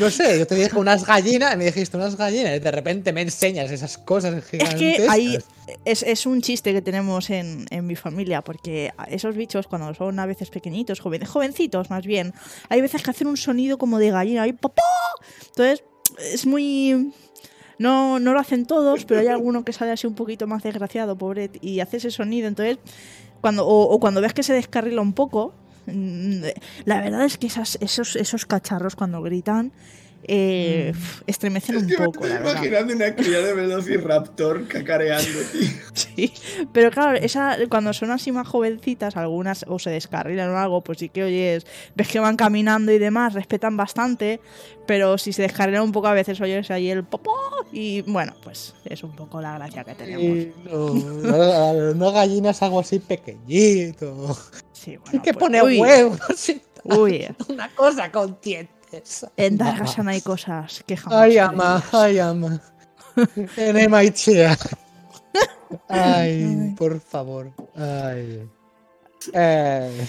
no sé, yo te dije unas gallinas, me dijiste unas gallinas, y de repente me enseñas esas cosas Es gigantes. que ahí es, es un chiste que tenemos en, en mi familia, porque esos bichos cuando son a veces pequeñitos, jóvenes, jovencitos más bien, hay veces que hacen un sonido como de gallina, ahí papá. Entonces es muy... No, no lo hacen todos, pero hay alguno que sale así un poquito más desgraciado, pobre, y hace ese sonido. Entonces, cuando, o, o cuando ves que se descarrila un poco, mm, la verdad es que esas, esos, esos cacharros cuando gritan eh, estremecen un poco, la verdad. una cría de Velociraptor cacareando, tío. Sí, pero claro, esa, cuando son así más jovencitas, algunas o se descarrilan o algo, pues sí que oyes, ves que van caminando y demás, respetan bastante, pero si se descarrilan un poco a veces oyes ahí el popó y bueno, pues es un poco la gracia que tenemos. Y no, no, no gallinas algo así pequeñito. Sí, bueno, que pues, pone uy, huevos. y tal. Uy, Una cosa con dientes. En Dargasan hay cosas que jamás. Ay, ama, ay, ama. En chair. Ay, por favor. Ay. Eh,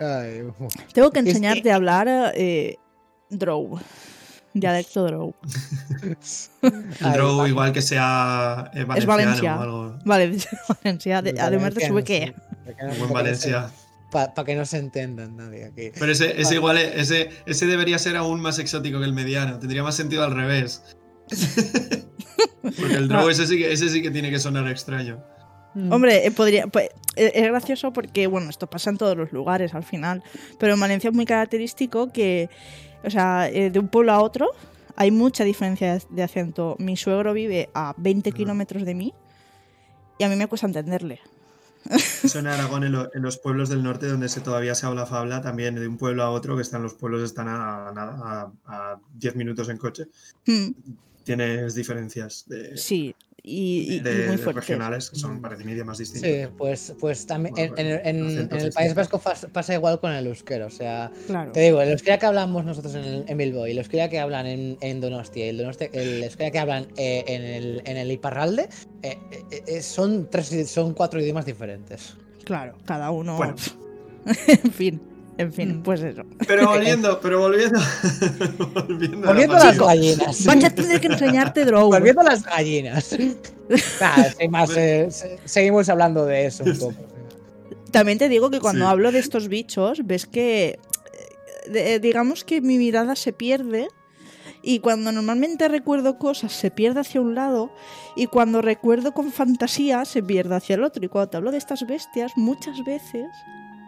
ay. Tengo que enseñarte a hablar eh, Drow. Dialecto Drow. Drow, igual que sea eh, Es Valencia. o algo. Vale, Valencia. de- además de sube que. sí. Para que no- se- pa- Para que no se entendan nadie aquí. Pero ese, ese igual, es- ese, ese debería ser aún más exótico que el mediano. Tendría más sentido al revés. Porque el Drow ese sí, que, ese sí que tiene que sonar extraño. Mm. Hombre, eh, podría, pues, eh, es gracioso porque, bueno, esto pasa en todos los lugares al final, pero en Valencia es muy característico que, o sea, eh, de un pueblo a otro hay mucha diferencia de- de acento. Mi suegro vive a 20 kilómetros de mí y a mí me cuesta entenderle. Eso en Aragón, en, lo- en los pueblos del norte donde se todavía se habla fabla, también de un pueblo a otro, que están los pueblos están a 10 minutos en coche. Hmm, Tienes diferencias de, sí, y, y- y de- muy de fuertes. regionales que son para media más distintas. Sí, pues, pues también en, Bueno, en- en- acentos en el País distintos. Vasco pasa igual con el euskera. O sea, Claro. te digo, el euskera que hablamos nosotros en, el, en Bilbao y el euskera que hablan en, en Donostia y el, Donostia- el euskera que hablan eh, en, el, en el Iparralde eh, eh, eh, son, tres, son cuatro idiomas diferentes. Claro, cada uno. Bueno. en fin, en fin, Mm. pues eso. Pero volviendo, pero volviendo. volviendo, a la Volviendo a las pasión. gallinas. Vas a tener que enseñarte Drow. Volviendo a las gallinas. Nada, sin más, eh, se- seguimos hablando de eso un poco. También te digo que cuando Sí. hablo de estos bichos, ves que, eh, digamos que mi mirada se pierde y cuando normalmente recuerdo cosas se pierde hacia un lado y cuando recuerdo con fantasía se pierde hacia el otro. Y cuando te hablo de estas bestias, muchas veces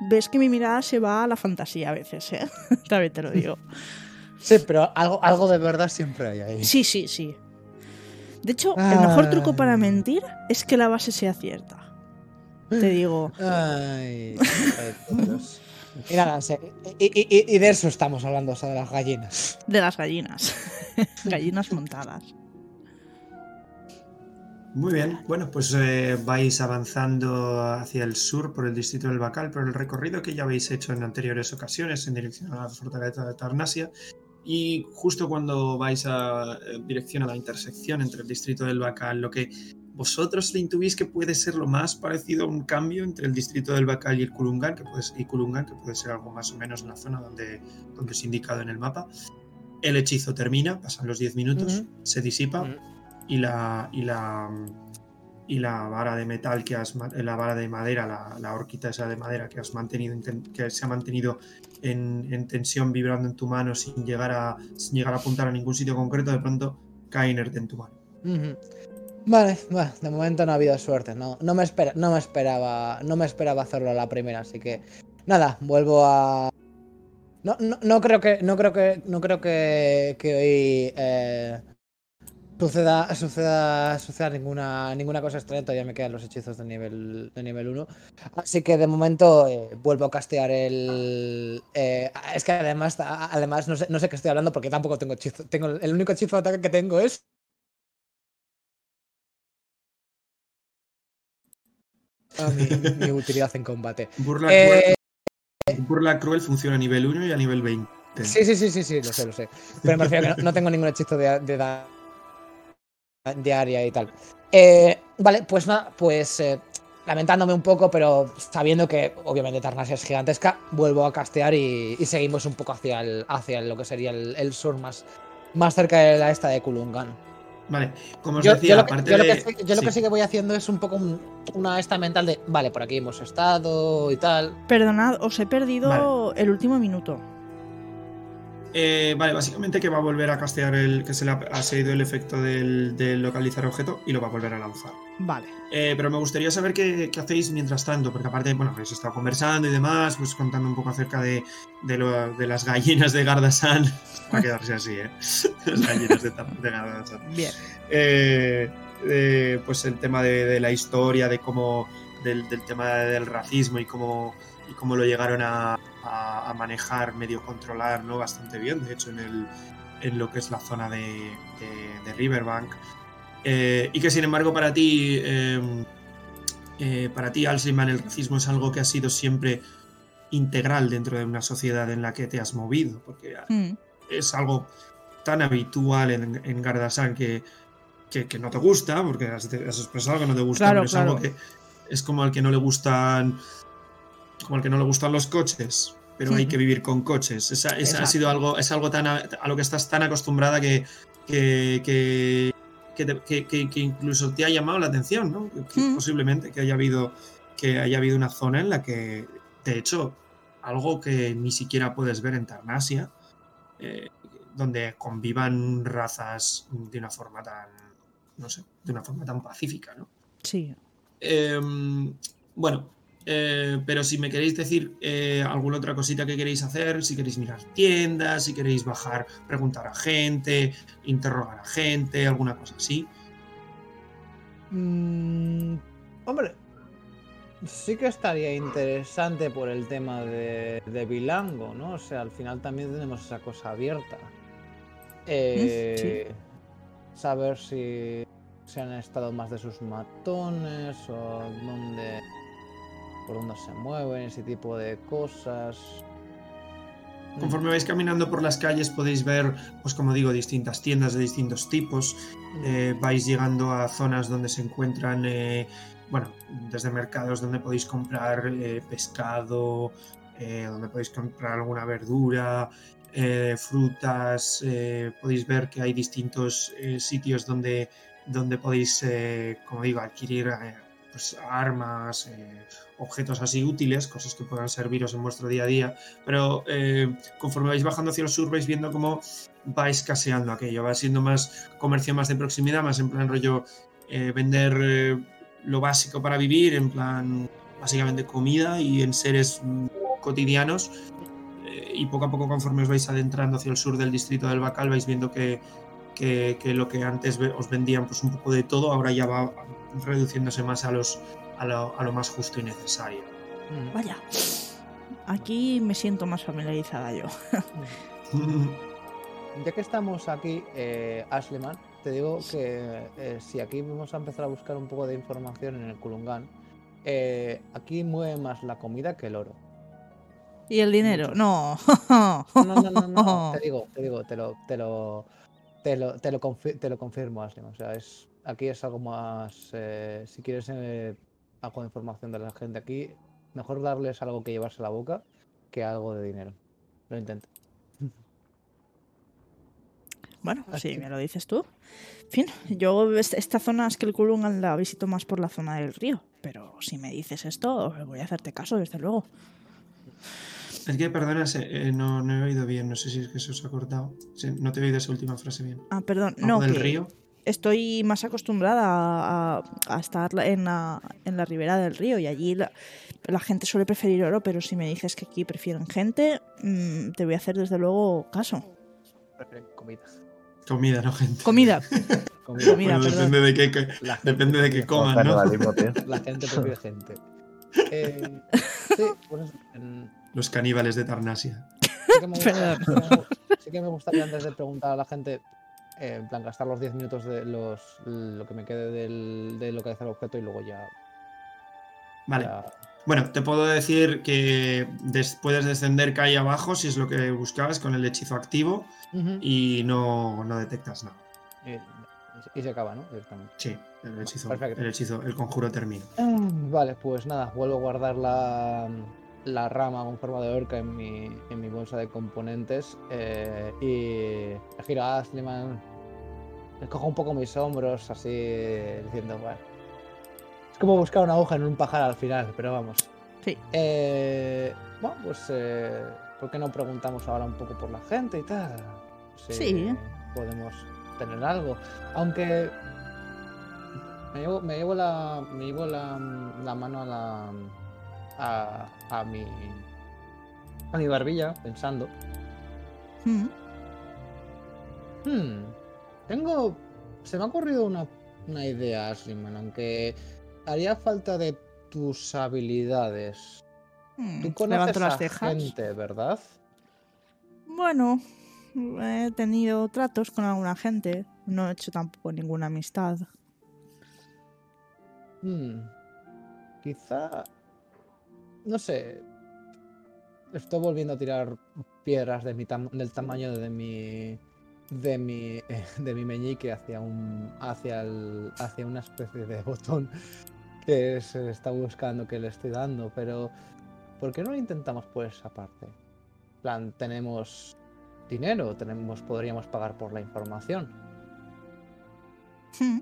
ves que mi mirada se va a la fantasía a veces, ¿eh? También te lo digo. Sí, pero algo, algo de verdad siempre hay ahí. Sí, sí, sí. De hecho, el mejor truco para mentir es que la base sea cierta. Te digo, Ay. Y nada, y, y- y- y de eso estamos hablando, o sea, de las gallinas. de las gallinas. gallinas montadas. Muy bien, bueno, pues eh, vais avanzando hacia el sur por el distrito del Bacal, por el recorrido que ya habéis hecho en anteriores ocasiones en dirección a la fortaleza de Tarnasia. Y justo cuando vais a en dirección a la intersección entre el distrito del Bacal, lo que vosotros le intuís que puede ser lo más parecido a un cambio entre el distrito del Bacal y el Kulungan, que puede, y Kulungan, que puede ser algo más o menos en la zona donde, donde es indicado en el mapa. El hechizo termina, pasan los 10 minutos, se disipa. Y la y la y la vara de metal que has ma- la vara de madera la, la horquita esa de madera que has mantenido que se ha mantenido en, en tensión vibrando en tu mano sin llegar a sin llegar a apuntar a ningún sitio concreto de pronto cae inerte en tu mano. Vale, de momento no ha habido suerte, no, no, me espera, no me esperaba, no me esperaba hacerlo a la primera, así que nada, vuelvo a no, no, no creo que no creo que no creo que, que hoy eh, suceda suceda suceda ninguna ninguna cosa extraña, todavía me quedan los hechizos de nivel de nivel 1. Así que de momento eh, vuelvo a castear el eh, es que además además no sé, no sé qué estoy hablando porque tampoco tengo hechizo, tengo el único hechizo de ataque que tengo es Ah, mi, mi utilidad en combate. burla, Eh, cruel, burla cruel funciona a nivel 1 y a nivel 20 sí, sí, sí, sí, sí, lo sé, lo sé. Pero me refiero a que no, no tengo ningún hechizo de, de, da- de área y tal. Eh, vale, pues nada, pues eh, lamentándome un poco, pero sabiendo que obviamente Tarnasia es gigantesca, vuelvo a castear y, y seguimos un poco hacia, el, hacia lo que sería el, el sur más, más cerca de la esta de Kulungan. vale como os Yo, decía yo lo, que, aparte yo lo de que sí- yo lo que sí. sí que voy haciendo es un poco un- una esta mental de, vale, por aquí hemos estado y tal. Perdonad, os he perdido el último minuto. Eh, vale, básicamente que va a volver a castear el. que se le ha, ha seguido el efecto del, del localizar objeto y lo va a volver a lanzar. Vale. Eh, pero me gustaría saber qué, qué hacéis mientras tanto, porque aparte, bueno, habéis estado conversando y demás, pues contando un poco acerca de, de, lo- de las gallinas de Gardasan. Va a quedarse así, ¿eh? Las gallinas de, de Gardasan. Bien. Eh, pues el tema de, de la historia, de cómo. Del, del tema del racismo y cómo, y cómo lo llegaron a, a- a manejar, medio controlar, ¿no? Bastante bien, de hecho, en, el, en lo que es la zona de, de- de Riverbank. Eh, y que sin embargo para ti, eh, eh, para ti, Alzheimer, el racismo es algo que ha sido siempre integral dentro de una sociedad en la que te has movido, porque Mm, es algo tan habitual en, en Gardasan que, que, que no te gusta, porque has, has expresado que no te gusta, Claro, pero es claro. algo que es como al que no le gustan como al que no le gustan los coches, pero hay que vivir con coches. Esa, esa ha sido algo, es algo tan a, a lo que estás tan acostumbrada que, que, que, que te- incluso te ha llamado la atención, ¿no? Mm. Posiblemente que haya habido que haya habido una zona en la que, de hecho, algo que ni siquiera puedes ver en Tarnasia, eh, donde convivan razas de una forma tan, no sé, de una forma tan pacífica, ¿no? sí. Em, bueno, eh, pero si me queréis decir eh, alguna otra cosita que queréis hacer, si queréis mirar tiendas, si queréis bajar, preguntar a gente, interrogar a gente, alguna cosa así. Mm, hombre, sí que estaría interesante por el tema de, de Bilango, ¿no? O sea, al final también tenemos esa cosa abierta. Eh, Saber si se han estado más de sus matones o dónde, por dónde se mueven, ese tipo de cosas. Conforme vais caminando por las calles podéis ver, pues como digo, distintas tiendas de distintos tipos. Eh, vais llegando a zonas donde se encuentran, eh, bueno, desde mercados donde podéis comprar eh, pescado, donde podéis comprar alguna verdura, frutas. podéis ver que hay distintos sitios donde, donde podéis, como digo, adquirir pues, armas, eh, objetos así útiles, cosas que puedan serviros en vuestro día a día. Pero eh, conforme vais bajando hacia el sur, vais viendo cómo va escaseando aquello, va siendo más comercio más de proximidad, más en plan rollo eh, vender lo básico para vivir, en plan básicamente comida y en seres mm, cotidianos. Y poco a poco, conforme os vais adentrando hacia el sur del distrito del Bacal, vais viendo que, que- lo que antes os vendían pues un poco de todo, ahora ya va reduciéndose más a, los, a, lo, a lo más justo y necesario. Mm. Vaya. Aquí me siento más familiarizada yo. Ya que estamos aquí, eh, Ashleyman, te digo que eh, si aquí vamos a empezar a buscar un poco de información en el Kulungan, eh, aquí mueve más la comida que el oro. ¿Y el dinero? No. No, no, no, no, te digo, te digo, te lo, te lo, te lo, te lo, confi- te lo confirmo, Ashleyman. O sea, es, aquí es algo más, eh, si quieres eh, algo de información de la gente aquí, mejor darles algo que llevarse a la boca que algo de dinero. Lo intento. Bueno, Así si me lo dices tú. En fin, yo est- esta zona es que el Kulungan la visito más por la zona del río. Pero si me dices esto, voy a hacerte caso, desde luego. Es que, perdona, eh, no, no he oído bien, no sé si es que se os ha cortado. Sí, no te he oído esa última frase bien. Ah, perdón, ¿Algo no, del que río? Estoy más acostumbrada a, a- a estar en la, en la ribera del río y allí la, la gente suele preferir oro, pero si me dices que aquí prefieren gente, mm, te voy a hacer desde luego caso. Prefieren comida. Comida, no gente. Comida, Comida. Comida, Bueno, perdón. depende de qué, qué- La gente depende de qué prefiere coman, ¿no? La gente prefiere gente. Eh, sí, pues en- Los caníbales de Tarnasia. que me gusta- sí que me gustaría antes de preguntar a la gente, eh, en plan, gastar los 10 minutos de los lo que me quede del, de localizar el objeto y luego ya. Vale. ya- Bueno, te puedo decir que des- puedes descender calle abajo si es lo que buscabas con el hechizo activo y no, no detectas nada. y, y se acaba, ¿no? Directamente. Sí, el hechizo, Perfecto. el hechizo, el conjuro termina. Mm, Vale, pues nada, vuelvo a guardar la, la rama con forma de orca en mi, en mi bolsa de componentes eh, y me giro a Asliman, le cojo un poco mis hombros así diciendo, bueno, es como buscar una aguja en un pajar al final, pero vamos. Sí. Eh, bueno, pues eh, ¿por qué no preguntamos ahora un poco por la gente y tal? Si Sí. Podemos tener algo. Aunque me llevo, me llevo la. Me llevo la, la mano a la. A, a mi. A mi barbilla, pensando. Mm. Hmm, tengo. Se me ha ocurrido una, una idea, Asliman, aunque haría falta de tus habilidades. Mm, Tú conoces las a cejas. gente, ¿verdad? Bueno, he tenido tratos con alguna gente. No he hecho tampoco ninguna amistad. Hmm, Quizá. No sé. Estoy volviendo a tirar piedras de mi tam- del tamaño de mi. De mi, de mi meñique hacia un. hacia el. hacia una especie de botón que se está buscando que le estoy dando, pero. ¿Por qué no lo intentamos por esa parte? Plan, tenemos dinero, tenemos, podríamos pagar por la información. Mm.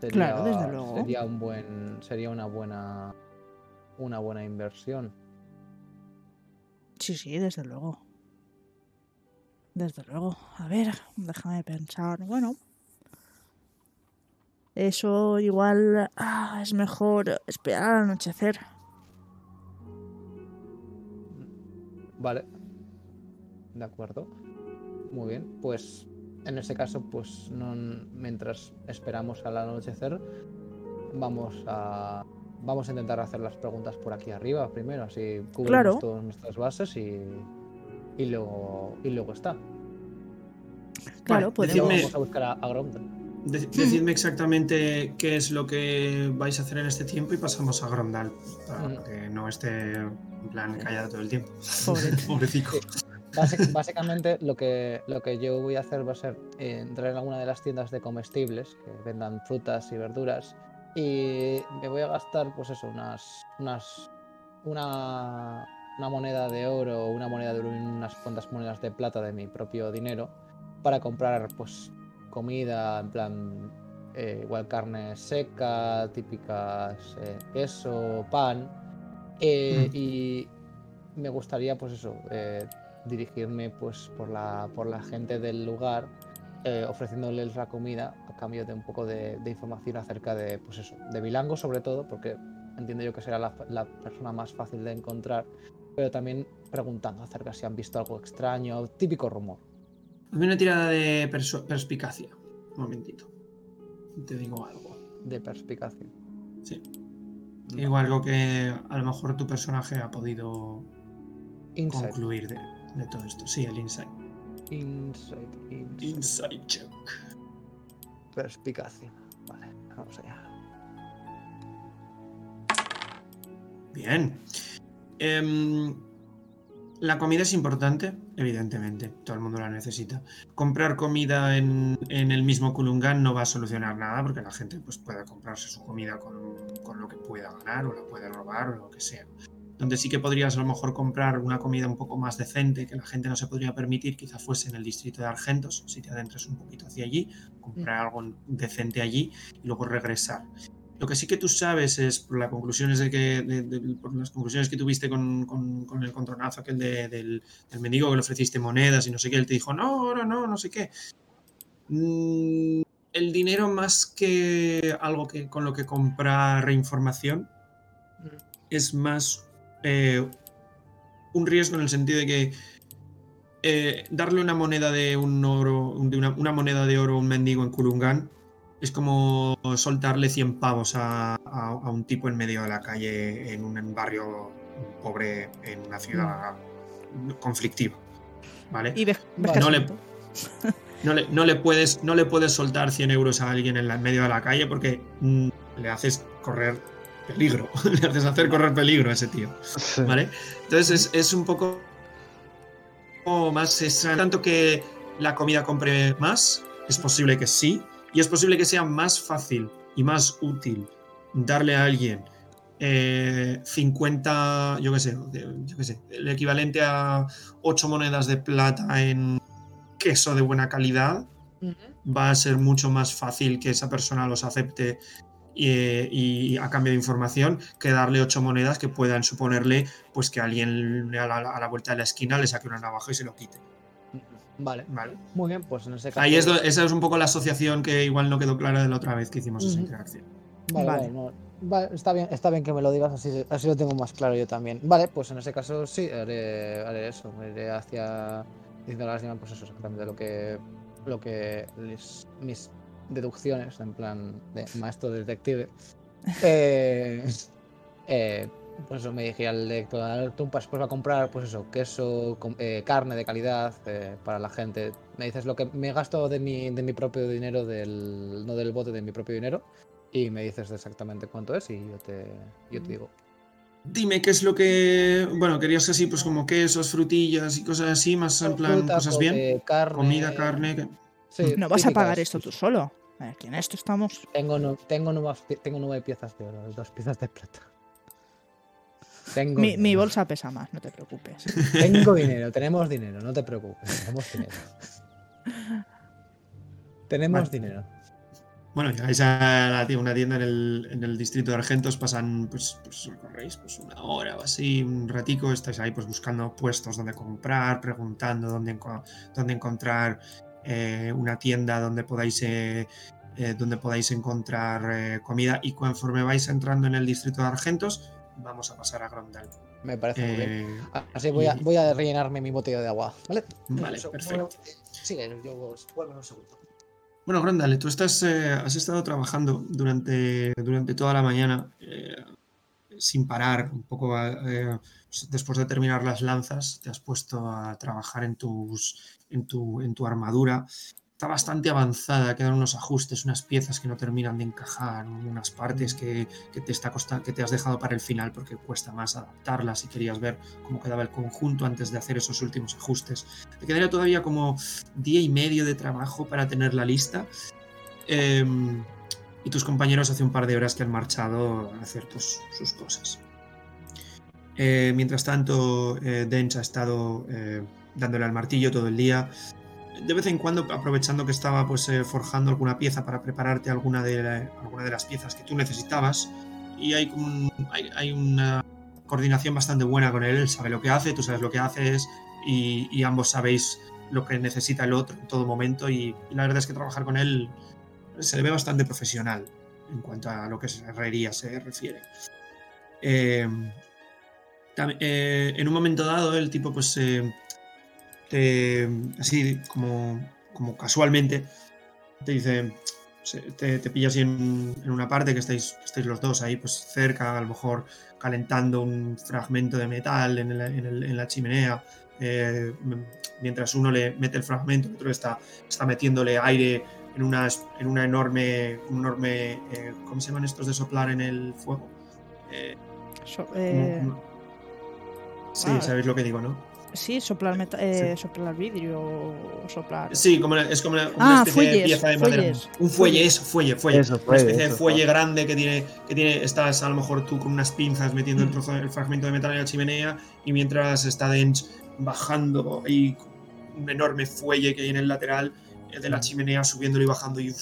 Sería, Claro, desde luego. Sería un buen. Sería una buena. Una buena inversión. Sí, sí, desde luego. Desde luego. A ver, déjame pensar. Bueno. Eso igual ah, es mejor esperar al anochecer. Vale. De acuerdo. Muy bien. Pues en ese caso, pues no, mientras esperamos al anochecer, vamos a. Vamos a intentar hacer las preguntas por aquí arriba primero, así cubrimos Claro. todas nuestras bases y, y luego y luego está. Claro, Vale, podemos. Vamos a buscar a, a Gromda. De- decidme exactamente qué es lo que vais a hacer en este tiempo y pasamos a Grondal para Mm. que no esté en plan callado todo el tiempo. Pobre. Pobrecito. Básicamente lo que, lo que yo voy a hacer va a ser eh, entrar en alguna de las tiendas de comestibles que vendan frutas y verduras y me voy a gastar pues eso, unas, unas una, una moneda de oro, una moneda de oro y unas cuantas monedas de plata de mi propio dinero para comprar pues comida en plan eh, igual carne seca, típicas eh, queso, pan eh, Mm. y me gustaría pues eso dirigirme pues por la por la gente del lugar ofreciéndoles la comida a cambio de un poco de, de información acerca de pues eso de Bilango sobre todo porque entiendo yo que será la, la persona más fácil de encontrar pero también preguntando acerca si han visto algo extraño típico rumor Hazme una tirada de perspicacia. Un momentito. Te digo algo. de perspicacia Sí. Digo algo que a lo mejor tu personaje ha podido Insight concluir de, de todo esto. Sí, el insight. Insight, insight. Insight check. perspicacia vale vamos allá Bien. Em, la comida es importante, evidentemente. Todo el mundo la necesita. Comprar comida en, en el mismo Kulungan no va a solucionar nada porque la gente pues, pueda comprarse su comida con, con lo que pueda ganar o la puede robar o lo que sea. Donde sí que podrías a lo mejor comprar una comida un poco más decente que la gente no se podría permitir, quizá fuese en el distrito de Argentos, si te adentras un poquito hacia allí, comprar algo decente allí y luego regresar. Lo que sí que tú sabes es por las conclusiones de que de- de- por las conclusiones que tuviste con, con- con el contronazo aquel de- del, del mendigo que le ofreciste monedas y no sé qué, él te dijo, no, ahora no, no sé qué. Mm, el dinero más que algo que con lo que comprar información es más eh, un riesgo en el sentido de que eh, darle una moneda de un oro, de una, una moneda de oro a un mendigo en Kurungan es como soltarle 100 pavos a, a- a un tipo en medio de la calle en un barrio pobre en una ciudad conflictiva. ¿Vale? Y ves, ves No le-. No le, no le puedes, no le puedes soltar 100 euros a alguien en, la- en medio de la calle porque mm, le haces correr peligro. le haces hacer correr peligro a ese tío. ¿Vale? Entonces es, es un poco más es tanto que la comida compre más, es posible que sí, y es posible que sea más fácil y más útil darle a alguien eh, 50, yo qué sé, yo qué sé, el equivalente a 8 monedas de plata en queso de buena calidad, va a ser mucho más fácil que esa persona los acepte y, y a cambio de información que darle ocho monedas que puedan suponerle pues que alguien a la, a la vuelta de la esquina le saque una navaja y se lo quite. Vale. Vale. Muy bien, pues en ese caso. Ahí es, do- esa es un poco la asociación que igual no quedó clara de la otra vez que hicimos esa interacción. Vale, Vale. vale, no, vale, está bien, está bien que me lo digas, así, así lo tengo más claro yo también. Vale, pues en ese caso sí, haré, haré eso, me iré hacia diciendo a las demás, pues eso, exactamente lo que, lo que les- mis deducciones, en plan de maestro detective. eh, eh, pues eso, me dije al lector, Tumpas, pues va a comprar, pues eso, queso, com- eh, carne de calidad eh, para la gente. Me dices lo que me gasto de mi, de mi propio dinero, del, no del bote, de mi propio dinero. Y me dices exactamente cuánto es y yo te, yo te digo. Dime qué es lo que. Bueno, querías así, pues como quesos, frutillas y cosas así, más en plan Fruta, cosas co- bien. eh, carne, Comida, carne. que- sí, No vas a pagar esto tú solo. Aquí en esto estamos. Tengo, no- tengo, nuevas tengo nueve piezas de oro, dos piezas de plata. Tengo Mi, bolsa pesa más, no te preocupes. Tengo dinero, tenemos dinero, no te preocupes, tenemos dinero. Tenemos Vale. dinero. Bueno, llegáis a la una tienda en el, en el distrito de Argentos, pasan, pues, pues recorréis pues, una hora o así, un ratico, estáis ahí pues buscando puestos donde comprar, preguntando dónde, dónde encontrar eh, una tienda donde podáis, eh, eh, donde podáis encontrar eh, comida y conforme vais entrando en el distrito de Argentos, vamos a pasar a Grondal. Me parece muy bien. Eh, Así voy a, y- voy a rellenarme mi botella de agua, ¿vale? Vale, Eso, perfecto. bueno, sigue, yo vuelvo en un segundo. Bueno, Grondale, tú estás, eh, has estado trabajando durante, durante toda la mañana eh, sin parar, un poco eh, después de terminar las lanzas, te has puesto a trabajar en, tus, en, tu, en tu armadura. Está bastante avanzada, quedan unos ajustes, unas piezas que no terminan de encajar, unas partes que, te está costa- que te has dejado para el final porque cuesta más adaptarlas y querías ver cómo quedaba el conjunto antes de hacer esos últimos ajustes. Te quedaría todavía como día y medio de trabajo para tener la lista. Em, y tus compañeros hace un par de horas que han marchado a hacer sus cosas. Eh, mientras tanto, eh, Dench ha estado eh, dándole al martillo todo el día. De vez en cuando, aprovechando que estaba pues, eh, forjando alguna pieza para prepararte alguna de, alguna de las piezas que tú necesitabas. Y hay, hay, una coordinación bastante buena con él. Él sabe lo que hace, tú sabes lo que haces y, ambos sabéis lo que necesita el otro en todo momento. Y, la verdad es que trabajar con él se le ve bastante profesional en cuanto a lo que es herrería se refiere. Eh, eh, en un momento dado, el tipo, pues, te- así como, como casualmente, te dice, te, te pilla así en, en una parte que estáis, que estáis los dos ahí, pues cerca, a lo mejor calentando un fragmento de metal en, el- en el- en la chimenea. eh, mientras uno le mete el fragmento, el otro está, está metiéndole aire en una, en una enorme, un enorme eh, ¿cómo se llaman estos de soplar en el fuego? Eh, So- eh, Sí, ah, sabéis lo que digo, ¿no? Sí, soplar, meta- eh, soplar vidrio o soplar. Sí, como, es como una, una Ah, especie de fuelles, pieza de madera. fuelles, Un fuelle, eso, fuelle, fuelle. Eso, una fuelle, especie de eso, fuelle fuelle. grande que tiene, que tiene, estás a lo mejor tú con unas pinzas metiendo el Mm. trozo, el fragmento de metal en la chimenea y mientras está Dench bajando y un enorme fuelle que hay en el lateral eh, de la chimenea subiéndolo y bajando y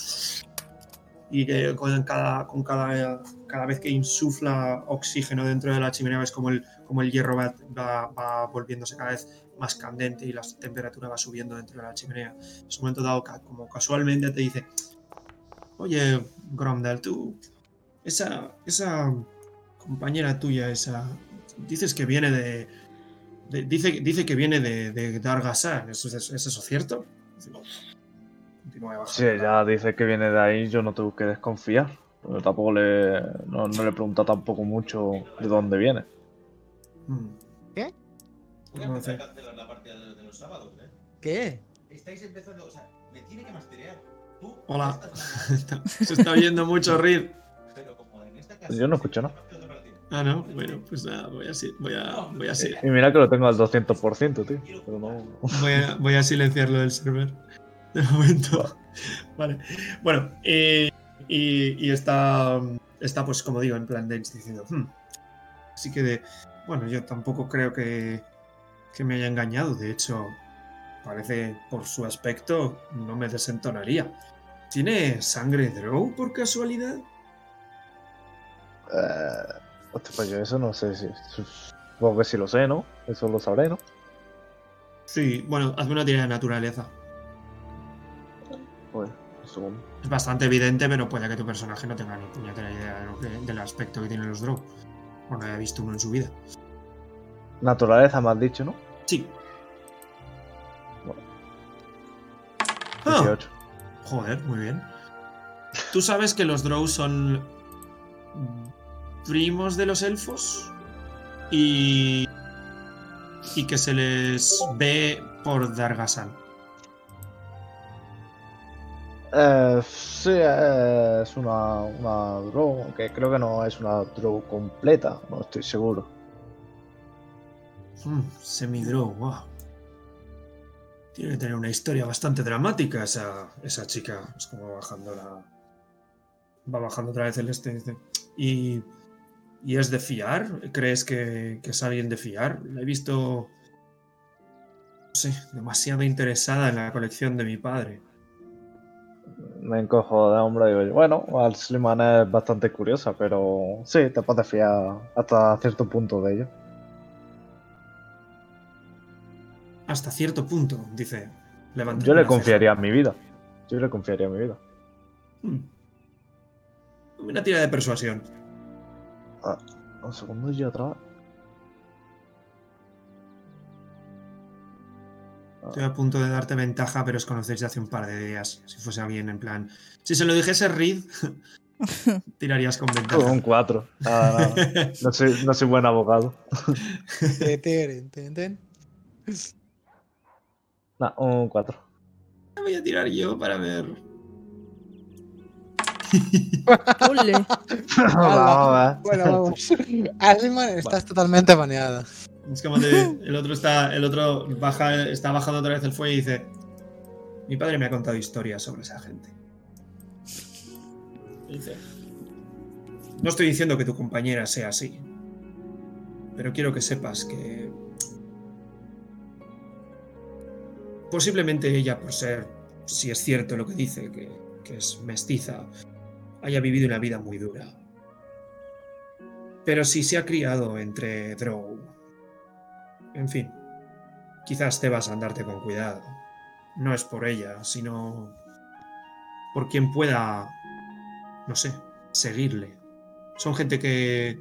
y que con cada, con cada, cada vez que insufla oxígeno dentro de la chimenea ves como el, como el hierro va, volviéndose cada vez más candente y la temperatura va subiendo dentro de la chimenea. En un momento dado, como casualmente te dice, oye, Gromdal, tú, esa, esa compañera tuya, esa, dices que viene de... de- dice, dice que viene de, de Dargasan, ¿es, es, ¿es eso cierto? La- ella dice que viene de ahí, yo no tengo que desconfiar. Pero tampoco le. No, no le pregunta tampoco mucho de dónde viene. Mm. ¿Qué? No sé. cancelar la partida de, de los sábados, ¿eh? ¿Qué? Estáis empezando, o sea, me tiene que masterear. Tú Hola. estás Se está oyendo mucho Reed. pero como en esta casa. Yo no escucho nada. Ah, no. Bueno, pues nada, voy a, voy a, voy a, si- Y mira que lo tengo al 200%, tío. Pero no. voy a, voy a silenciarlo del server. De momento. Vale. Bueno, eh, y, y está, está, pues como digo, en plan Dance diciendo, "Hmm, así que de, bueno, yo tampoco creo que, que me haya engañado. De hecho, parece por su aspecto no me desentonaría. ¿Tiene sangre Drow por casualidad? Hostia, pues yo eso no sé si. Supongo que sí lo sé, ¿no? Eso lo sabré, ¿no? Sí, bueno, hazme una tirada de naturaleza. Pues, un segundo. Es bastante evidente, pero puede que tu personaje no tenga ni puñetera idea de lo que- del aspecto que tienen los drow. O no haya visto uno en su vida. Naturaleza me has dicho, ¿no? Sí. Bueno. Ah, 18. joder, muy bien. ¿Tú sabes que los drow son primos de los elfos? Y. Y que se les ve por Dargasan. Eh, sí, eh, es una, una draw, aunque creo que no es una draw completa, no estoy seguro. Mm, Semidrow, wow. Tiene que tener una historia bastante dramática esa, esa chica. Es como bajando la. Va bajando otra vez el este. Y. ¿Y es de fiar? ¿Crees que, que es alguien de fiar? La he visto. No sé, demasiado interesada en la colección de mi padre. Me encojo de hombro y digo, bueno, al Sliman es bastante curiosa, pero sí, te puedes fiar hasta cierto punto de ella. Hasta cierto punto, dice. levantando Yo le confiaría en mi vida. Yo le confiaría en mi vida. Hmm. Una tira de persuasión. Un segundo y otra vez. Estoy a punto de darte ventaja, pero os conocéis de hace un par de días. Si fuese alguien en plan. Si se lo dijese Reed, tirarías con ventaja. Un 4. Nada, nada. No soy, no soy buen abogado. Nah, un 4. Voy a tirar yo para ver. Ole. Vamos ver. Bueno, vamos. Asliman, estás totalmente baneada. Es como de- el otro está. El otro baja, está bajando otra vez el fuego y dice. Mi padre me ha contado historias sobre esa gente. Y Dice. No estoy diciendo que tu compañera sea así. Pero quiero que sepas que. Posiblemente ella, por ser, si es cierto lo que dice, que, es mestiza, haya vivido una vida muy dura. Pero si se ha criado entre Drow. En fin, quizás debas andarte con cuidado. No es por ella, sino por quien pueda, no sé, seguirle. Son gente que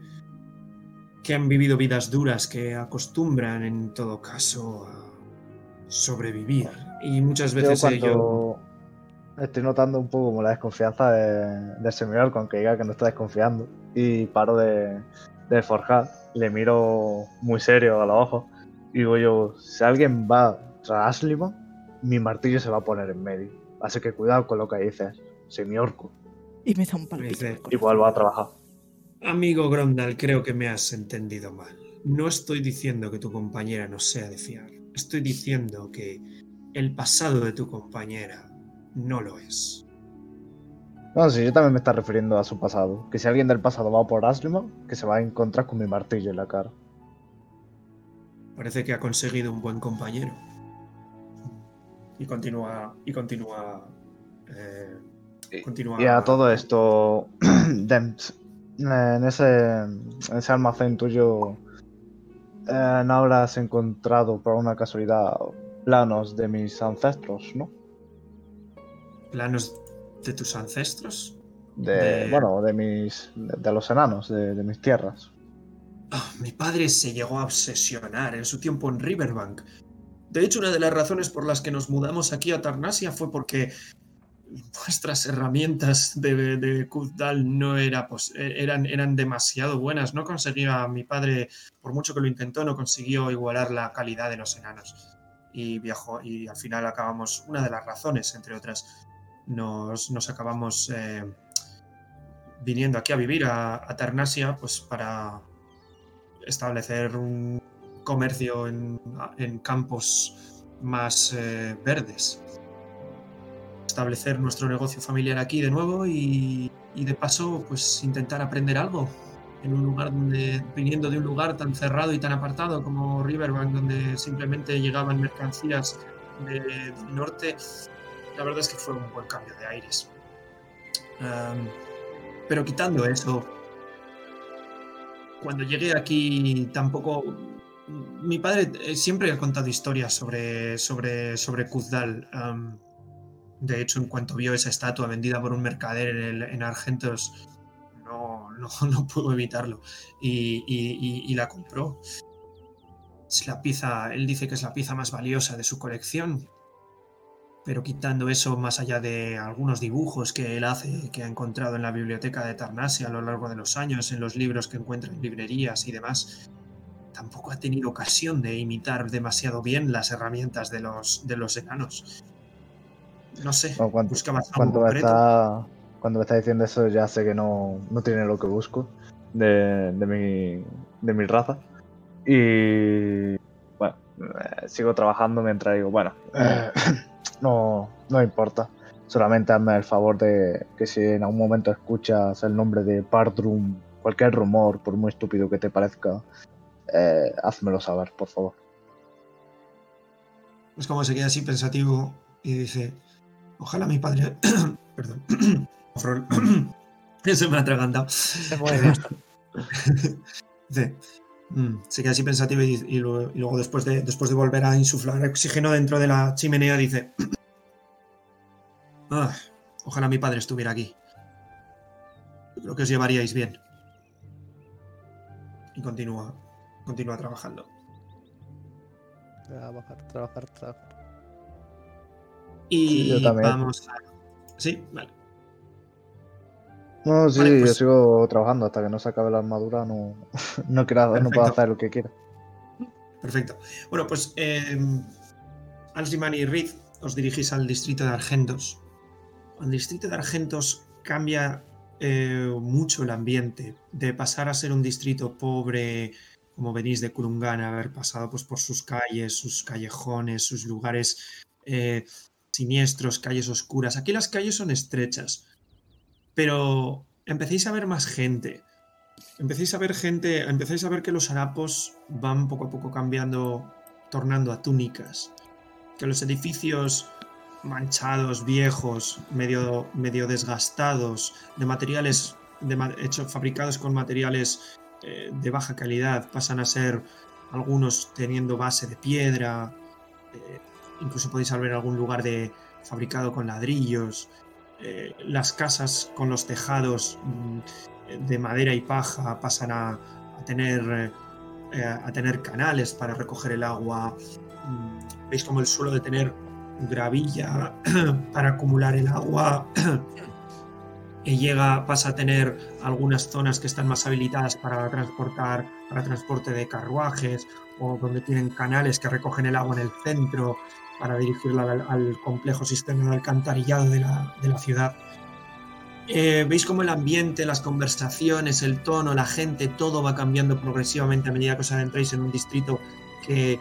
que han vivido vidas duras, que acostumbran en todo caso a sobrevivir. Y muchas Yo veces cuando ello... estoy notando un poco como la desconfianza de, de Semiorco, aunque diga que no está desconfiando, y paro de, de forjar, le miro muy serio a los ojos, y digo yo, si alguien va tras Asliman, mi martillo se va a poner en medio. Así que cuidado con lo que dices, Semiorco, Y me da un palpito. el y corazón. vuelvo a trabajar. Amigo Grondal, creo que me has entendido mal. No estoy diciendo que tu compañera no sea de fiar. Estoy diciendo que el pasado de tu compañera no lo es. No, sí, yo también me está refiriendo a su pasado. Que si alguien del pasado va por Asliman, que se va a encontrar con mi martillo en la cara. Parece que ha conseguido un buen compañero. Y continúa. Y continúa. eh, continúa. Y a todo esto, Dems, en ese, en ese almacén tuyo, eh, no habrás encontrado por una casualidad planos de mis ancestros, ¿no? ¿Planos de tus ancestros? De, De- Bueno, de mis. de, de los enanos, de, de mis tierras. Ah, mi padre se llegó a obsesionar en su tiempo en Riverbank. De hecho, una de las razones por las que nos mudamos aquí a Tarnasia fue porque vuestras herramientas de, de no era eh, eran, eran demasiado buenas. No conseguía, mi padre, por mucho que lo intentó, no consiguió igualar la calidad de los enanos. Y viajó, y al final acabamos, una de las razones, entre otras, nos, nos acabamos eh, viniendo aquí a vivir a, a Tarnasia, pues para establecer un comercio en, en campos más eh, verdes. Establecer nuestro negocio familiar aquí de nuevo y, y de paso, pues intentar aprender algo en un lugar donde, viniendo de un lugar tan cerrado y tan apartado como Riverbank, donde simplemente llegaban mercancías de- del norte, la verdad es que fue un buen cambio de aires. Am, pero quitando eso, cuando llegué aquí tampoco... Mi padre eh, siempre ha contado historias sobre, sobre, sobre Kuzdal. am, de hecho, en cuanto vio esa estatua vendida por un mercader en, el- en Argentos, no, no, no pudo evitarlo y, la compró. Es la pieza, él dice que es la pieza más valiosa de su colección, pero quitando eso, más allá de algunos dibujos que él hace, que ha encontrado en la biblioteca de Tarnasia a lo largo de los años, en los libros que encuentra en librerías y demás, tampoco ha tenido ocasión de imitar demasiado bien las herramientas de los, de los enanos. No sé, No, cuando- buscabas algo Cuando me, está, cuando me está diciendo eso ya sé que no, no tiene lo que busco de, de, mi, de mi raza. Y bueno, eh, sigo trabajando mientras digo, bueno, eh, no, no importa. Solamente hazme el favor de que si en algún momento escuchas el nombre de Pardrum, cualquier rumor, por muy estúpido que te parezca, eh, házmelo saber, por favor. Es como se queda así pensativo y dice, ojalá mi padre... Perdón. Se me ha atragantado. Se mueve. Dice, mm, se queda así pensativo y, y luego, y luego después, de, después de volver a insuflar oxígeno dentro de la chimenea dice, "Ah, ojalá mi padre estuviera aquí. Creo que os llevaríais bien. Y continúa, continúa trabajando. Trabajar, trabajar, trabajar. Y Sí, yo también. vamos a... Sí, vale. No, sí, Vale, yo pues- sigo trabajando hasta que no se acabe la armadura, no, no, quiero, no puedo Perfecto. hacer lo que quiera. Perfecto. Bueno, pues eh, y Reed os dirigís al distrito de Argentos. El distrito de Argentos cambia eh, mucho el ambiente. De pasar a ser un distrito pobre, como venís de Kurungan, haber pasado pues, por sus calles, sus callejones, sus lugares eh, siniestros, calles oscuras. Aquí las calles son estrechas, pero empecéis a ver más gente. Empecéis a ver gente, empezáis a ver que los harapos van poco a poco cambiando, tornando a túnicas. Que los edificios manchados, viejos, medio, medio desgastados, de materiales de, fabricados con materiales eh, de baja calidad, pasan a ser algunos teniendo base de piedra. eh, incluso podéis ver algún lugar de fabricado con ladrillos. eh, las casas con los tejados mm, de madera y paja pasan a, tener eh, eh, a tener canales para recoger el agua. Mm, Veis como el suelo de tener gravilla para acumular el agua. y llega, pasa a tener algunas zonas que están más habilitadas para transportar, para transporte de carruajes, o donde tienen canales que recogen el agua en el centro para dirigirla al, complejo sistema de alcantarillado de la, ciudad. Eh, Veis cómo el ambiente, las conversaciones, el tono, la gente, todo va cambiando progresivamente a medida que os adentráis en un distrito que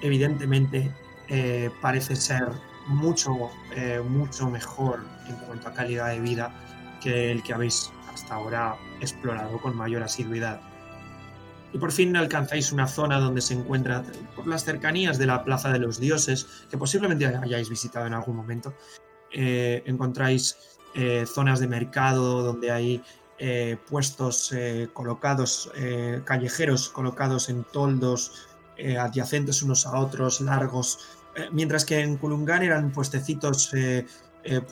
evidentemente eh, parece ser mucho, eh, mucho mejor en cuanto a calidad de vida que el que habéis hasta ahora explorado con mayor asiduidad. Y por fin alcanzáis una zona donde se encuentra, por las cercanías de la Plaza de los Dioses, que posiblemente hayáis visitado en algún momento, eh, encontráis eh, zonas de mercado donde hay eh, puestos colocados, callejeros colocados en toldos adyacentes unos a otros, largos, mientras que en Kulungan eran puestecitos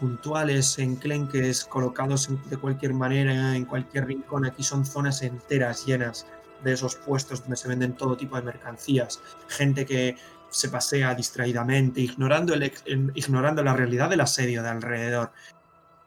puntuales, enclenques, colocados de cualquier manera, en cualquier rincón. Aquí son zonas enteras llenas de esos puestos donde se venden todo tipo de mercancías, gente que se pasea distraídamente, ignorando, el, ignorando la realidad del asedio de alrededor.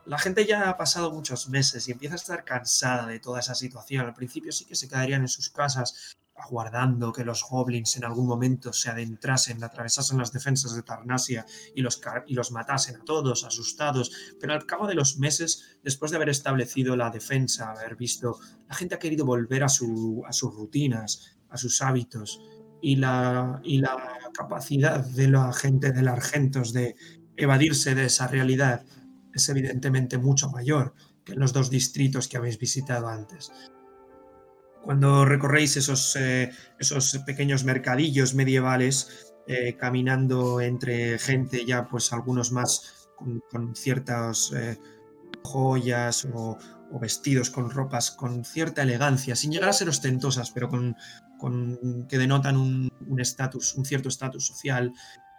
La gente ya ha pasado muchos meses y empieza a estar cansada de toda esa situación. Al principio sí que se quedarían en sus casas aguardando que los goblins en algún momento se adentrasen, atravesasen las defensas de Tarnasia y los, y los matasen a todos, asustados. Pero al cabo de los meses, después de haber establecido la defensa, haber visto, la gente ha querido volver a, su- a sus rutinas, a sus hábitos. Y la, y la capacidad de la gente del Argentos de evadirse de esa realidad es evidentemente mucho mayor que en los dos distritos que habéis visitado antes. Cuando recorréis esos, eh, esos pequeños mercadillos medievales, eh, caminando entre gente ya, pues algunos más con, ciertos, eh, joyas o, vestidos con ropas con cierta elegancia, sin llegar a ser ostentosas, pero con, con- que denotan un un estatus, un cierto estatus social.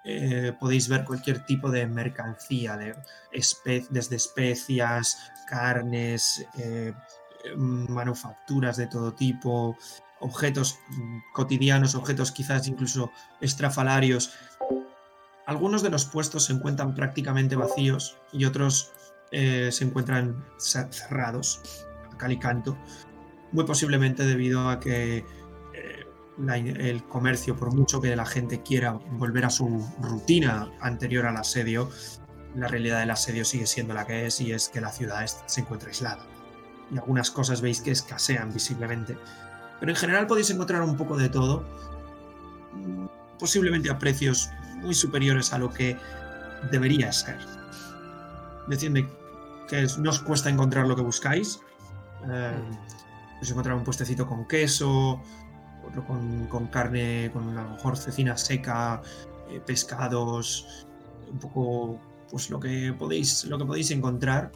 Eh, podéis ver cualquier tipo de mercancía, de espe- desde especias, carnes, eh, manufacturas de todo tipo, objetos cotidianos, objetos quizás incluso estrafalarios. Algunos de los puestos se encuentran prácticamente vacíos y otros eh, se encuentran cer- cerrados a cal y canto, muy posiblemente debido a que eh, el comercio, por mucho que la gente quiera volver a su rutina anterior al asedio, la realidad del asedio sigue siendo la que es y es que la ciudad se encuentra aislada. Y algunas cosas veis que escasean visiblemente. Pero en general podéis encontrar un poco de todo, mm, posiblemente a precios muy superiores a lo que debería ser. Decidme que no os cuesta encontrar lo que buscáis. Eh, podéis encontrar un puestecito con queso, otro con, con carne, con a lo mejor cecina seca, eh, pescados, un poco pues lo que podéis, lo que podéis encontrar.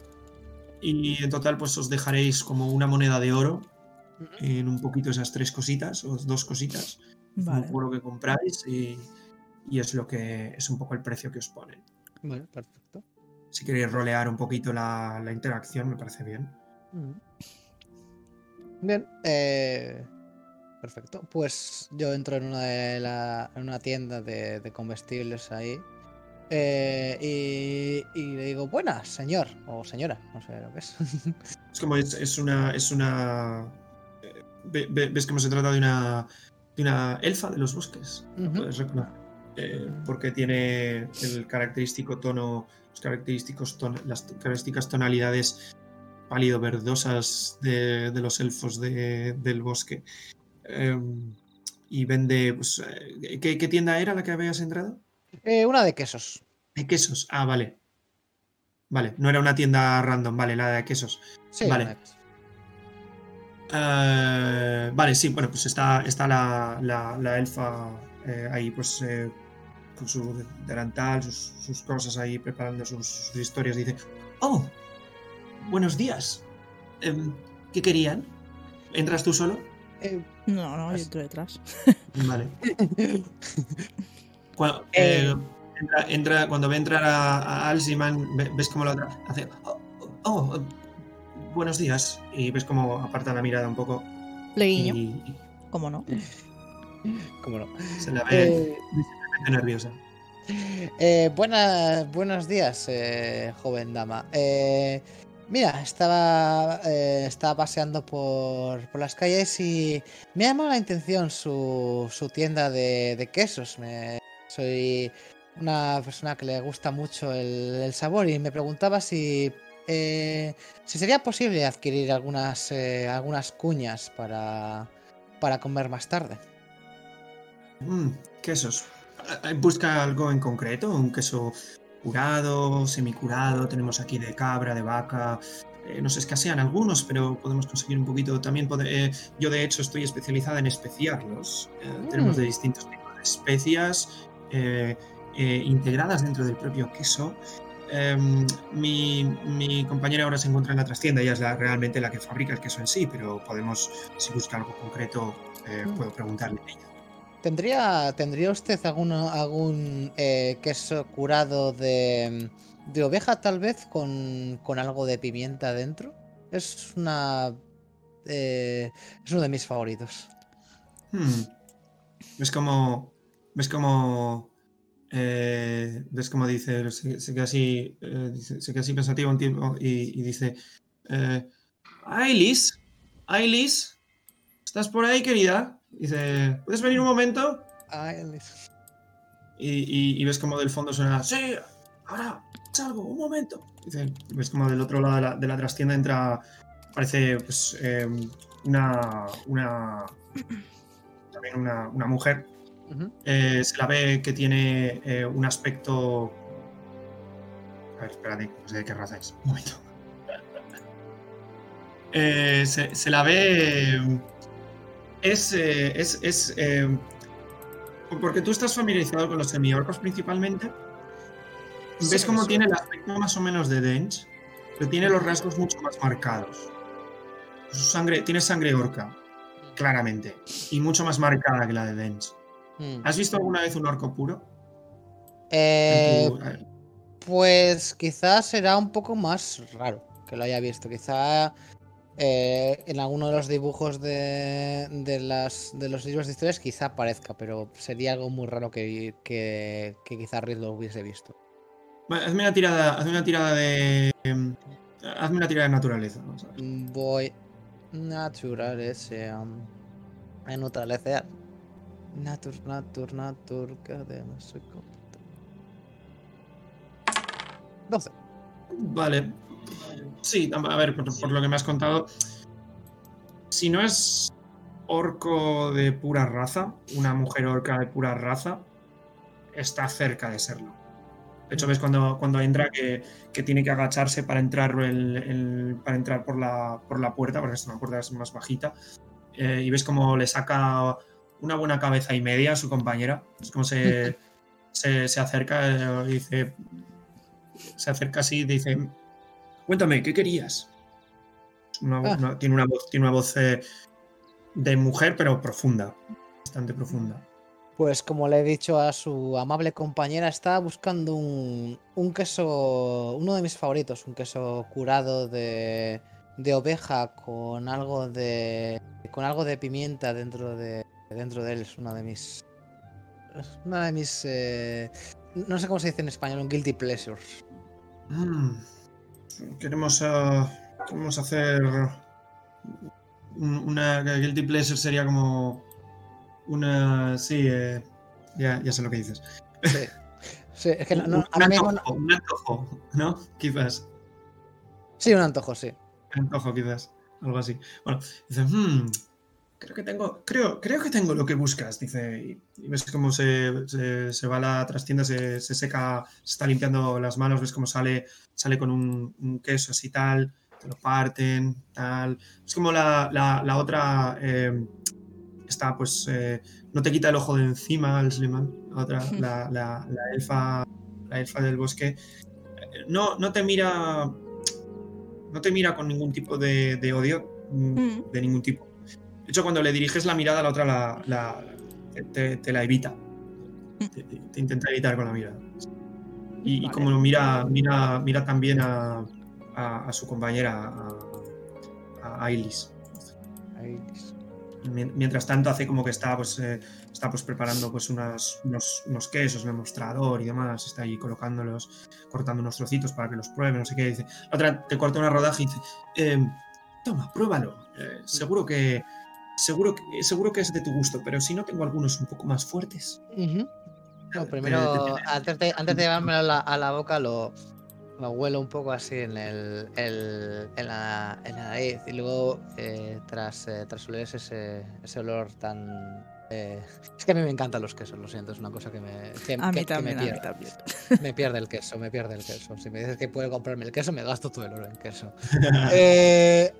Y en total, pues os dejaréis como una moneda de oro en un poquito esas tres cositas, o dos cositas, Vale. por lo que compráis, y, y es lo que es un poco el precio que os ponen. Bueno, perfecto. Si queréis rolear un poquito la, la interacción, me parece bien. Bien, eh, perfecto. Pues yo entro en una, de la- en una tienda de, de comestibles ahí eh, y, y le digo, buenas, señor o señora, no sé lo que es. Es como es, es una. Es una eh, ve- ve- ves cómo se trata de una. de una elfa de los bosques. Puedes reconocer. Eh, porque tiene el característico tono. Los característicos ton- las características tonalidades pálido verdosas de, de los elfos de- del bosque. Em, y vende. Pues, ¿qué, qué tienda era la que habías entrado? Eh, una de quesos. De quesos. Ah, vale. Vale, no era una tienda random, vale, la de quesos. Sí, Vale. Eh, vale, sí, bueno, pues está, está la, la- la elfa eh, ahí, pues eh, con su delantal, sus, sus cosas ahí, preparando sus, sus historias. Dice: Oh, buenos días. Em, ¿Qué querían? ¿Entras tú solo? Eh, No, no, yo entro detrás. Vale. Cuando, Eh. eh, entra, entra- cuando ve entrar a, a Alziman, ve- ves como la otra hace: Oh, oh, oh, buenos días. Y ves como aparta la mirada un poco. Le Y, guiño, y ¿cómo no? ¿Cómo no? se la ve Eh, nerviosa. Eh, buenas, buenos días, eh, joven dama. Eh, mira, estaba, eh, estaba paseando por, por las calles y me ha llamado la atención su, su tienda de, de quesos. Me- soy una persona que le gusta mucho el, el sabor y me preguntaba si, eh, si sería posible adquirir algunas, eh, algunas cuñas para, para comer más tarde. Mm, quesos. Ah, ¿Busca algo en concreto? ¿Un queso curado, semicurado? Tenemos aquí de cabra, de vaca. Eh, nos escasean algunos, pero podemos conseguir un poquito. También eh, yo, de hecho, estoy especializada en especiarlos. Eh, Tenemos de Mm. distintos tipos de especias eh, eh, integradas dentro del propio queso. Em, mi, mi compañera ahora se encuentra en la trastienda, ella es la- realmente la que fabrica el queso en sí, pero podemos, si busca algo concreto, eh, Mm. puedo preguntarle a ella. ¿Tendría, ¿tendría usted algún queso curado de, de oveja tal vez con, con algo de pimienta dentro? Es una... eh, es uno de mis favoritos. Hmm. ¿Ves cómo. ¿Ves cómo. eh, ¿Ves cómo dice? Se, se queda así. eh, se queda así pensativo un tiempo y, y dice. Eh, Ailis. Ailis. ¿Estás por ahí, querida? Dice. ¿Puedes venir un momento? Y, y- y ves como del fondo suena. ¡Sí! Ahora, salgo, un momento. Dice, ves como del otro lado de la, de la trastienda entra. Parece pues eh, una. una. También una, una mujer. Eh, se la ve que tiene eh, un aspecto. A ver, espérate, no sé de qué raza es. Un momento. Eh, se, se la ve. Es. es, es porque tú estás familiarizado con los semiorcos principalmente. Sí, ¿Ves cómo tiene el aspecto más o menos de Dench? pero tiene los rasgos mucho más marcados. Su sangre, tiene sangre orca, claramente, y mucho más marcada que la de Dens. Mm. ¿Has visto alguna vez un orco puro? Eh, En tu- eh, Pues quizás será un poco más raro que lo haya visto. Quizá eh, en alguno de los dibujos de, de, las, de los libros de historias quizá aparezca, pero sería algo muy raro que, que, que quizá Reed lo hubiese visto. Vale, hazme una tirada, hazme una tirada de. em, hazme una tirada de naturaleza. vamos a ver. Voy naturaleza. A neutralizar. Natur, natur, natur. cadena, computa. 12. Vale. Sí, a ver, por, lo que me has contado. Si no es orco de pura raza, una mujer orca de pura raza, está cerca de serlo. De hecho, ves cuando, cuando entra que, que tiene que agacharse para entrar, el- para entrar por, la, por la puerta, porque es una puerta más bajita. eh, y ves como le saca una buena cabeza y media a su compañera. Es como se, se, se acerca eh, y dice. Se acerca así y dice. Cuéntame, ¿qué querías? Una Ah. una- tiene una voz, tiene una voz eh, de mujer, pero profunda. Bastante profunda. Pues como le he dicho a su amable compañera, estaba buscando un, un queso, uno de mis favoritos, un queso curado de, de oveja con algo de con algo de pimienta dentro de dentro de él. Es una de mis es una de mis eh, no sé cómo se dice en español, un guilty pleasures. Mm. Queremos, ah, queremos hacer un- una guilty pleasure sería como una sí eh, ya, ya sé lo que dices Sí, Sí, es que no, no, un, mismo no- antojo, un antojo, ¿no? Quizás sí, un antojo, sí. un antojo quizás algo así bueno dice "Hmm, creo que tengo creo creo que tengo lo que buscas dice y, y ves cómo se, se, se va a la trastienda se, se seca se está limpiando las manos ves cómo sale sale con un, un queso así tal te lo parten tal. Es como la, la, la otra eh, está pues eh, no te quita el ojo de encima el Sliman la otra la, la, la elfa la elfa del bosque. No no te mira no te mira con ningún tipo de, de odio mm, Mm. de ningún tipo de hecho cuando le diriges la mirada la otra la, la- te, te la evita. Te, te- te intenta evitar con la mirada. Y, como mira mira mira también a, a, a su compañera a, a Ailis Mientras tanto hace como que está pues eh, está pues preparando pues unas- unos, unos quesos en el mostrador y demás, está ahí colocándolos, cortando unos trocitos para que los pruebe, no sé qué, dice. La otra te corta una rodaja y dice, "Em, toma, pruébalo. eh, seguro que seguro que seguro que es de tu gusto, pero si no tengo algunos un poco más fuertes. No, primero, te- te- antes de, antes de llevármelo a la, a la boca, lo, lo huelo un poco así en, el, el- en, la, en la nariz. Y luego, eh, tras, eh, tras oler ese, ese olor tan. eh, es que a mí me encantan los quesos, lo siento, es una cosa que me, que, A mí que también, me, a mí pierde, también. me pierde el queso, me pierde el queso. Si me dices que puedo comprarme el queso, me gasto todo el oro en queso. Eh,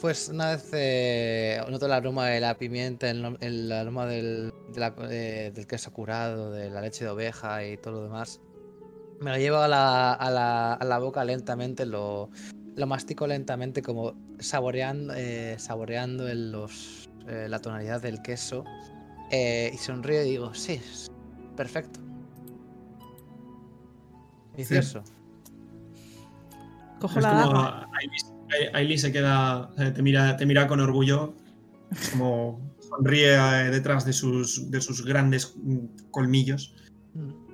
pues una vez eh, noto el aroma de la pimienta, el, el aroma del, de la- eh, del queso curado, de la leche de oveja y todo lo demás. Me lo llevo a la, a la- a la boca lentamente, lo, lo mastico lentamente, como saboreando, eh, saboreando el- los, eh, la tonalidad del queso. eh, y sonrío y digo, sí, perfecto. Delicioso. Cojo Es la daga. Ailis, Ailis se queda, te mira, te mira con orgullo, como sonríe eh, detrás de sus, de sus grandes mm, colmillos. Mm.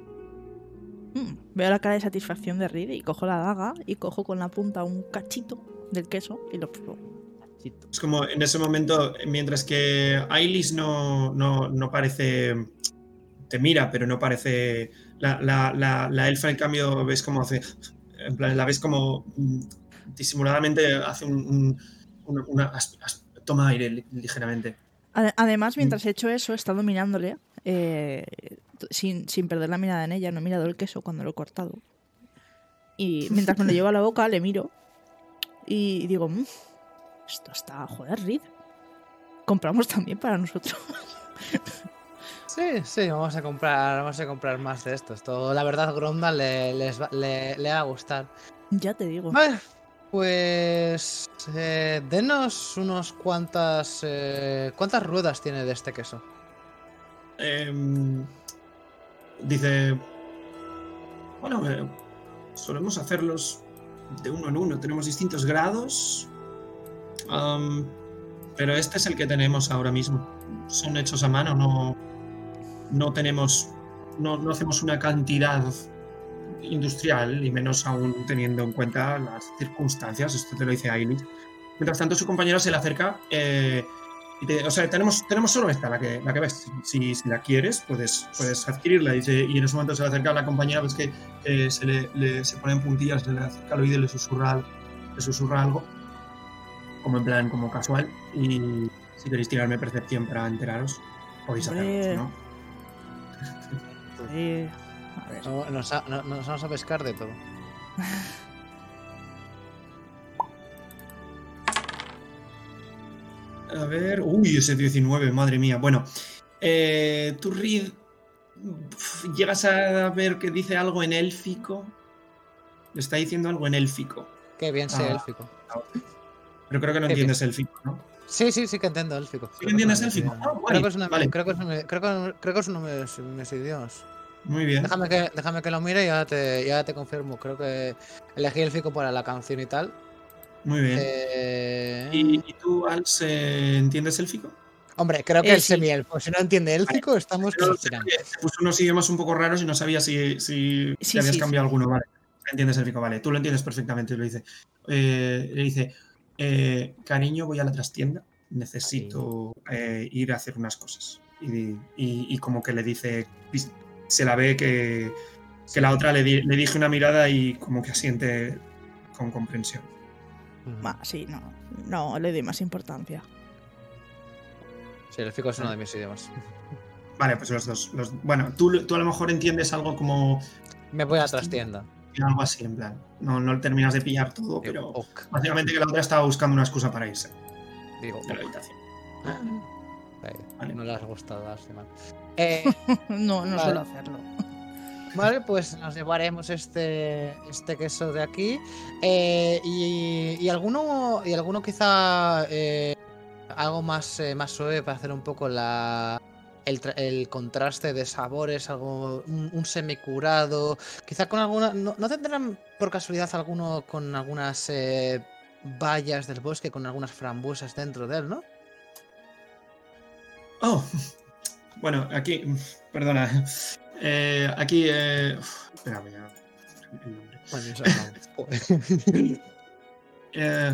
Mm, Veo la cara de satisfacción de Reed y cojo la daga y cojo con la punta un cachito del queso y lo pruebo. Es como en ese momento, mientras que Ailis no, no, no parece. Te mira, pero no parece. La, la, la, la elfa, en cambio, ves como hace. En plan, la ves como disimuladamente hace un. un- una, una- as- as- toma aire li- ligeramente. Ade- Además, mientras he hecho eso, he estado mirándole eh, sin, sin perder la mirada en ella. No he mirado el queso cuando lo he cortado. Y mientras me lo llevo a la boca, le miro y digo, "Mm, esto está, joder, Reed. Compramos también para nosotros. Sí, sí, vamos a comprar, vamos a comprar más de esto. Esto, la verdad, Gronda le, les le, le va a gustar. ya te digo. Vale, Pues. eh, denos unos cuantas. eh, ¿Cuántas ruedas tiene de este queso? Em, dice, bueno, eh, solemos hacerlos de uno en uno, tenemos distintos grados, pero este es el que tenemos ahora mismo. Son hechos a mano, no, no tenemos, no, no hacemos una cantidad industrial y menos aún teniendo en cuenta las circunstancias. Esto te lo dice Aileen. Mientras tanto, su compañero se le acerca. eh, y te- o sea, tenemos, tenemos solo esta, la que, la que ves. Si, si la quieres, puedes, puedes adquirirla. Y, se- y en ese momento se le acerca a la compañera, ves que eh, se le, le- se pone en puntillas, se le acerca al oído y le susurra, le susurra algo. Como en plan, como casual. Y si queréis tirarme percepción para enteraros, podéis hacerlo. ¿no? Sí. A ver. No, nos, ha- no- nos vamos a pescar de todo. A ver, uy, ese 19, madre mía. Bueno, eh, tú, Reed, llegas a ver que dice algo en élfico. Le está diciendo algo en élfico. Qué bien sé Ah. élfico. Pero creo que no Qué entiendes élfico, ¿no? Sí, sí, sí que entiendo élfico. ¿Sí que entiendes élfico? Creo que es uno de mis idiomas. Muy bien. Déjame que, déjame que lo mire y ya te, ya te confirmo. Creo que elegí élfico para la canción y tal. Muy bien. Eh, ¿Y, y tú, Als, eh, entiendes élfico? Hombre, creo que Eh, el sí. semielfo. Si no entiende élfico, estamos Pero sé tirando. que te puso unos idiomas un poco raros y no sabía si, si, si Sí, habías sí, cambiado alguno. Vale. Entiendes élfico, vale. Tú lo entiendes perfectamente. Lo dice. Eh, le dice, eh, cariño, voy a la trastienda. Necesito eh, ir a hacer unas cosas. Y, y- y como que le dice, se la ve que, que la otra le, di- le dije una mirada y como que asiente con comprensión. Sí, no. No le doy más importancia. Sí, élfico es uno de mis idiomas. Vale, pues los dos. los- bueno, tú, tú a lo mejor entiendes algo como Me voy a la trastienda. algo así, en plan. No, no terminas de pillar todo, Digo, pero ok. básicamente que la otra estaba buscando una excusa para irse Digo, de la ok. habitación. Vale. No le has gustado, lástima. Eh, No, no Vale. suelo hacerlo. Vale, pues nos llevaremos este, este queso de aquí. Eh, y, y alguno, y alguno quizá eh, algo más, eh, más suave para hacer un poco la, el, tra- el contraste de sabores, algo, un, un semicurado. Quizá con alguna. ¿No, no tendrán por casualidad alguno con algunas eh, bayas del bosque, con algunas frambuesas dentro de él, no? Oh, bueno, aquí, perdona. Eh, aquí, eh, uf, espérame, el nombre. Bueno. Eh,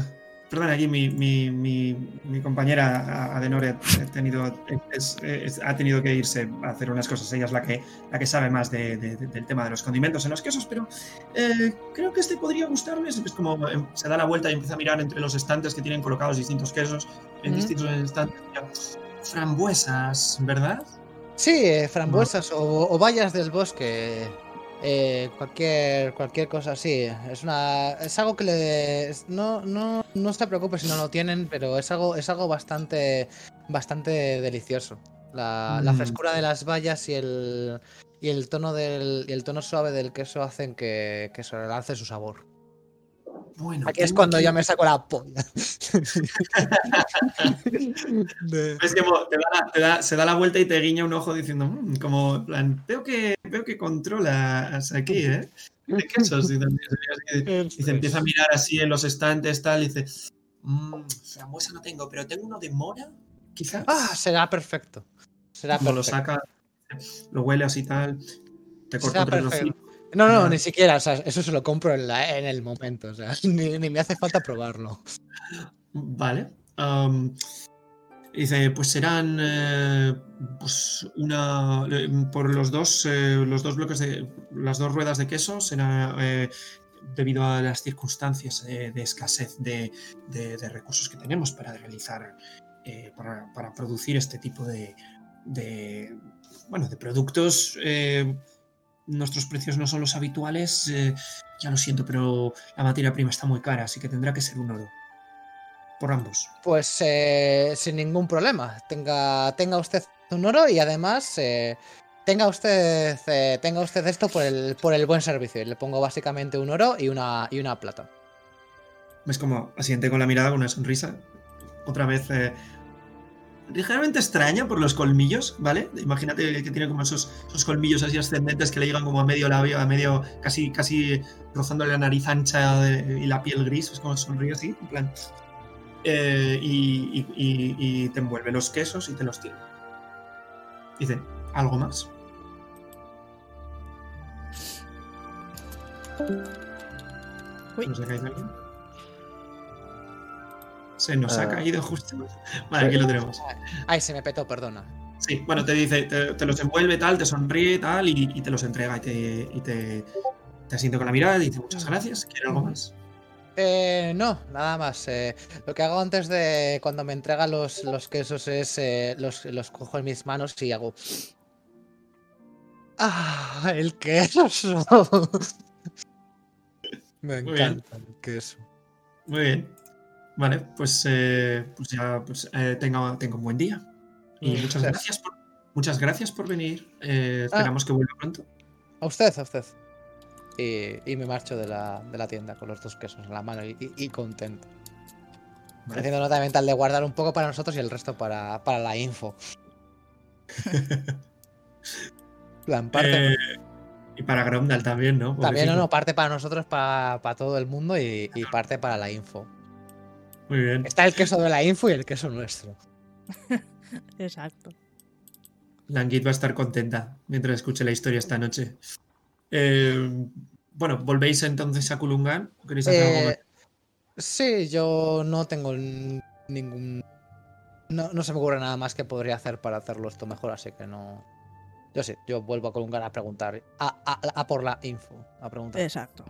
perdona, aquí mi, mi, mi, mi compañera Adenore ha tenido, es- es- ha tenido que irse a hacer unas cosas. Ella es la que, la que sabe más de- de- de- del tema de los condimentos en los quesos, pero eh, creo que este podría gustarles. Es como eh, se da la vuelta y empieza a mirar entre los estantes que tienen colocados distintos quesos en Ujú. distintos estantes. Frambuesas, ¿verdad? Sí, eh, frambuesas o, o bayas del bosque. eh, cualquier, cualquier cosa así. Es una. Es algo que le. No, no, no se preocupe si no lo tienen, pero es algo, es algo bastante. bastante delicioso. La, la Mm. frescura de las bayas y el. Y el tono del. y el tono suave del queso hacen que, que se realce su sabor. Bueno, Aquí es cuando aquí- ya me saco la polla. De- Es que mo- te da la- te da- se da la vuelta y te guiña un ojo diciendo, "Mm", como, en plan, veo que, veo que controlas aquí, ¿eh? De quesos. Y, se y empieza a mirar así en los estantes, tal, y dice, "Mm, frambuesa no tengo, pero tengo uno de mora, quizás. Ah, será perfecto. Será lo saca, lo huele así tal, te corta otro perfecto. No, no, ni siquiera, o sea, eso se lo compro en, la- en el momento, o sea, ni, ni me hace falta probarlo. Vale. dice, pues serán eh, pues una eh, por los dos eh, los dos bloques de las dos ruedas de queso será eh, debido a las circunstancias de escasez de, de- de recursos que tenemos para realizar para, para producir este tipo de, bueno de productos nuestros precios no son los habituales eh, ya lo siento pero la materia prima está muy cara así que tendrá que ser un oro por ambos. Pues eh, sin ningún problema, tenga, tenga usted un oro y además eh, tenga usted eh, tenga usted esto por el, por el buen servicio. Le pongo básicamente un oro y una, y una plata. ves como asiente con la mirada, con una sonrisa. Otra vez ligeramente extraña por los colmillos, ¿vale? Imagínate que tiene como esos, esos colmillos así ascendentes que le llegan como a medio labio, a medio, casi, casi rozando la nariz ancha de- y la piel gris, es como sonríe así, en plan. Eh, y, y- y- y te envuelve los quesos y te los tira. Dice, ¿algo más? Uy. ¿Nos caído alguien? Se nos ha Ah. caído justo. Vale, aquí lo tenemos. Ay, se me petó, perdona. Sí, bueno, te dice, te, te los envuelve tal, te sonríe tal y, y te los entrega y te, y te, te asiente con la mirada y dice muchas gracias. ¿Quiere algo más? Eh, no, nada más. eh, lo que hago antes de cuando me entrega los, los quesos es eh, los, los cojo en mis manos y hago. ¡Ah! El queso. me encanta el queso. Muy bien. Vale, pues, eh, pues ya pues, eh, tenga, tenga un buen día. Y muchas gracias. gracias por, muchas gracias por venir. Eh, esperamos que vuelva pronto. A usted, a usted. Y, y me marcho de la, de la tienda con los dos quesos en la mano y, y- y contento. Vale. Haciendo nota mental de guardar un poco para nosotros y el resto para, para la info. plan, parte. Eh, y para Gromdal también, ¿no? También, no, no, parte para nosotros, para, para todo el mundo y, y parte para la info. Muy bien. Está el queso de la info y el queso nuestro. Exacto. Langit va a estar contenta mientras escuche la historia esta noche. Eh, bueno, ¿volvéis entonces a Kulungan? ¿Queréis hacer algo más? Eh, sí, yo no tengo ningún. No, no se me ocurre nada más que podría hacer para hacerlo esto mejor, así que no. Yo sí, yo vuelvo a Colungar a preguntar. A, a- a por la info. A preguntar. Exacto.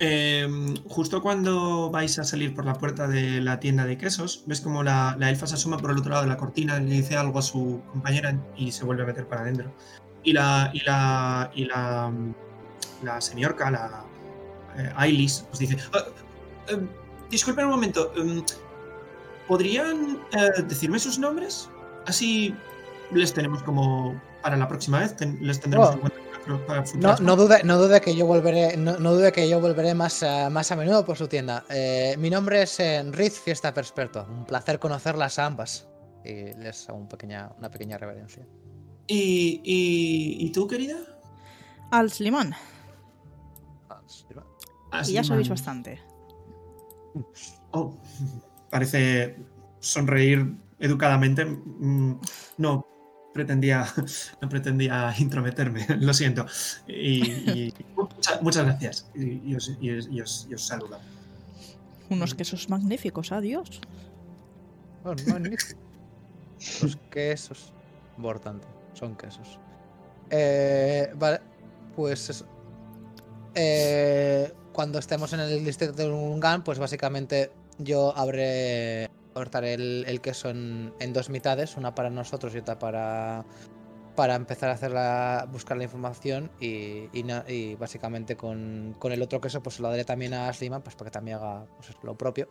Eh, justo cuando vais a salir por la puerta de la tienda de quesos, ves como la, la elfa se asoma por el otro lado de la cortina, le dice algo a su compañera y se vuelve a meter para adentro. Y la, y la, y la, la señorca, la eh, Ailis, os dice: "Ah, em, Disculpen un momento, em, ¿podrían eh, decirme sus nombres? Así les tenemos como para la próxima vez, ten- les tendremos Oh. en cuenta No, no dude, no dude que yo volveré, no, no dude que yo volveré más, a- más a menudo por su tienda. Eh, mi nombre es eh, Riz Fiesta Persperto. Un placer conocerlas a ambas. Y les hago un pequeña, una pequeña reverencia. ¿Y, y, ¿y tú, querida? Al Slimán. Y ya sabéis bastante. Oh, parece sonreír educadamente. Mm, No pretendía, no pretendía intrometerme, lo siento. Y, y mucha- muchas gracias. Y, y os, y os- y os- y os saludo. Unos quesos magníficos, adiós. Oh. Los quesos. Importante. Son quesos. Eh, vale. Pues eso. Eh, cuando estemos en el distrito de Lungan, pues básicamente yo abré. Cortaré el, el queso en, en dos mitades, una para nosotros y otra para. Para empezar a hacer la, buscar la información y, y básicamente con, con el otro queso pues se lo daré también a Sliman pues para que también haga pues, lo propio.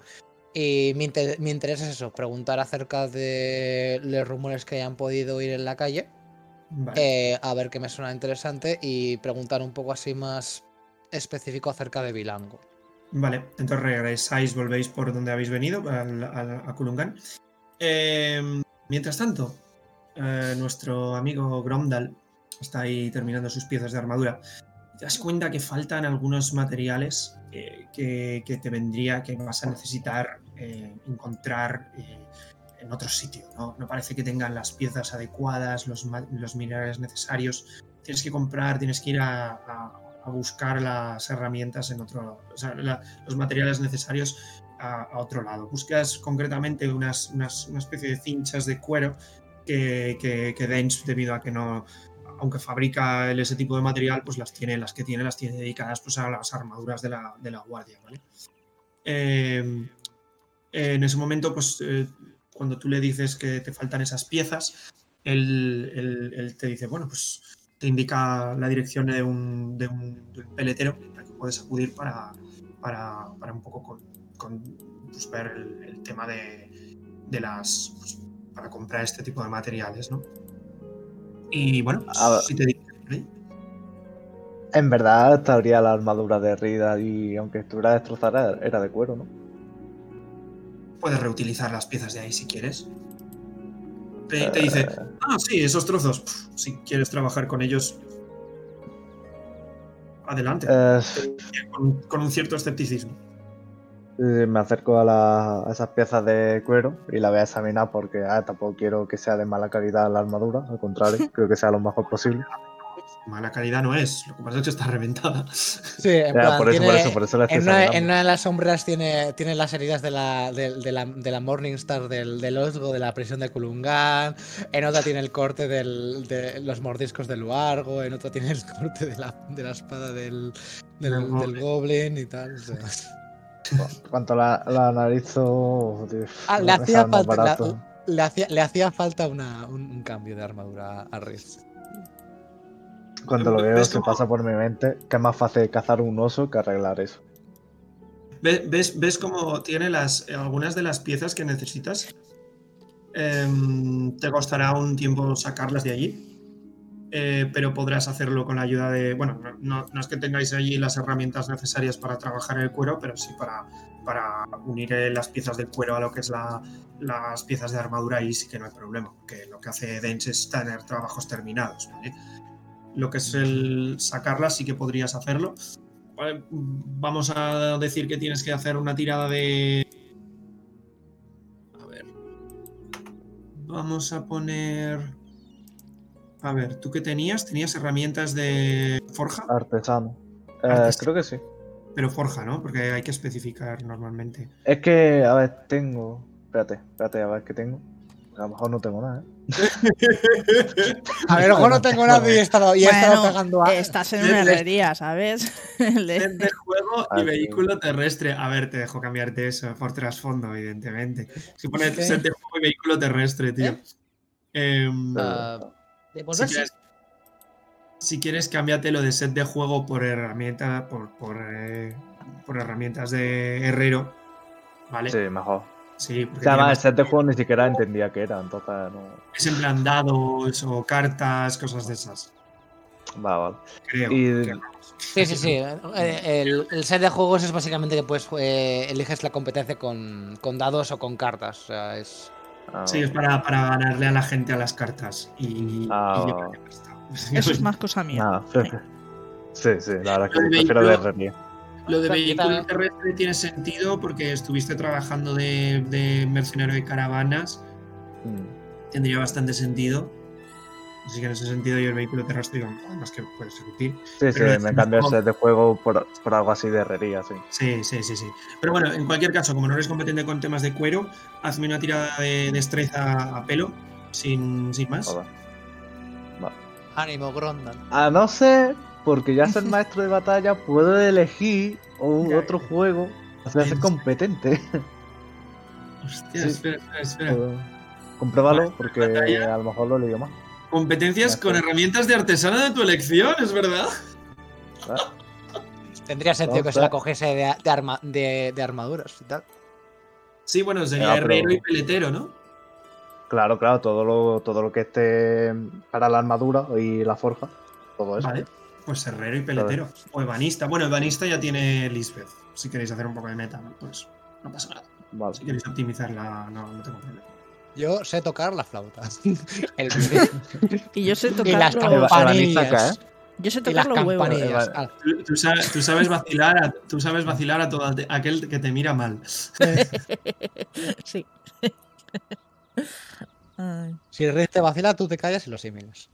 Y mi, mi interés es eso, preguntar acerca de los rumores que hayan podido oír en la calle, Vale. eh, a ver qué me suena interesante y preguntar un poco así más específico acerca de Bilango. Vale, entonces regresáis, volvéis por donde habéis venido, al- a Kulungan. Eh, mientras tanto, eh, nuestro amigo Gromdal está ahí terminando sus piezas de armadura. Te das cuenta que faltan algunos materiales eh, que, que te vendría, que vas a necesitar eh, encontrar en otro sitio. ¿no? no parece que tengan las piezas adecuadas, los, los minerales necesarios. Tienes que comprar, tienes que ir a- a buscar las herramientas en otro, o sea, la- los materiales necesarios a, otro lado. Buscas concretamente unas, una especie de cinchas de cuero que, que, que debido a que no, aunque fabrica ese tipo de material, pues las tiene, las que tiene, las tiene dedicadas pues, a las armaduras de la, de la guardia. Eh, en ese momento, pues eh, cuando tú le dices que te faltan esas piezas, él- él te dice, bueno, pues te indica la dirección de un, de un- de un peletero al que puedes acudir para, para, para un poco con, con, pues, ver el, el tema de, de las... pues, para comprar este tipo de materiales, ¿no? Y bueno, pues, A ver. si te por ahí. En verdad estaría la armadura de Rida y aunque estuviera destrozada era de cuero, ¿no? Puedes reutilizar las piezas de ahí si quieres. Te, te dice, ah, sí, esos trozos. Si quieres trabajar con ellos, adelante. Con, con un cierto escepticismo. me acerco a, la- a esas piezas de cuero y la voy a examinar porque ah, tampoco quiero que sea de mala calidad la armadura, al contrario, creo que sea lo mejor posible. Mala calidad no es, lo que pasa es que está reventada. Sí, en plan, por eso, por tiene- eso, por eso la estoy en, una, examinando. en una de las sombras tiene, tiene las heridas de la, de, de la, de la Morningstar del, del Osgo, de la prisión de Kulungan. En otra tiene el corte del- de los mordiscos del Luargo. En otra tiene el corte de la, de la espada del, del, Del del Goblin. Goblin y tal. o sea. Cuanto la, la analizo, tío, Ah, le, hacía falta, le, hacía, le hacía falta una- un, un cambio de armadura a Riz. Cuando lo veo ¿Ves se pasa por mi mente que es más fácil cazar un oso que arreglar eso. Ve- ¿Ves, ves cómo tiene las, algunas de las piezas que necesitas? Em, te costará un tiempo sacarlas de allí, eh, pero podrás hacerlo con la ayuda de... Bueno, no, es que tengáis allí las herramientas necesarias para trabajar el cuero, pero sí para, para unir eh, las piezas del cuero a lo que es la- las piezas de armadura y sí que no hay problema, porque lo que hace Dens es tener trabajos terminados. ¿vale? Lo que es el sacarlas sí que podrías hacerlo. Vale, Vamos a decir que tienes que hacer una tirada de. A ver. Vamos a poner. A ver, ¿tú qué tenías? ¿Tenías herramientas de forja? Artesano. Eh, Artesano. creo que sí. Pero forja, ¿no? Porque hay que especificar normalmente. Es que, a ver, tengo. Espérate, espérate, a ver qué tengo. A lo mejor no tengo nada, ¿eh? A ver, ojo, no tengo nada y he estado, y he estado pegando a. estás en una herrería, ¿sabes? De juego Ah, y sí. vehículo terrestre. A ver, te dejo cambiarte eso por trasfondo, evidentemente. Si pones set de juego y vehículo terrestre, tío. ¿Eh? Em, Ah, si, quieres, si quieres, cámbiate lo de set de juego por herramienta, por, por, eh, por herramientas de herrero. ¿Vale? Sí, mejor. Sí, porque además, el más- set de juego ni siquiera entendía qué era, entonces no. es en plan dados o cartas, cosas de esas. Va, vale. Creo. Y- que- Sí, sí, sí. El, el set de juegos es básicamente que puedes eh, eliges la competencia con, con dados o con cartas. O sea, es. Ah, Sí, es para, para ganarle a la gente a las cartas. Y, Ah. y yo. Eso es más cosa mía. Prefe- Sí, sí, la verdad es que prefiero de. Lo de vehículo terrestre tiene sentido porque estuviste trabajando de, de mercenario de caravanas. Mm. Tendría bastante sentido. Así que en ese sentido yo el vehículo terrestre digo, además que puede ser útil. Sí, sí, me el no- set de juego por, por algo así de herrería, sí. Sí, sí, sí, sí. Pero bueno, en cualquier caso, como no eres competente con temas de cuero, hazme una tirada de destreza a pelo, sin, sin más. Joder. Ánimo, Grondan. A no ser, porque ya ser maestro de batalla, puedo elegir un otro juego para ser Sí. competente. Hostia, Sí. espera, espera, espera. Compruébalo, porque batalla. a lo mejor lo lío más. Competencias con herramientas de artesano de tu elección, ¿es verdad? Tendría sentido que se la cogiese de, de, arma- de, de armaduras y tal. Sí, bueno, sería Ya, pero- herrero y peletero, ¿no? Claro, claro, todo lo, todo lo que esté para la armadura y la forja, todo eso. Vale. Pues herrero y peletero. O ebanista. Bueno, ebanista ya tiene Lisbeth. Si queréis hacer un poco de meta, pues no pasa nada. Vale. Si queréis optimizarla, no, no tengo problema. Yo sé tocar la flauta. El Y yo sé y tocar las campanillas. ¿eh? yo sé las tocar los huevos. Ah, Tú, tú sabes, tú sabes vacilar, a, tú sabes vacilar a todo aquel que te mira mal. Sí. Si el rey te vacila, tú te callas y lo asimilas.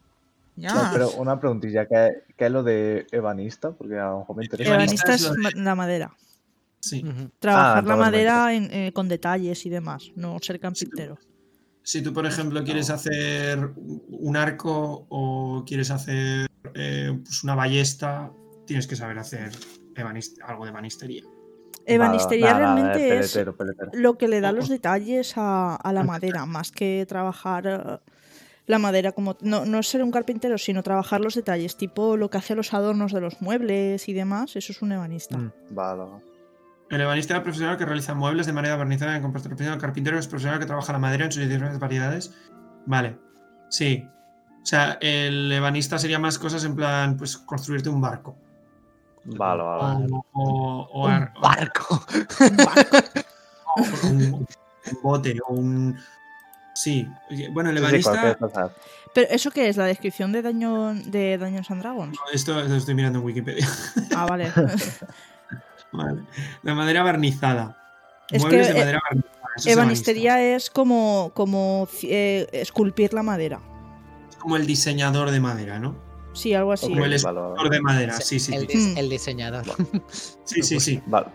No, pero una preguntilla, ¿qué, qué es lo de ebanista? Porque a lo mejor me interesa. Ebanista es es la madera. Sí. Trabajar la entonces me madera en- eh, con detalles y demás, no ser carpintero. Si tú, por ejemplo, quieres hacer un arco o quieres hacer eh, pues una ballesta, tienes que saber hacer algo de ebanistería. Ebanistería Nada, nada, realmente es peletero, peletero. lo que le da los detalles a, a la madera, más que trabajar eh, la madera como no, no ser un carpintero, sino trabajar los detalles, tipo lo que hace los adornos de los muebles y demás, eso es un ebanista. Mm, Vale. El ebanista es el profesional que realiza muebles de manera barnizada en comparación al carpintero es el profesional que trabaja la madera en sus diferentes variedades. Vale. Sí. O sea, el ebanista sería más cosas en plan, pues construirte un barco, Vale, vale. O, o- o Un ar- o- barco. o un, un bote o un. Sí, bueno, el Sí, sí, ebanista. cosa. Pero ¿eso qué es? ¿La descripción de, daño, de Dungeons and Dragons? Esto lo estoy mirando en Wikipedia. Ah, vale. Vale. De madera barnizada. Es Muebles que, de eh, madera barnizada. eso es Ebanistería es como, como eh, esculpir la madera. Es como el diseñador de madera, ¿no? Sí, algo así. Como el escultor de madera. Sí, sí, el, sí. dis- el diseñador. Sí, sí, sí. Vale,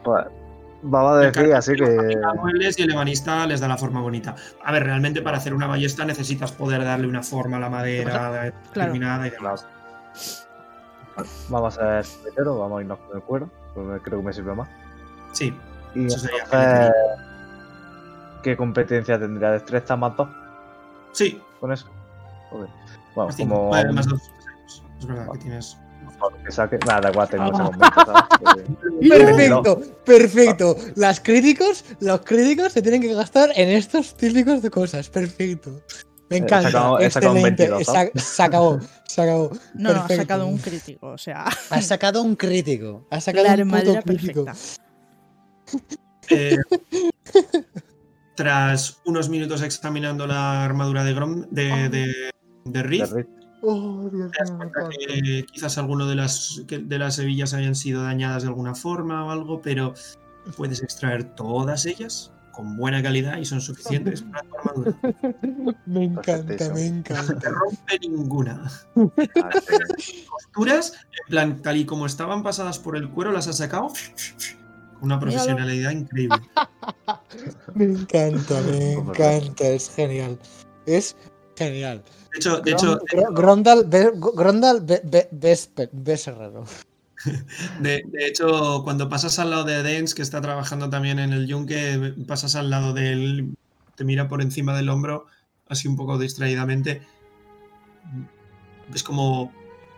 pues vamos a decir así que. Muebles y el ebanista les da la forma bonita. A ver, realmente para hacer una ballesta necesitas poder darle una forma a la madera determinada y demás. Vamos a ser primero, vamos a irnos con el cuero, porque creo que me sirve más. Sí, Y Eso sería entonces, ¿qué competencia tendría? ¿Destreza más dos sí. con eso? Ok. Bueno, Más como Vale, más dos. Es verdad que tienes. Que saque. Nada, da igual, tengo ese momento, ¿sabes? Porque- Perfecto, perfecto. Las críticos, los críticos se tienen que gastar en estos típicos de cosas. Perfecto. Me Eh, encanta. sacado un excelente. 22, Se, se acabó, se acabó. No, no, ha sacado un crítico. O sea, Has sacado un crítico. Has sacado la un puto crítico. Eh, tras unos minutos examinando la armadura de Grom, de, de, de Riff, de Rick. Oh, Dios mío, que quizás alguno de las, que- de las hebillas hayan sido dañadas de alguna forma o algo, pero puedes extraer todas ellas con buena calidad y son suficientes para tu armadura. Me encanta, me No encanta. te rompe ninguna. Ah. Costuras, en plan, tal y como estaban pasadas por el cuero, las has sacado con una profesionalidad increíble. Me encanta, me encanta. Es genial. Es genial. De hecho, de hecho, Gron- Grondal, Grondal, Becerrero. De, de hecho, cuando pasas al lado de Dens, que está trabajando también en el yunque, pasas al lado de él, te mira por encima del hombro, así un poco distraídamente. Ves como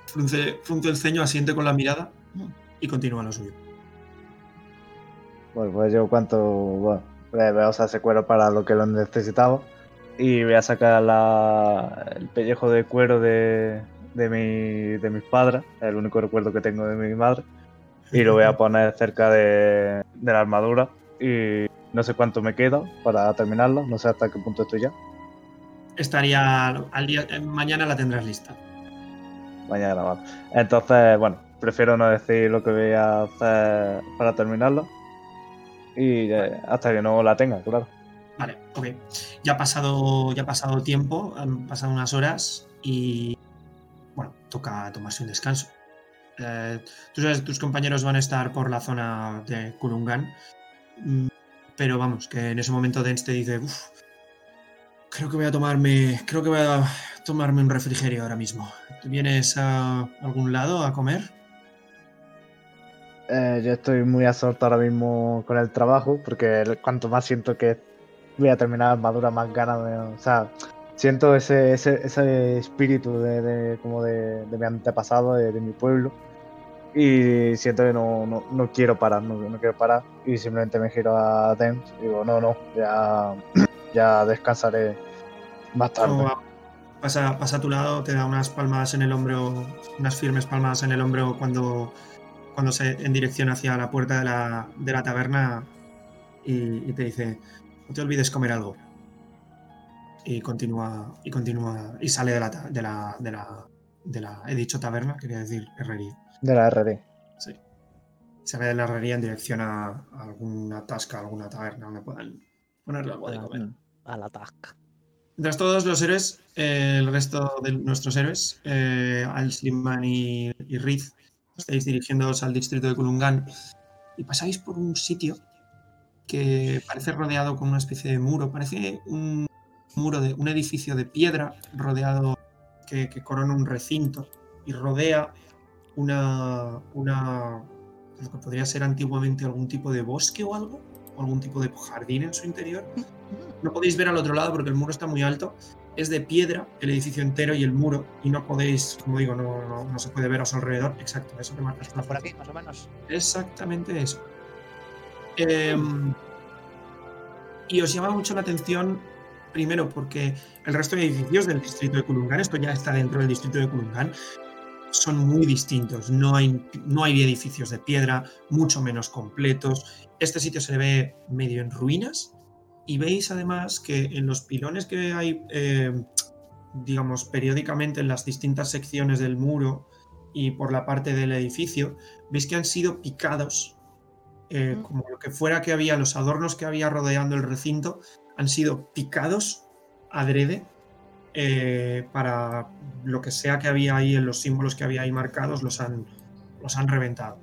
frunce, frunce el ceño, asiente con la mirada y continúa lo suyo. Bueno, pues yo cuanto. Bueno, a ese cuero para lo que lo necesitaba. Y voy a sacar la, el pellejo de cuero de, de, mi, de mis padres, el único recuerdo que tengo de mi madre. Y lo voy a poner cerca de, de la armadura. Y no sé cuánto me queda para terminarlo, no sé hasta qué punto estoy ya. Estaría al día, eh, mañana la tendrás lista. Mañana más. Entonces, bueno, prefiero no decir lo que voy a hacer para terminarlo. Y eh, hasta que no la tenga, claro. Vale, ok. Ya ha pasado, ya ha pasado tiempo, han pasado unas horas y bueno, toca tomarse un descanso. Eh, tú sabes, tus compañeros van a estar por la zona de Kurungan, mm, pero vamos, que en ese momento Dens te dice, uff, creo que voy a tomarme, creo que voy a tomarme un refrigerio ahora mismo. ¿Tú vienes a algún lado a comer? Eh, yo estoy muy absorto ahora mismo con el trabajo, porque cuanto más siento que voy a terminar armadura, más ganas me... O sea, siento ese, ese, ese espíritu de, de- como de, de mi antepasado, de, de mi pueblo. Y siento que no, no, no quiero parar, no, no quiero parar. Y simplemente me giro a Dens y digo, no, no, ya, ya descansaré más tarde. Pasa, pasa a tu lado, te da unas palmadas en el hombro, unas firmes palmadas en el hombro cuando, cuando se en dirección hacia la puerta de la, de la taberna y, y te dice, no te olvides comer algo. Y continúa, y continúa, y sale de la, de la, de la, de la, he dicho taberna, quería decir herrería. De la RD. Sí. Sale de la herrería en dirección a, a alguna tasca, alguna taberna donde puedan ponerle algo de comer. A la tasca. Mientras todos los héroes, eh, el resto de nuestros héroes, eh, Al Slimman y, y Riz, estáis dirigiéndoos al distrito de Kulungan y pasáis por un sitio que parece rodeado con una especie de muro, parece un muro de un edificio de piedra rodeado que, que corona un recinto y rodea una, una lo que podría ser antiguamente algún tipo de bosque o algo, o algún tipo de jardín en su interior. No podéis ver al otro lado porque el muro está muy alto. Es de piedra el edificio entero y el muro. Y no podéis, como digo, no, no- no se puede ver a su alrededor. Exacto, eso que marcas por aquí, más o menos. Exactamente eso. Em, y os llama mucho la atención, primero, porque el resto de edificios del distrito de Kulungan, esto ya está dentro del distrito de Kulungan, son muy distintos. No hay, no hay edificios de piedra, mucho menos completos. Este sitio se ve medio en ruinas. Y veis además que en los pilones que hay, eh, digamos, periódicamente en las distintas secciones del muro y por la parte del edificio, veis que han sido picados. Eh, como lo que fuera que había, los adornos que había rodeando el recinto, han sido picados adrede eh, para lo que sea que había ahí en los símbolos que había ahí marcados, los han, los han reventado.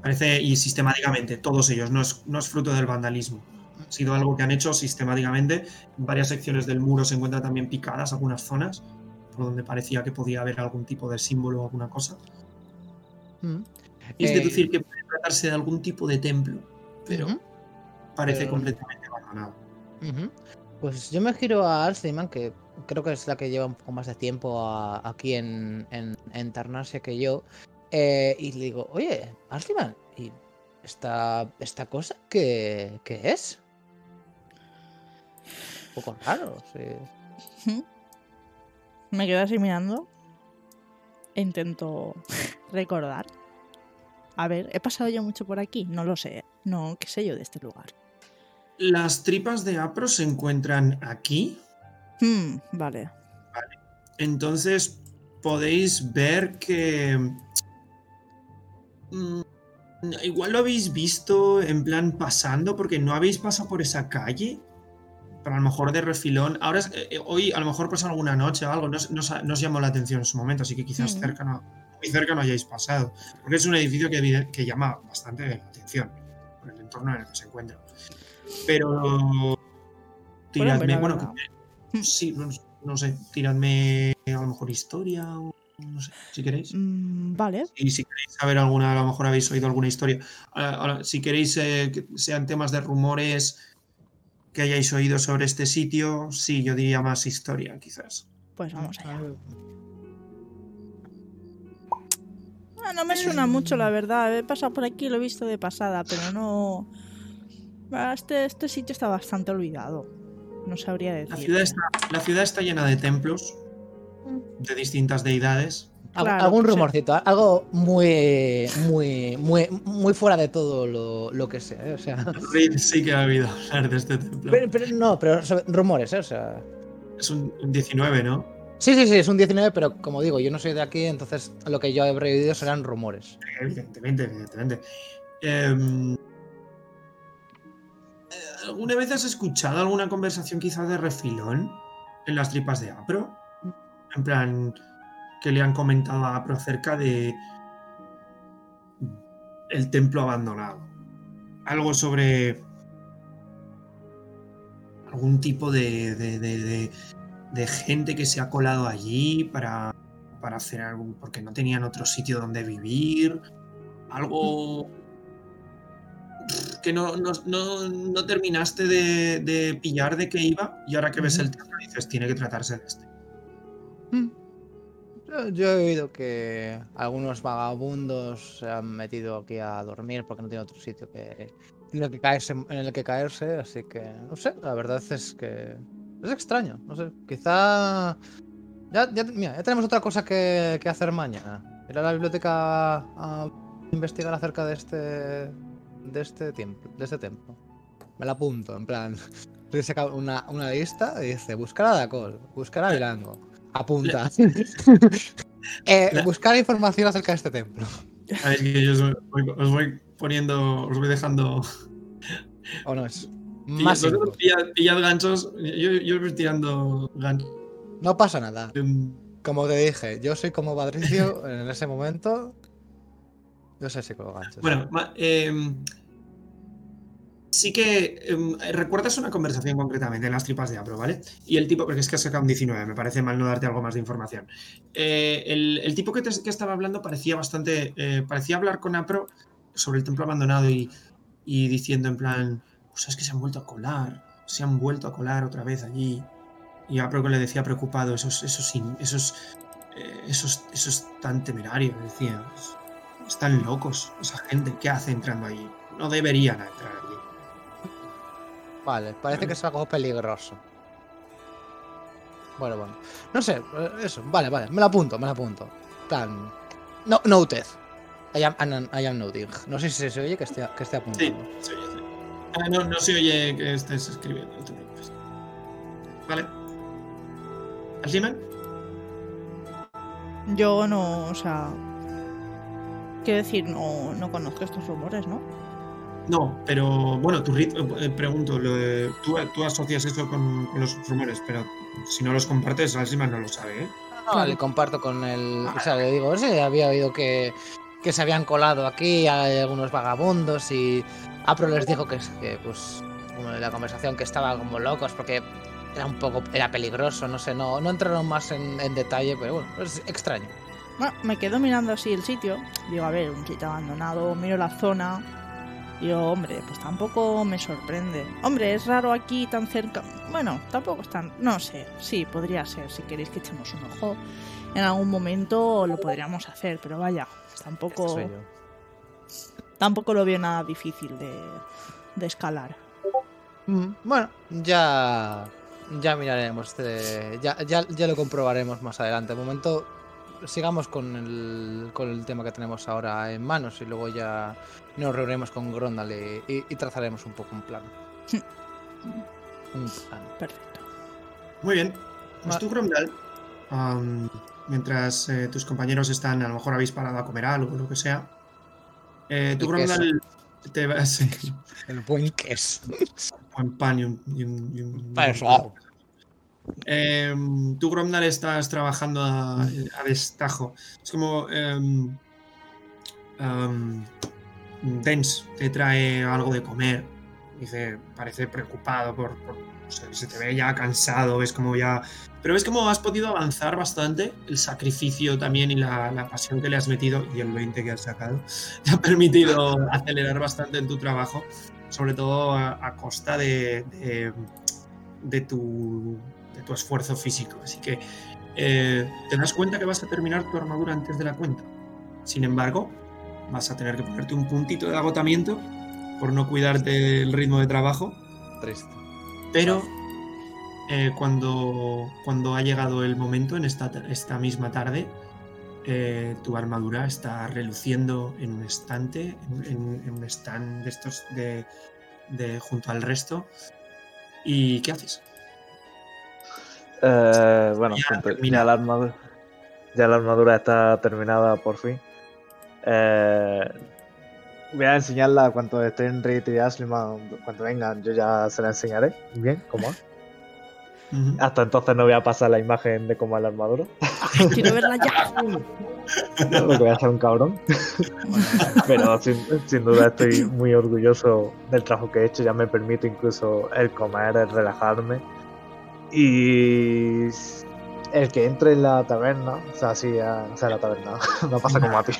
Parece, y sistemáticamente, todos ellos, no es, no es fruto del vandalismo. Ha sido algo que han hecho sistemáticamente. En varias secciones del muro se encuentran también picadas algunas zonas, por donde parecía que podía haber algún tipo de símbolo o alguna cosa. Mm. Es Eh, deducir que puede tratarse de algún tipo de templo, pero parece Pero- completamente abandonado. Pues yo me giro a Alciman, que creo que es la que lleva un poco más de tiempo a- aquí en, en, en Tarnasia que yo, eh, y le digo, oye, Alciman, ¿y esta, esta cosa qué, qué es? Un poco raro, sí. Me quedo así mirando. E intento recordar. A ver, ¿he pasado yo mucho por aquí? No lo sé. No, qué sé yo de este lugar. Las tripas de Apro se encuentran aquí, Hmm, vale. entonces podéis ver que... mm, Igual lo habéis visto en plan pasando, porque no habéis pasado por esa calle. Pero a lo mejor de refilón. Ahora, es- eh, hoy a lo mejor pasó alguna noche o algo, no os llamó la atención en su momento, así que quizás Mm. cerca no, muy cerca no hayáis pasado. Porque es un edificio que, llama bastante la atención por el entorno en el que se encuentra. Pero. Tiradme, bueno, sí, no, no sé, tiradme a lo mejor historia o no sé, si queréis. Mm, vale. Y si queréis saber alguna, a lo mejor habéis oído alguna historia. Ahora, ahora, si queréis eh, que sean temas de rumores que hayáis oído sobre este sitio, sí, yo diría más historia, quizás. Pues vamos allá. Ah, no me suena mucho, la verdad. He pasado por aquí, lo he visto de pasada, pero no. Este, este sitio está bastante olvidado. No sabría decir. La ciudad, está, la ciudad está llena de templos de distintas deidades. Claro, algún sí. rumorcito, algo muy, muy, muy, muy fuera de todo lo, lo que sea, ¿eh? o sea. Sí que ha oído hablar de este templo. Pero, pero no, pero rumores, ¿eh? o sea. Es un, un 19, ¿no? Sí, sí, sí, es un 19, pero como digo, yo no soy de aquí, entonces lo que yo he revivido serán rumores. Evidentemente, evidentemente. Em, eh, ¿Alguna vez has escuchado alguna conversación quizá de refilón en las tripas de Apro? En plan, que le han comentado a Apro acerca de el templo abandonado. Algo sobre algún tipo de- de- de gente que se ha colado allí para, para hacer algo, porque no tenían otro sitio donde vivir. Algo que no, no, no- no terminaste de, de pillar de qué iba y ahora que ves el templo dices, tiene que tratarse de este. Yo, yo he oído que algunos vagabundos se han metido aquí a dormir porque no tiene otro sitio que, en, el que caerse, en el que caerse, así que no sé, la verdad es que es extraño, no sé, quizá ya, ya, mira, ya tenemos otra cosa que, que hacer mañana. Ir a la biblioteca a, a investigar acerca de este de este templo, de este templo. Me la apunto, en plan, le saca una, una lista y dice buscar a Dacol, buscar a Vilango. Apunta. Eh, buscar información acerca de este templo. Sabéis que yo os voy, os voy poniendo, os voy dejando. ¿O no es? Más vosotros pillad, pillad ganchos. Yo, voy tirando ganchos. No pasa nada. Como te dije, yo soy como Patricio en ese momento. Yo sé si con ganchos. Bueno, em, sí que em, recuerdas una conversación concretamente en las tripas de Apro, ¿vale? Y el tipo, porque es que has sacado un 19, me parece mal no darte algo más de información. Eh, el, el tipo que, te- que estaba hablando parecía bastante, eh, parecía hablar con Apro sobre el templo abandonado y, y diciendo en plan, pues es que se han vuelto a colar, se han vuelto a colar otra vez allí. Y Apro que le decía preocupado, esos, esos, esos, eh, esos, esos tan temerarios, decía. Están locos esa gente. ¿Qué hace entrando allí? No deberían entrar allí. Vale, parece que es algo peligroso. Bueno, bueno. No sé, eh, eso. Vale, vale. Me lo apunto, me lo apunto. Plan. No, noted. I am, I am noting. No sé si se oye que esté, que esté Sí, apuntando. oye, sí. Ah, no, no se oye que estés escribiendo, no te preocupes. Vale. ¿Asliman? Yo no, o sea. Quiero decir, no, no conozco estos rumores, ¿no? No, pero bueno, tu rit- eh, pregunto, lo de- tú, tú asocias eso con, con los rumores, pero si no los compartes, Asliman no lo sabe, ¿eh? No, Claro. le comparto con el. O sea, le digo, sí, había oído que, que se habían colado aquí hay algunos vagabundos y Apro les dijo que, es- que pues, como en la conversación que estaban como locos porque era un poco, era peligroso, no sé, no, no entraron más en, en detalle, pero bueno, es extraño. Bueno, me quedo mirando así el sitio. Digo, a ver, un sitio abandonado, miro la zona. Digo, hombre, pues tampoco me sorprende. Hombre, es raro aquí tan cerca. Bueno, tampoco es tan. No sé, sí, podría ser. Si queréis que echemos un ojo, en algún momento lo podríamos hacer, pero vaya, tampoco, Este soy yo. Tampoco lo veo nada difícil de, de escalar. Mm, Bueno, ya, ya miraremos, este, ya, ya, ya lo comprobaremos más adelante. De momento, sigamos con el, con el tema que tenemos ahora en manos y luego ya nos reuniremos con Grondal y, y- y trazaremos un poco un plan. un plan. Perfecto. Muy bien. Pues Va- tú, Gromdal, am, mientras eh, tus compañeros están, a lo mejor habéis parado a comer algo, lo que sea, eh, tú. Gromdal, te vas El buen queso. con pan y un... y un- y un-. Em, tú, Gromdal, estás trabajando a, a destajo. Es como... Dens te trae algo de comer. Dice, parece preocupado por... por- no sé, se te ve ya cansado, ves como ya... Pero ves como has podido avanzar bastante. El sacrificio también y la, la pasión que le has metido y el 20 que has sacado te ha permitido acelerar bastante en tu trabajo. Sobre todo a, a costa de- de de tu, de tu esfuerzo físico. Así que eh, te das cuenta que vas a terminar tu armadura antes de la cuenta. Sin embargo, vas a tener que ponerte un puntito de agotamiento por no cuidarte del ritmo de trabajo. Triste. Pero eh, cuando, cuando ha llegado el momento, en esta, esta misma tarde, eh, tu armadura está reluciendo en un estante, en, un stand de estos de, de junto al resto. ¿Y qué haces? Eh, bueno, Ya la armadura, ya la armadura está terminada por fin. Eh, voy a enseñarla cuando estén Rit y Asliman, cuando vengan, yo ya se la enseñaré. Bien, ¿cómo Hasta entonces no voy a pasar la imagen de cómo es la armadura. Ay, quiero verla ya. Porque voy a ser un cabrón. Pero sin, sin duda estoy muy orgulloso del trabajo que he hecho. Ya me permite incluso el comer, el relajarme. Y el que entre en la taberna, o sea, sí, a- o sea, la taberna, no pasa como a ti.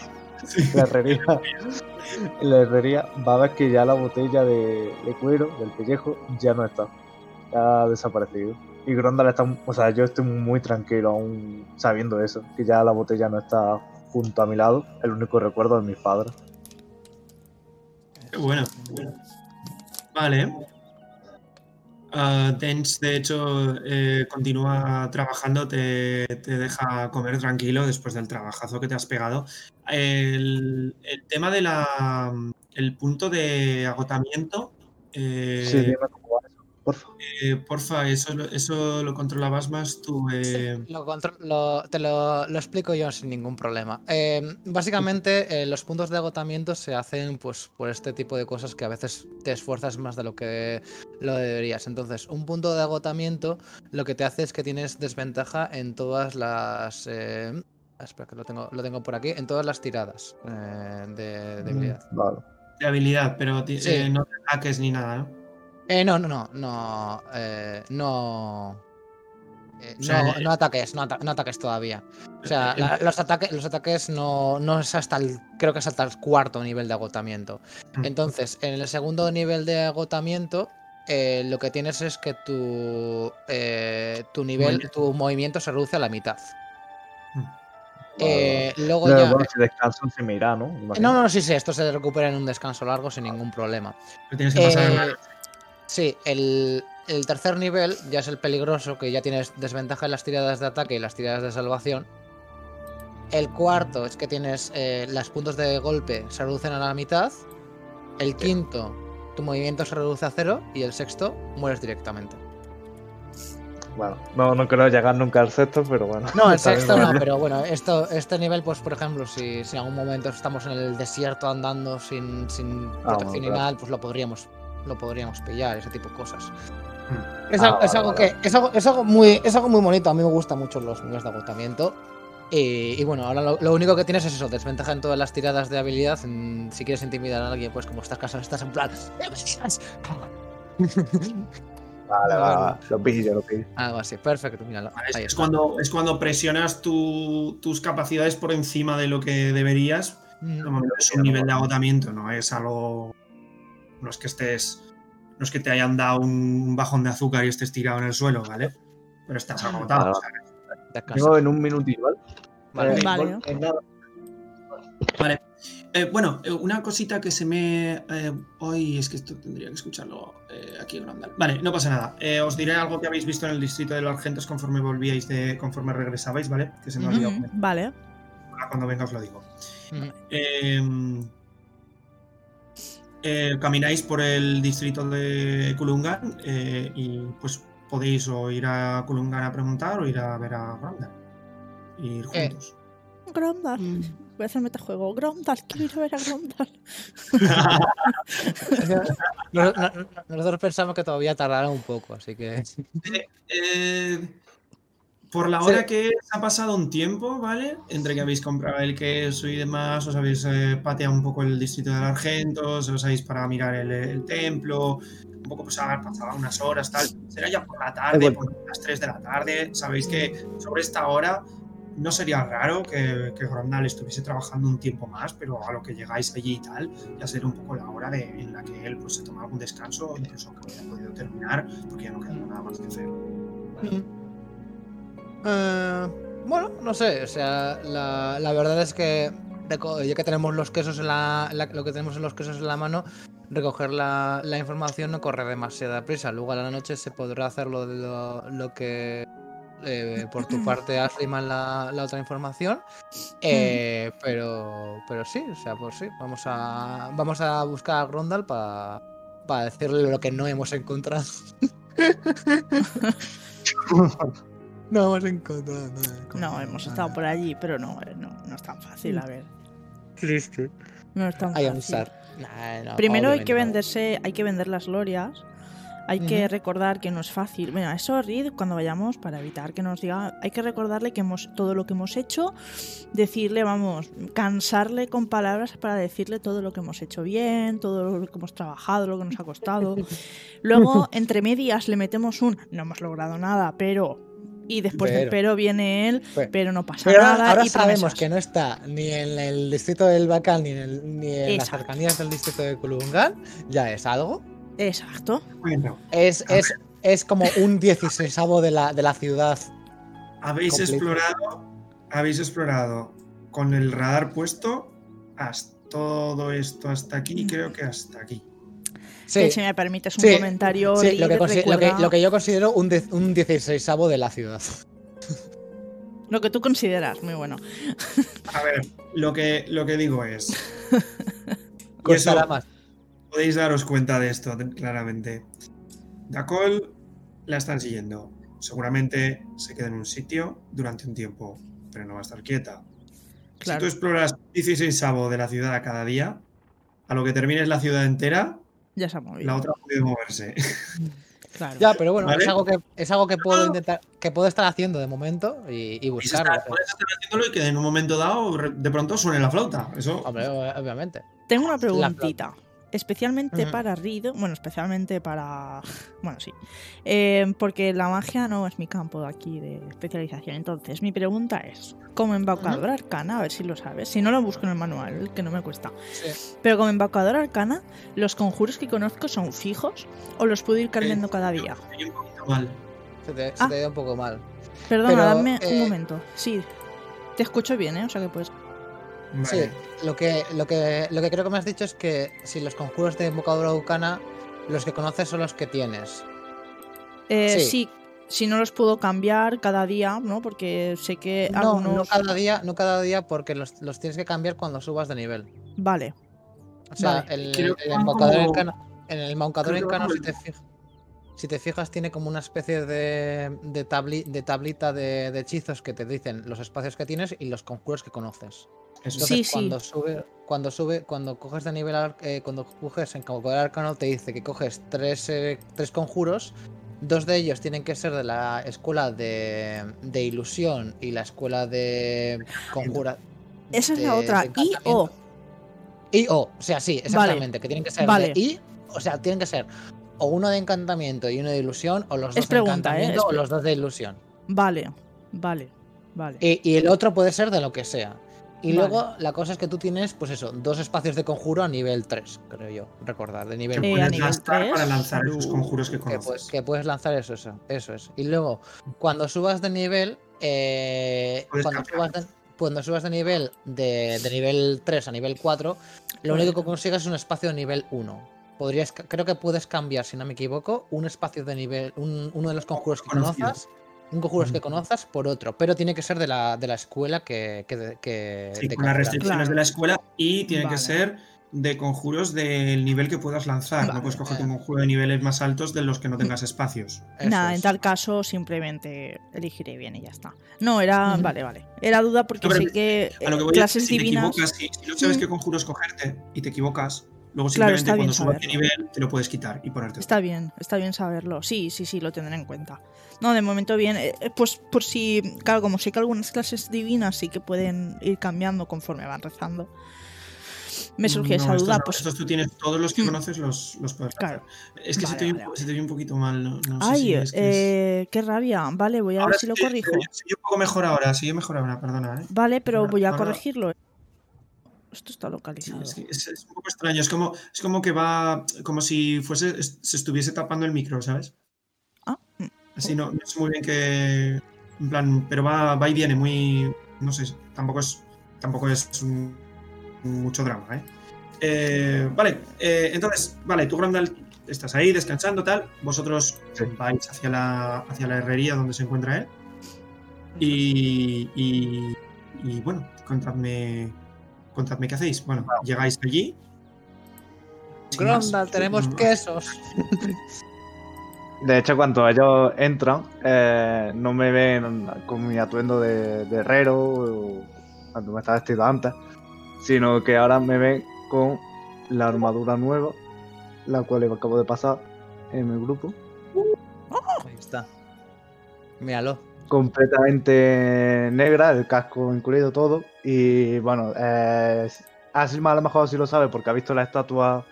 La herrería, la herrería va a ver que ya la botella de, de cuero, del pellejo, ya no está. Ya ha desaparecido. Y Grondal está, o sea, yo estoy muy tranquilo aún sabiendo eso, que ya la botella no está junto a mi lado, el único recuerdo de mis padres. Qué bueno. Vale. Dens, de hecho, eh, continúa trabajando, te, te deja comer tranquilo después del trabajazo que te has pegado. El, el tema de la. El punto de agotamiento. eh, Sí, porfa. eh, porfa, eso, lo- eso lo controlabas más tú. eh, Lo contro- lo- te lo, lo explico yo sin ningún problema. Eh, básicamente, eh, los puntos de agotamiento se hacen pues, por este tipo de cosas que a veces te esfuerzas más de lo que lo deberías. Entonces, un punto de agotamiento lo que te hace es que tienes desventaja en todas las. eh, espera, que lo tengo, lo tengo por aquí. En todas las tiradas eh, de, de habilidad. Vale. de habilidad, pero Sí. eh, no te ataques ni nada, ¿no? Eh, no, no, no, no, eh, no, eh, no, eh, no ataques, no, ata- no ataques todavía. O sea, la- los, ataques, los ataques no, no es hasta el, creo que es hasta el cuarto nivel de agotamiento. Mm. Entonces, en el segundo nivel de agotamiento, eh, lo que tienes es que tu, eh, tu nivel, Movimiento. tu movimiento se reduce a la mitad. Mm. Luego ya... bueno, si descanso se me irá, ¿no? No, no, sí, sí, esto se recupera en un descanso largo sin ningún problema. Pero tienes que pasar sí, el, el tercer nivel ya es el peligroso, que ya tienes desventaja en las tiradas de ataque y las tiradas de salvación. El cuarto es que tienes eh, los puntos de golpe se reducen a la mitad. El quinto, tu movimiento se reduce a cero. Y el sexto, mueres directamente. Bueno, no, no creo llegar nunca al sexto, pero bueno. No, el sexto no, pero bueno, esto, este nivel, pues por ejemplo, si, si en algún momento estamos en el desierto andando sin, sin Ah, protección bueno, claro. nada, pues lo podríamos, lo podríamos pillar, ese tipo de cosas. Es, Ah, algo, es vale, algo vale. que es algo, es algo muy es algo muy bonito. A mí me gustan mucho los niveles de agotamiento. Y, y bueno, ahora lo, lo único que tienes es eso, desventaja en todas las tiradas de habilidad. en- si quieres intimidar a alguien, pues como estás casado, estás en plan. "¡Eh, digas!". Vale, vale, vale. Lo pillo, lo pillo. Algo así, perfecto, míralo. Vale, Es, ahí es está. cuando, es cuando presionas tu- tus capacidades por encima de lo que deberías. Mm, No, es un nivel de agotamiento, no es algo. No es que estés. No es que te hayan dado un bajón de azúcar y estés tirado en el suelo, ¿vale? Pero estás agotado. Casa. Tengo en un minutillo, ¿vale? Vale. Eh, Vale. Vale. Eh, bueno, eh, una cosita que se me. eh, hoy es que esto tendría que escucharlo eh, aquí en Grandal. Vale, no pasa nada. Eh, os diré algo que habéis visto en el distrito de los Argentos conforme volvíais de. conforme regresabais, ¿vale? Que se me Ujú. olvidó. Ujú, Vale. Ahora Cuando venga os lo digo. Mm, Eh, eh, camináis por el distrito de Kulungan eh, y pues podéis o ir a Kulungan a preguntar o ir a ver a Grandal. Ir Eh. juntos. Grondar. mm. Voy a hacer metajuego. Grondar, quiero ir a ver a Grondar. No- no- no- Nosotros pensamos que todavía tardará un poco, así que. Eh, por la Sí. hora que es, ha pasado un tiempo, ¿vale? Entre que habéis comprado el queso y demás, os habéis eh, pateado un poco el distrito del Argento, os habéis para mirar el, el templo, un poco pues ha pasado unas horas, tal. Será ya por la tarde, por las 3 de la tarde. Sabéis que sobre esta hora no sería raro que, que Grondal estuviese trabajando un tiempo más, pero a lo que llegáis allí y tal, ya será un poco la hora de, en la que él pues, se toma algún descanso, incluso que haya podido terminar, porque ya no queda nada más que hacer. Eh, bueno, no sé, o sea, la, la verdad es que ya que tenemos los quesos en la, la- lo que tenemos en los quesos en la mano, recoger la, la información no corre demasiada prisa. Luego a la noche se podrá hacer lo, de lo, lo que eh, por tu parte has la, la otra información. Eh, pero, pero sí, o sea, pues sí, vamos a, vamos a buscar a Grondal para para decirle lo que no hemos encontrado. no hemos encontrado nada. No, hemos estado por allí, pero no, eh, no, no es tan fácil, a ver. Triste. No es tan fácil. Nah, no, Primero hay que no. venderse, hay que vender las glorias. Hay que recordar que no es fácil. Bueno, eso Reed, cuando vayamos, para evitar que nos diga, hay que recordarle que hemos todo lo que hemos hecho, decirle, vamos, cansarle con palabras para decirle todo lo que hemos hecho bien, todo lo que hemos trabajado, lo que nos ha costado. Luego, entre medias, le metemos un, no hemos logrado nada, pero... Y después del Pero. pero viene él, Pe- pero no pasa Pero nada. ahora y sabemos promesas. que no está ni en el distrito del Bacal ni en, el- ni en las cercanías del distrito de Kulungan. Ya es algo. Exacto. Bueno, Es, A es, es como un 16 de la, de la ciudad. habéis explorado, habéis explorado con el radar puesto hasta todo esto hasta aquí, creo que hasta aquí. Sí, Que si me permites un Sí, comentario, sí, lo, que lo, que, recuerda- lo que yo considero un, de- un 16 de la ciudad. Lo que tú consideras, muy bueno. A ver, lo que, lo que digo es. Costará eso, más. podéis daros cuenta de esto claramente. Dacol la están siguiendo. Seguramente se queda en un sitio durante un tiempo, pero no va a estar quieta. Si tú exploras 16 sabo de la ciudad cada día, a lo que termines la ciudad entera, Ya se ha movido. la otra puede moverse. Claro. Ya, pero bueno, ¿Vale? es algo que es algo que puedo intentar, que puedo estar haciendo de momento y, y Y está, buscarlo. puedes estar haciéndolo y que en un momento dado de pronto suene la flauta. Eso Hombre, obviamente. Tengo una preguntita. Especialmente para Reed, bueno, especialmente para. Bueno, sí. Eh, porque la magia no es mi campo aquí de especialización. Entonces, mi pregunta es: como embaucador arcana, a ver si lo sabes. Si no lo busco en el manual, que no me cuesta. Sí. Pero como embaucador arcana, ¿los conjuros que conozco son fijos o los puedo ir cambiando cada día? Mal. Se te, se Ah. te da un poco mal. Perdona, Pero, dame eh, un momento. Sí. Te escucho bien, ¿eh? O sea que puedes. Vale. Sí, lo que, lo, que, lo que creo que me has dicho es que si los conjuros de embocadura bucana, los que conoces son los que tienes. Eh, Sí. sí. si no los puedo cambiar cada día, ¿no? Porque sé que No, algunos... no cada día, no cada día porque los, los tienes que cambiar cuando subas de nivel. Vale. O sea, Vale. el, el como- encano, en el encano, si te, fijas, si te fijas, tiene como una especie de, de, tabli- de tablita de, de hechizos que te dicen los espacios que tienes y los conjuros que conoces. Entonces, Sí, sí. cuando sube, cuando sube, cuando coges de nivel, eh, cuando coges en embaucador arcano, te dice que coges tres, eh, tres conjuros. Dos de ellos tienen que ser de la escuela de, de ilusión y la escuela de conjura. Esa es la otra. encantamiento. o. Y o, o sea, sí, exactamente, que tienen que ser Vale. de y, o sea, tienen que ser o uno de encantamiento y uno de ilusión, o los dos Es pregunta, de ¿eh? encantamiento Es o los dos de ilusión. Vale. Vale. Vale. Y, y el otro puede ser de lo que sea. Y Vale. luego la cosa es que tú tienes, pues eso, dos espacios de conjuro a nivel 3, creo yo, recordar, de nivel que Eh, a puedes nivel gastar para lanzar esos conjuros que que, conoces. puedes, que puedes lanzar eso, eso, eso es. Y luego, cuando subas de nivel, eh, cuando, subas de, cuando subas de nivel de, de nivel 3 a nivel 4, lo único que consigues es un espacio de nivel 1. Podrías, creo que puedes cambiar, si no me equivoco, un espacio de nivel, un- uno de los conjuros que Conocido. conozcas, un conjuros que conozcas por otro, pero tiene que ser de la, de la escuela que, que, Sí, de con las restricciones Claro. de la escuela y tiene Vale. que ser de conjuros del nivel que puedas lanzar. Vale. No puedes coger un conjuro de niveles más altos de los que no tengas espacios. Eso Nada, en tal caso simplemente elegiré bien y ya está. No, era. Vale, vale. Era duda porque No, sé que A lo que eh, voy es clases que si divinas. te equivocas, si, si no sabes Mm. qué conjuros cogerte y te equivocas, luego Claro, simplemente bien cuando subas de nivel te lo puedes quitar y ponerte. Está bien, está bien saberlo. Sí, sí, sí, lo tendré en cuenta. No, de momento bien. Eh, eh, pues por si. Claro, como sé que algunas clases divinas sí que pueden ir cambiando conforme van rezando. Me surgió No, esa duda, no, pues. estos tú tienes todos los que Mm. conoces los, los puedes. Claro. Es que se, Vale, te un vale, vale. se te oye un poquito mal. No, no sé Ay, si es que es- eh, qué rabia. Vale, voy a Ahora ver si lo sí, corrijo. se oye un poco mejor ahora, sigue mejor ahora, perdona. ¿eh? Vale, pero Ahora- voy a ahora- corregirlo. Esto está Sí, localizado. es, que es- es un poco extraño, es como, es como que va, como si fuese, es- se estuviese tapando el micro, ¿sabes? Ah. Así no, no sé muy bien qué, en plan, pero va, va y viene muy, no sé, tampoco es, tampoco es un- mucho drama, ¿eh? Eh, vale, eh, entonces, vale, tú Grandal estás ahí descansando, tal, vosotros Sí. vais hacia la, hacia la herrería donde se encuentra él y, y, y, bueno, contadme, contadme qué hacéis. Bueno, llegáis allí. Grondal, tenemos Mm, quesos. De hecho, cuando ellos entran, eh, no me ven con mi atuendo de, de herrero, o cuando me estaba vestido antes, sino que ahora me ven con la armadura nueva, la cual acabo de pasar en mi grupo, Ahí está. Míralo. Completamente negra, el casco incluido todo, y bueno, eh, Asilma a lo mejor sí lo sabe porque ha visto la estatua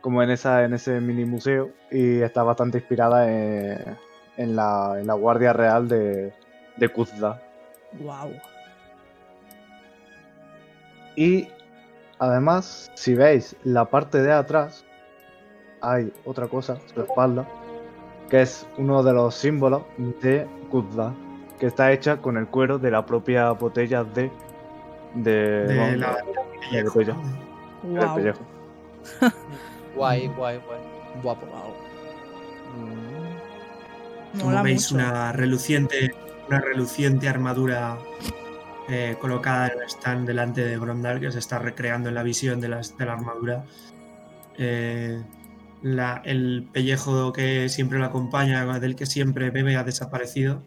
como en esa en ese mini museo y está bastante inspirada en, en la, en la Guardia Real de, de Kuzda. Wow. Y además, si veis la parte de atrás, hay otra cosa, su espalda, que es uno de los símbolos de Kuzda, que está hecha con el cuero de la propia botella de. de. de vamos, la, de pellejo, del Wow. pellejo. Guay, guay, guay. Guapo. Como Mola veis, mucho. una reluciente, una reluciente armadura eh, colocada en el stand delante de Grondal, que se está recreando en la visión de, las- de la armadura. Eh, la- el pellejo que siempre lo acompaña, del que siempre bebe, ha desaparecido.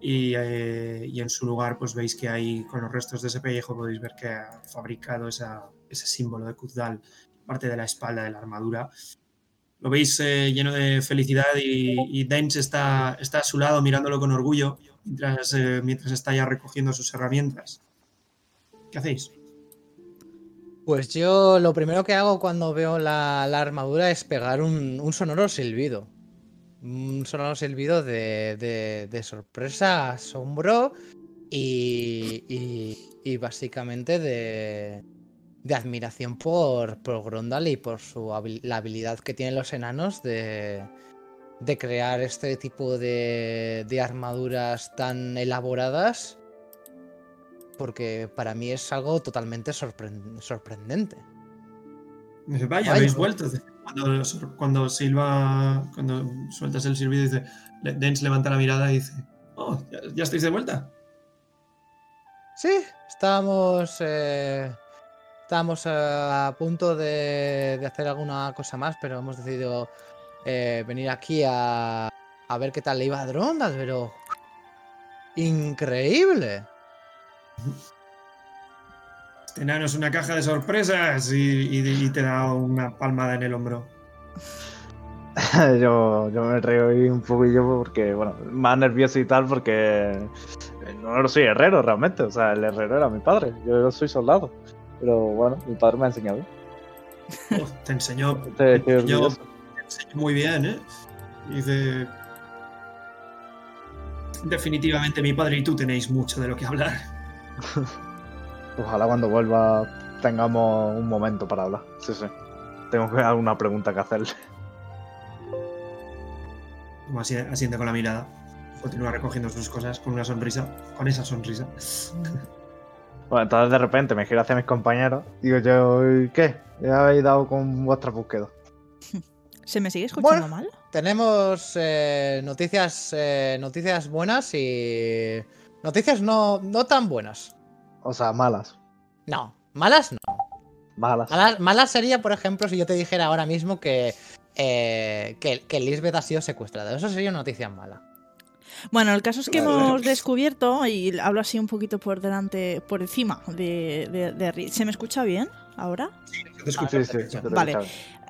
Y, eh, y en su lugar, pues veis que hay, con los restos de ese pellejo, podéis ver que ha fabricado ese símbolo de Kuzdal, parte de la espalda de la armadura. Lo veis eh, lleno de felicidad y, y está, está a su lado mirándolo con orgullo mientras, eh, mientras está ya recogiendo sus herramientas. ¿Qué hacéis? Pues yo lo primero que hago cuando veo la, armadura es pegar un sonoro silbido. Un sonoro silbido de, de- de sorpresa, asombro y, y- y básicamente de, de admiración por, por Grondal y por su la habilidad que tienen los enanos de, de crear este tipo de, de armaduras tan elaboradas. Porque para mí es algo totalmente sorpren- sorprendente. Vaya, Vaya. habéis vuelto. Cuando, cuando Silva, cuando sueltas el silbido, dice, Dens levanta la mirada y dice, oh, ¿ya, ya estáis de vuelta? Sí, estábamos. eh, estábamos eh, a punto de, de hacer alguna cosa más, pero hemos decidido eh, venir aquí a, a ver qué tal le iba a Drondal, pero. ¡Increíble! Este enano es una caja de sorpresas y, y- y te da una palmada en el hombro. yo, yo me río ahí un poquillo porque, bueno, más nervioso y tal porque no soy herrero realmente. O sea, el herrero era mi padre. Yo soy soldado. Pero bueno, mi padre me ha enseñado. Oh, te enseñó, estoy Yo- orgulloso. te enseñó muy bien, ¿eh? Dice, definitivamente mi padre y tú tenéis mucho de lo que hablar. Ojalá cuando vuelva tengamos un momento para hablar. Sí, sí. Tengo que alguna pregunta que hacerle. Como así, asiente con la mirada. Continúa recogiendo sus cosas con una sonrisa, con esa sonrisa. Bueno, entonces de repente me giro hacia mis compañeros. Digo yo, ¿y ¿qué? ¿Ya habéis dado con vuestra búsqueda? ¿Se me sigue escuchando Bueno. mal? Tenemos eh, noticias, eh, noticias buenas y. Noticias no, no tan buenas. O sea, malas. No, malas no. Malas. Malas, malas sería, por ejemplo, si yo te dijera ahora mismo que, eh, que, que Lisbeth ha sido secuestrada. Eso sería una noticia mala. Bueno, el caso es que Vale. hemos descubierto, y hablo así un poquito por delante, por encima de, de, ¿Se me escucha bien ahora? Te escucho Sí, sí, Vale.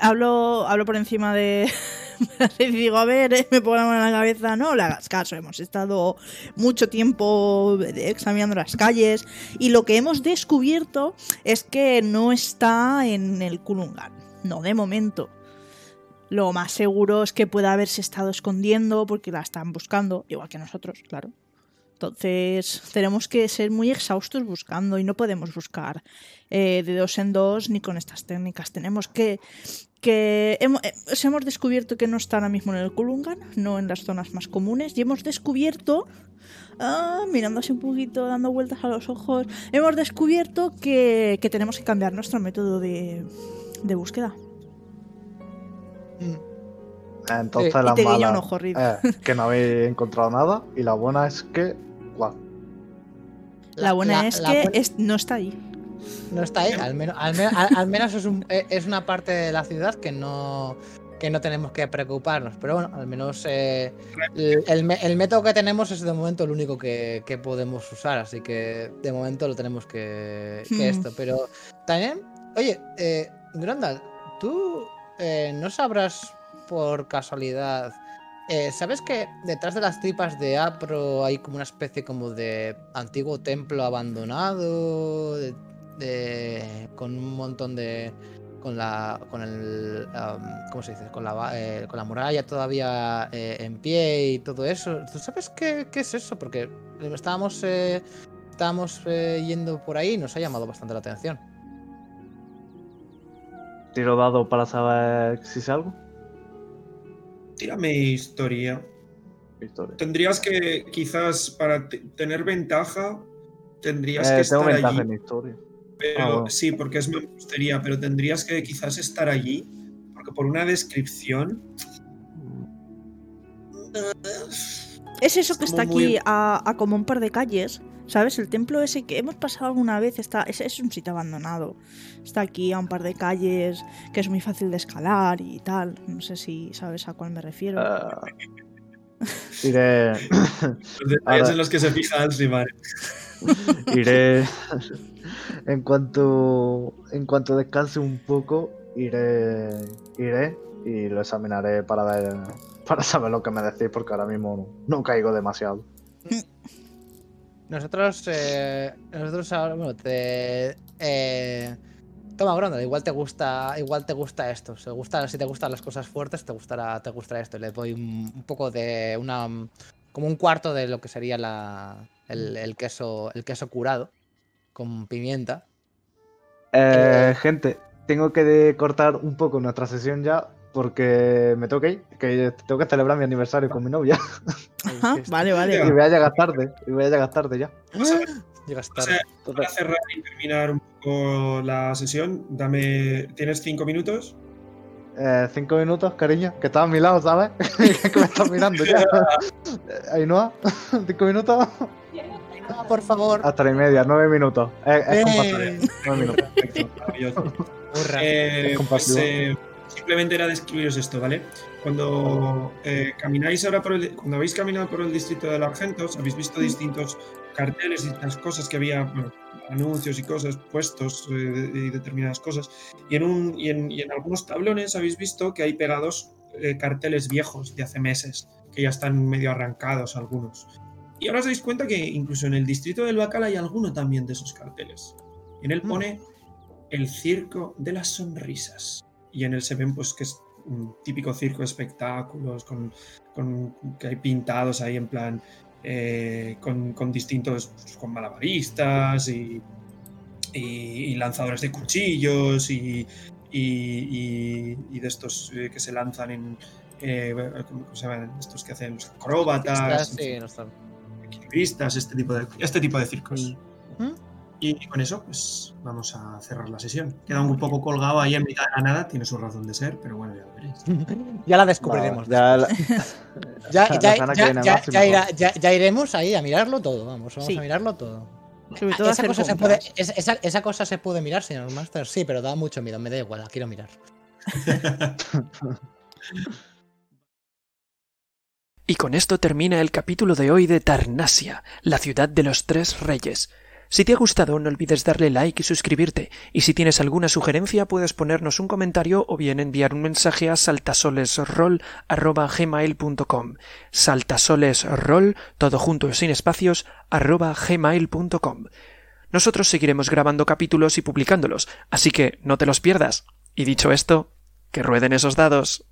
Hablo, hablo por encima de. y digo, a ver, eh, me pongo la mano en la cabeza. No le hagas caso. Hemos estado mucho tiempo examinando las calles. Y lo que hemos descubierto es que no está en el Kulungan. No, de momento. Lo más seguro es que pueda haberse estado escondiendo porque la están buscando, igual que nosotros, claro. Entonces, tenemos que ser muy exhaustos buscando y no podemos buscar eh, de dos en dos ni con estas técnicas. Tenemos que que hemos, eh, os hemos descubierto que no está ahora mismo en el Kulungan, no en las zonas más comunes, y hemos descubierto, ah, mirando así un poquito, dando vueltas a los ojos, hemos descubierto que, que tenemos que cambiar nuestro método de, de búsqueda. Entonces Sí. la y te guiña mala un ojo, que no habéis encontrado nada. Y la buena es que. La buena la- es la que es- no está ahí. No está ahí. Al menos, al, me- al- al menos es, un- eh, es una parte de la ciudad que no, que no tenemos que preocuparnos. Pero bueno, al menos eh, el, el método que tenemos es de momento el único que, que podemos usar. Así que de momento lo tenemos que, que Hmm. esto. Pero también, oye, eh, Grandal, tú eh, no sabrás por casualidad. eh, ¿Sabes que detrás de las tripas de Apro hay como una especie como de antiguo templo abandonado? de- de- con un montón de con la con el cómo se dice con la va- eh, con la muralla todavía eh, en pie y todo eso tú sabes qué, qué es eso porque estábamos eh, estábamos eh, yendo por ahí y nos ha llamado bastante la atención Tiro dado para saber si sé algo. Tírame historia. Historia. Tendrías que, quizás, para te- tener ventaja, tendrías Eh, que tengo estar ventaja allí. en historia. Pero, Ah. Sí, porque es mampostería, pero tendrías que quizás estar allí, porque por una descripción... Es eso que Es está muy- aquí a, a como un par de calles, ¿sabes? El templo ese que hemos pasado alguna vez está es, es un sitio abandonado. Está aquí a un par de calles que es muy fácil de escalar y tal. No sé si sabes a cuál me refiero. Ah, iré. Los detalles en los que se fija Alcimar. iré. en cuanto. En cuanto descanse un poco, iré. Iré y lo examinaré para ver. Para saber lo que me decís, porque ahora mismo no, no caigo demasiado. nosotros eh, nosotros ahora bueno te eh, toma Grandal igual te gusta igual te gusta esto si, gusta, si te gustan las cosas fuertes te gustará te gustará esto le doy un, un poco de una como un cuarto de lo que sería la el, el queso el queso curado con pimienta Eh, gente, tengo que cortar un poco nuestra sesión ya. Porque me tengo que ir, que tengo que celebrar mi aniversario con mi novia. Ajá, que vale, Y vale. voy a llegar tarde, y voy a llegar tarde ya. llegas O tarde sea, Entonces, para cerrar y terminar un poco la sesión, dame... ¿Tienes cinco minutos? Eh, cinco minutos, cariño, que estás a mi lado, ¿sabes? que me estás mirando ya. Eh, Ainhoa, cinco minutos. Ah, por favor. Hasta la y media, nueve minutos. Es, es Eh. Nueve minutos. perfecto. Maravilloso. Hurra. Eh, Es pues, eh, simplemente era describiros esto, ¿vale? Cuando eh, camináis ahora por el, cuando habéis caminado por el distrito de los Argentos, habéis visto distintos carteles, distintas cosas que había, bueno, anuncios y cosas puestos eh, y determinadas cosas. Y en, un, y, en, y en algunos tablones habéis visto que hay pegados eh, carteles viejos de hace meses, que ya están medio arrancados algunos. Y ahora os dais cuenta que incluso en el distrito del Bacal hay alguno también de esos carteles. En él Mm. pone el circo de las sonrisas. Y en él se ven pues que es un típico circo de espectáculos, con, con- que hay pintados ahí en plan eh, con, con distintos, pues, con malabaristas y, y, y lanzadores de cuchillos y, y, de estos eh, que se lanzan en... eh, ¿Cómo se llaman? Estos que hacen los acróbatas, Sí, no equilibristas, este tipo de, este tipo de circos. ¿Mm? Y con eso, pues vamos a cerrar la sesión. Queda un poco colgado ahí en mitad de la nada, tiene su razón de ser, pero bueno, ya lo veréis. Ya la descubriremos. Ya la- Ya, la ya, semana que ya- viene ya- más y ya mejor. irá- ya- ya iremos ahí a mirarlo todo, vamos, vamos Sí. a mirarlo todo. Sobre Ah, todo esa, hacer cosa se puede, compras. esa, esa- esa cosa se puede mirar, señor Master. Sí, pero da mucho miedo, me da igual, la quiero mirar. Y con esto termina el capítulo de hoy de Tarnasia, la ciudad de los tres reyes. Si te ha gustado, no olvides darle like y suscribirte. Y si tienes alguna sugerencia, puedes ponernos un comentario o bien enviar un mensaje a saltasolesroll.gmail.com. Saltasolesroll, todo junto sin espacios, arroba gmail.com. Nosotros seguiremos grabando capítulos y publicándolos, así que no te los pierdas. Y dicho esto, que rueden esos dados.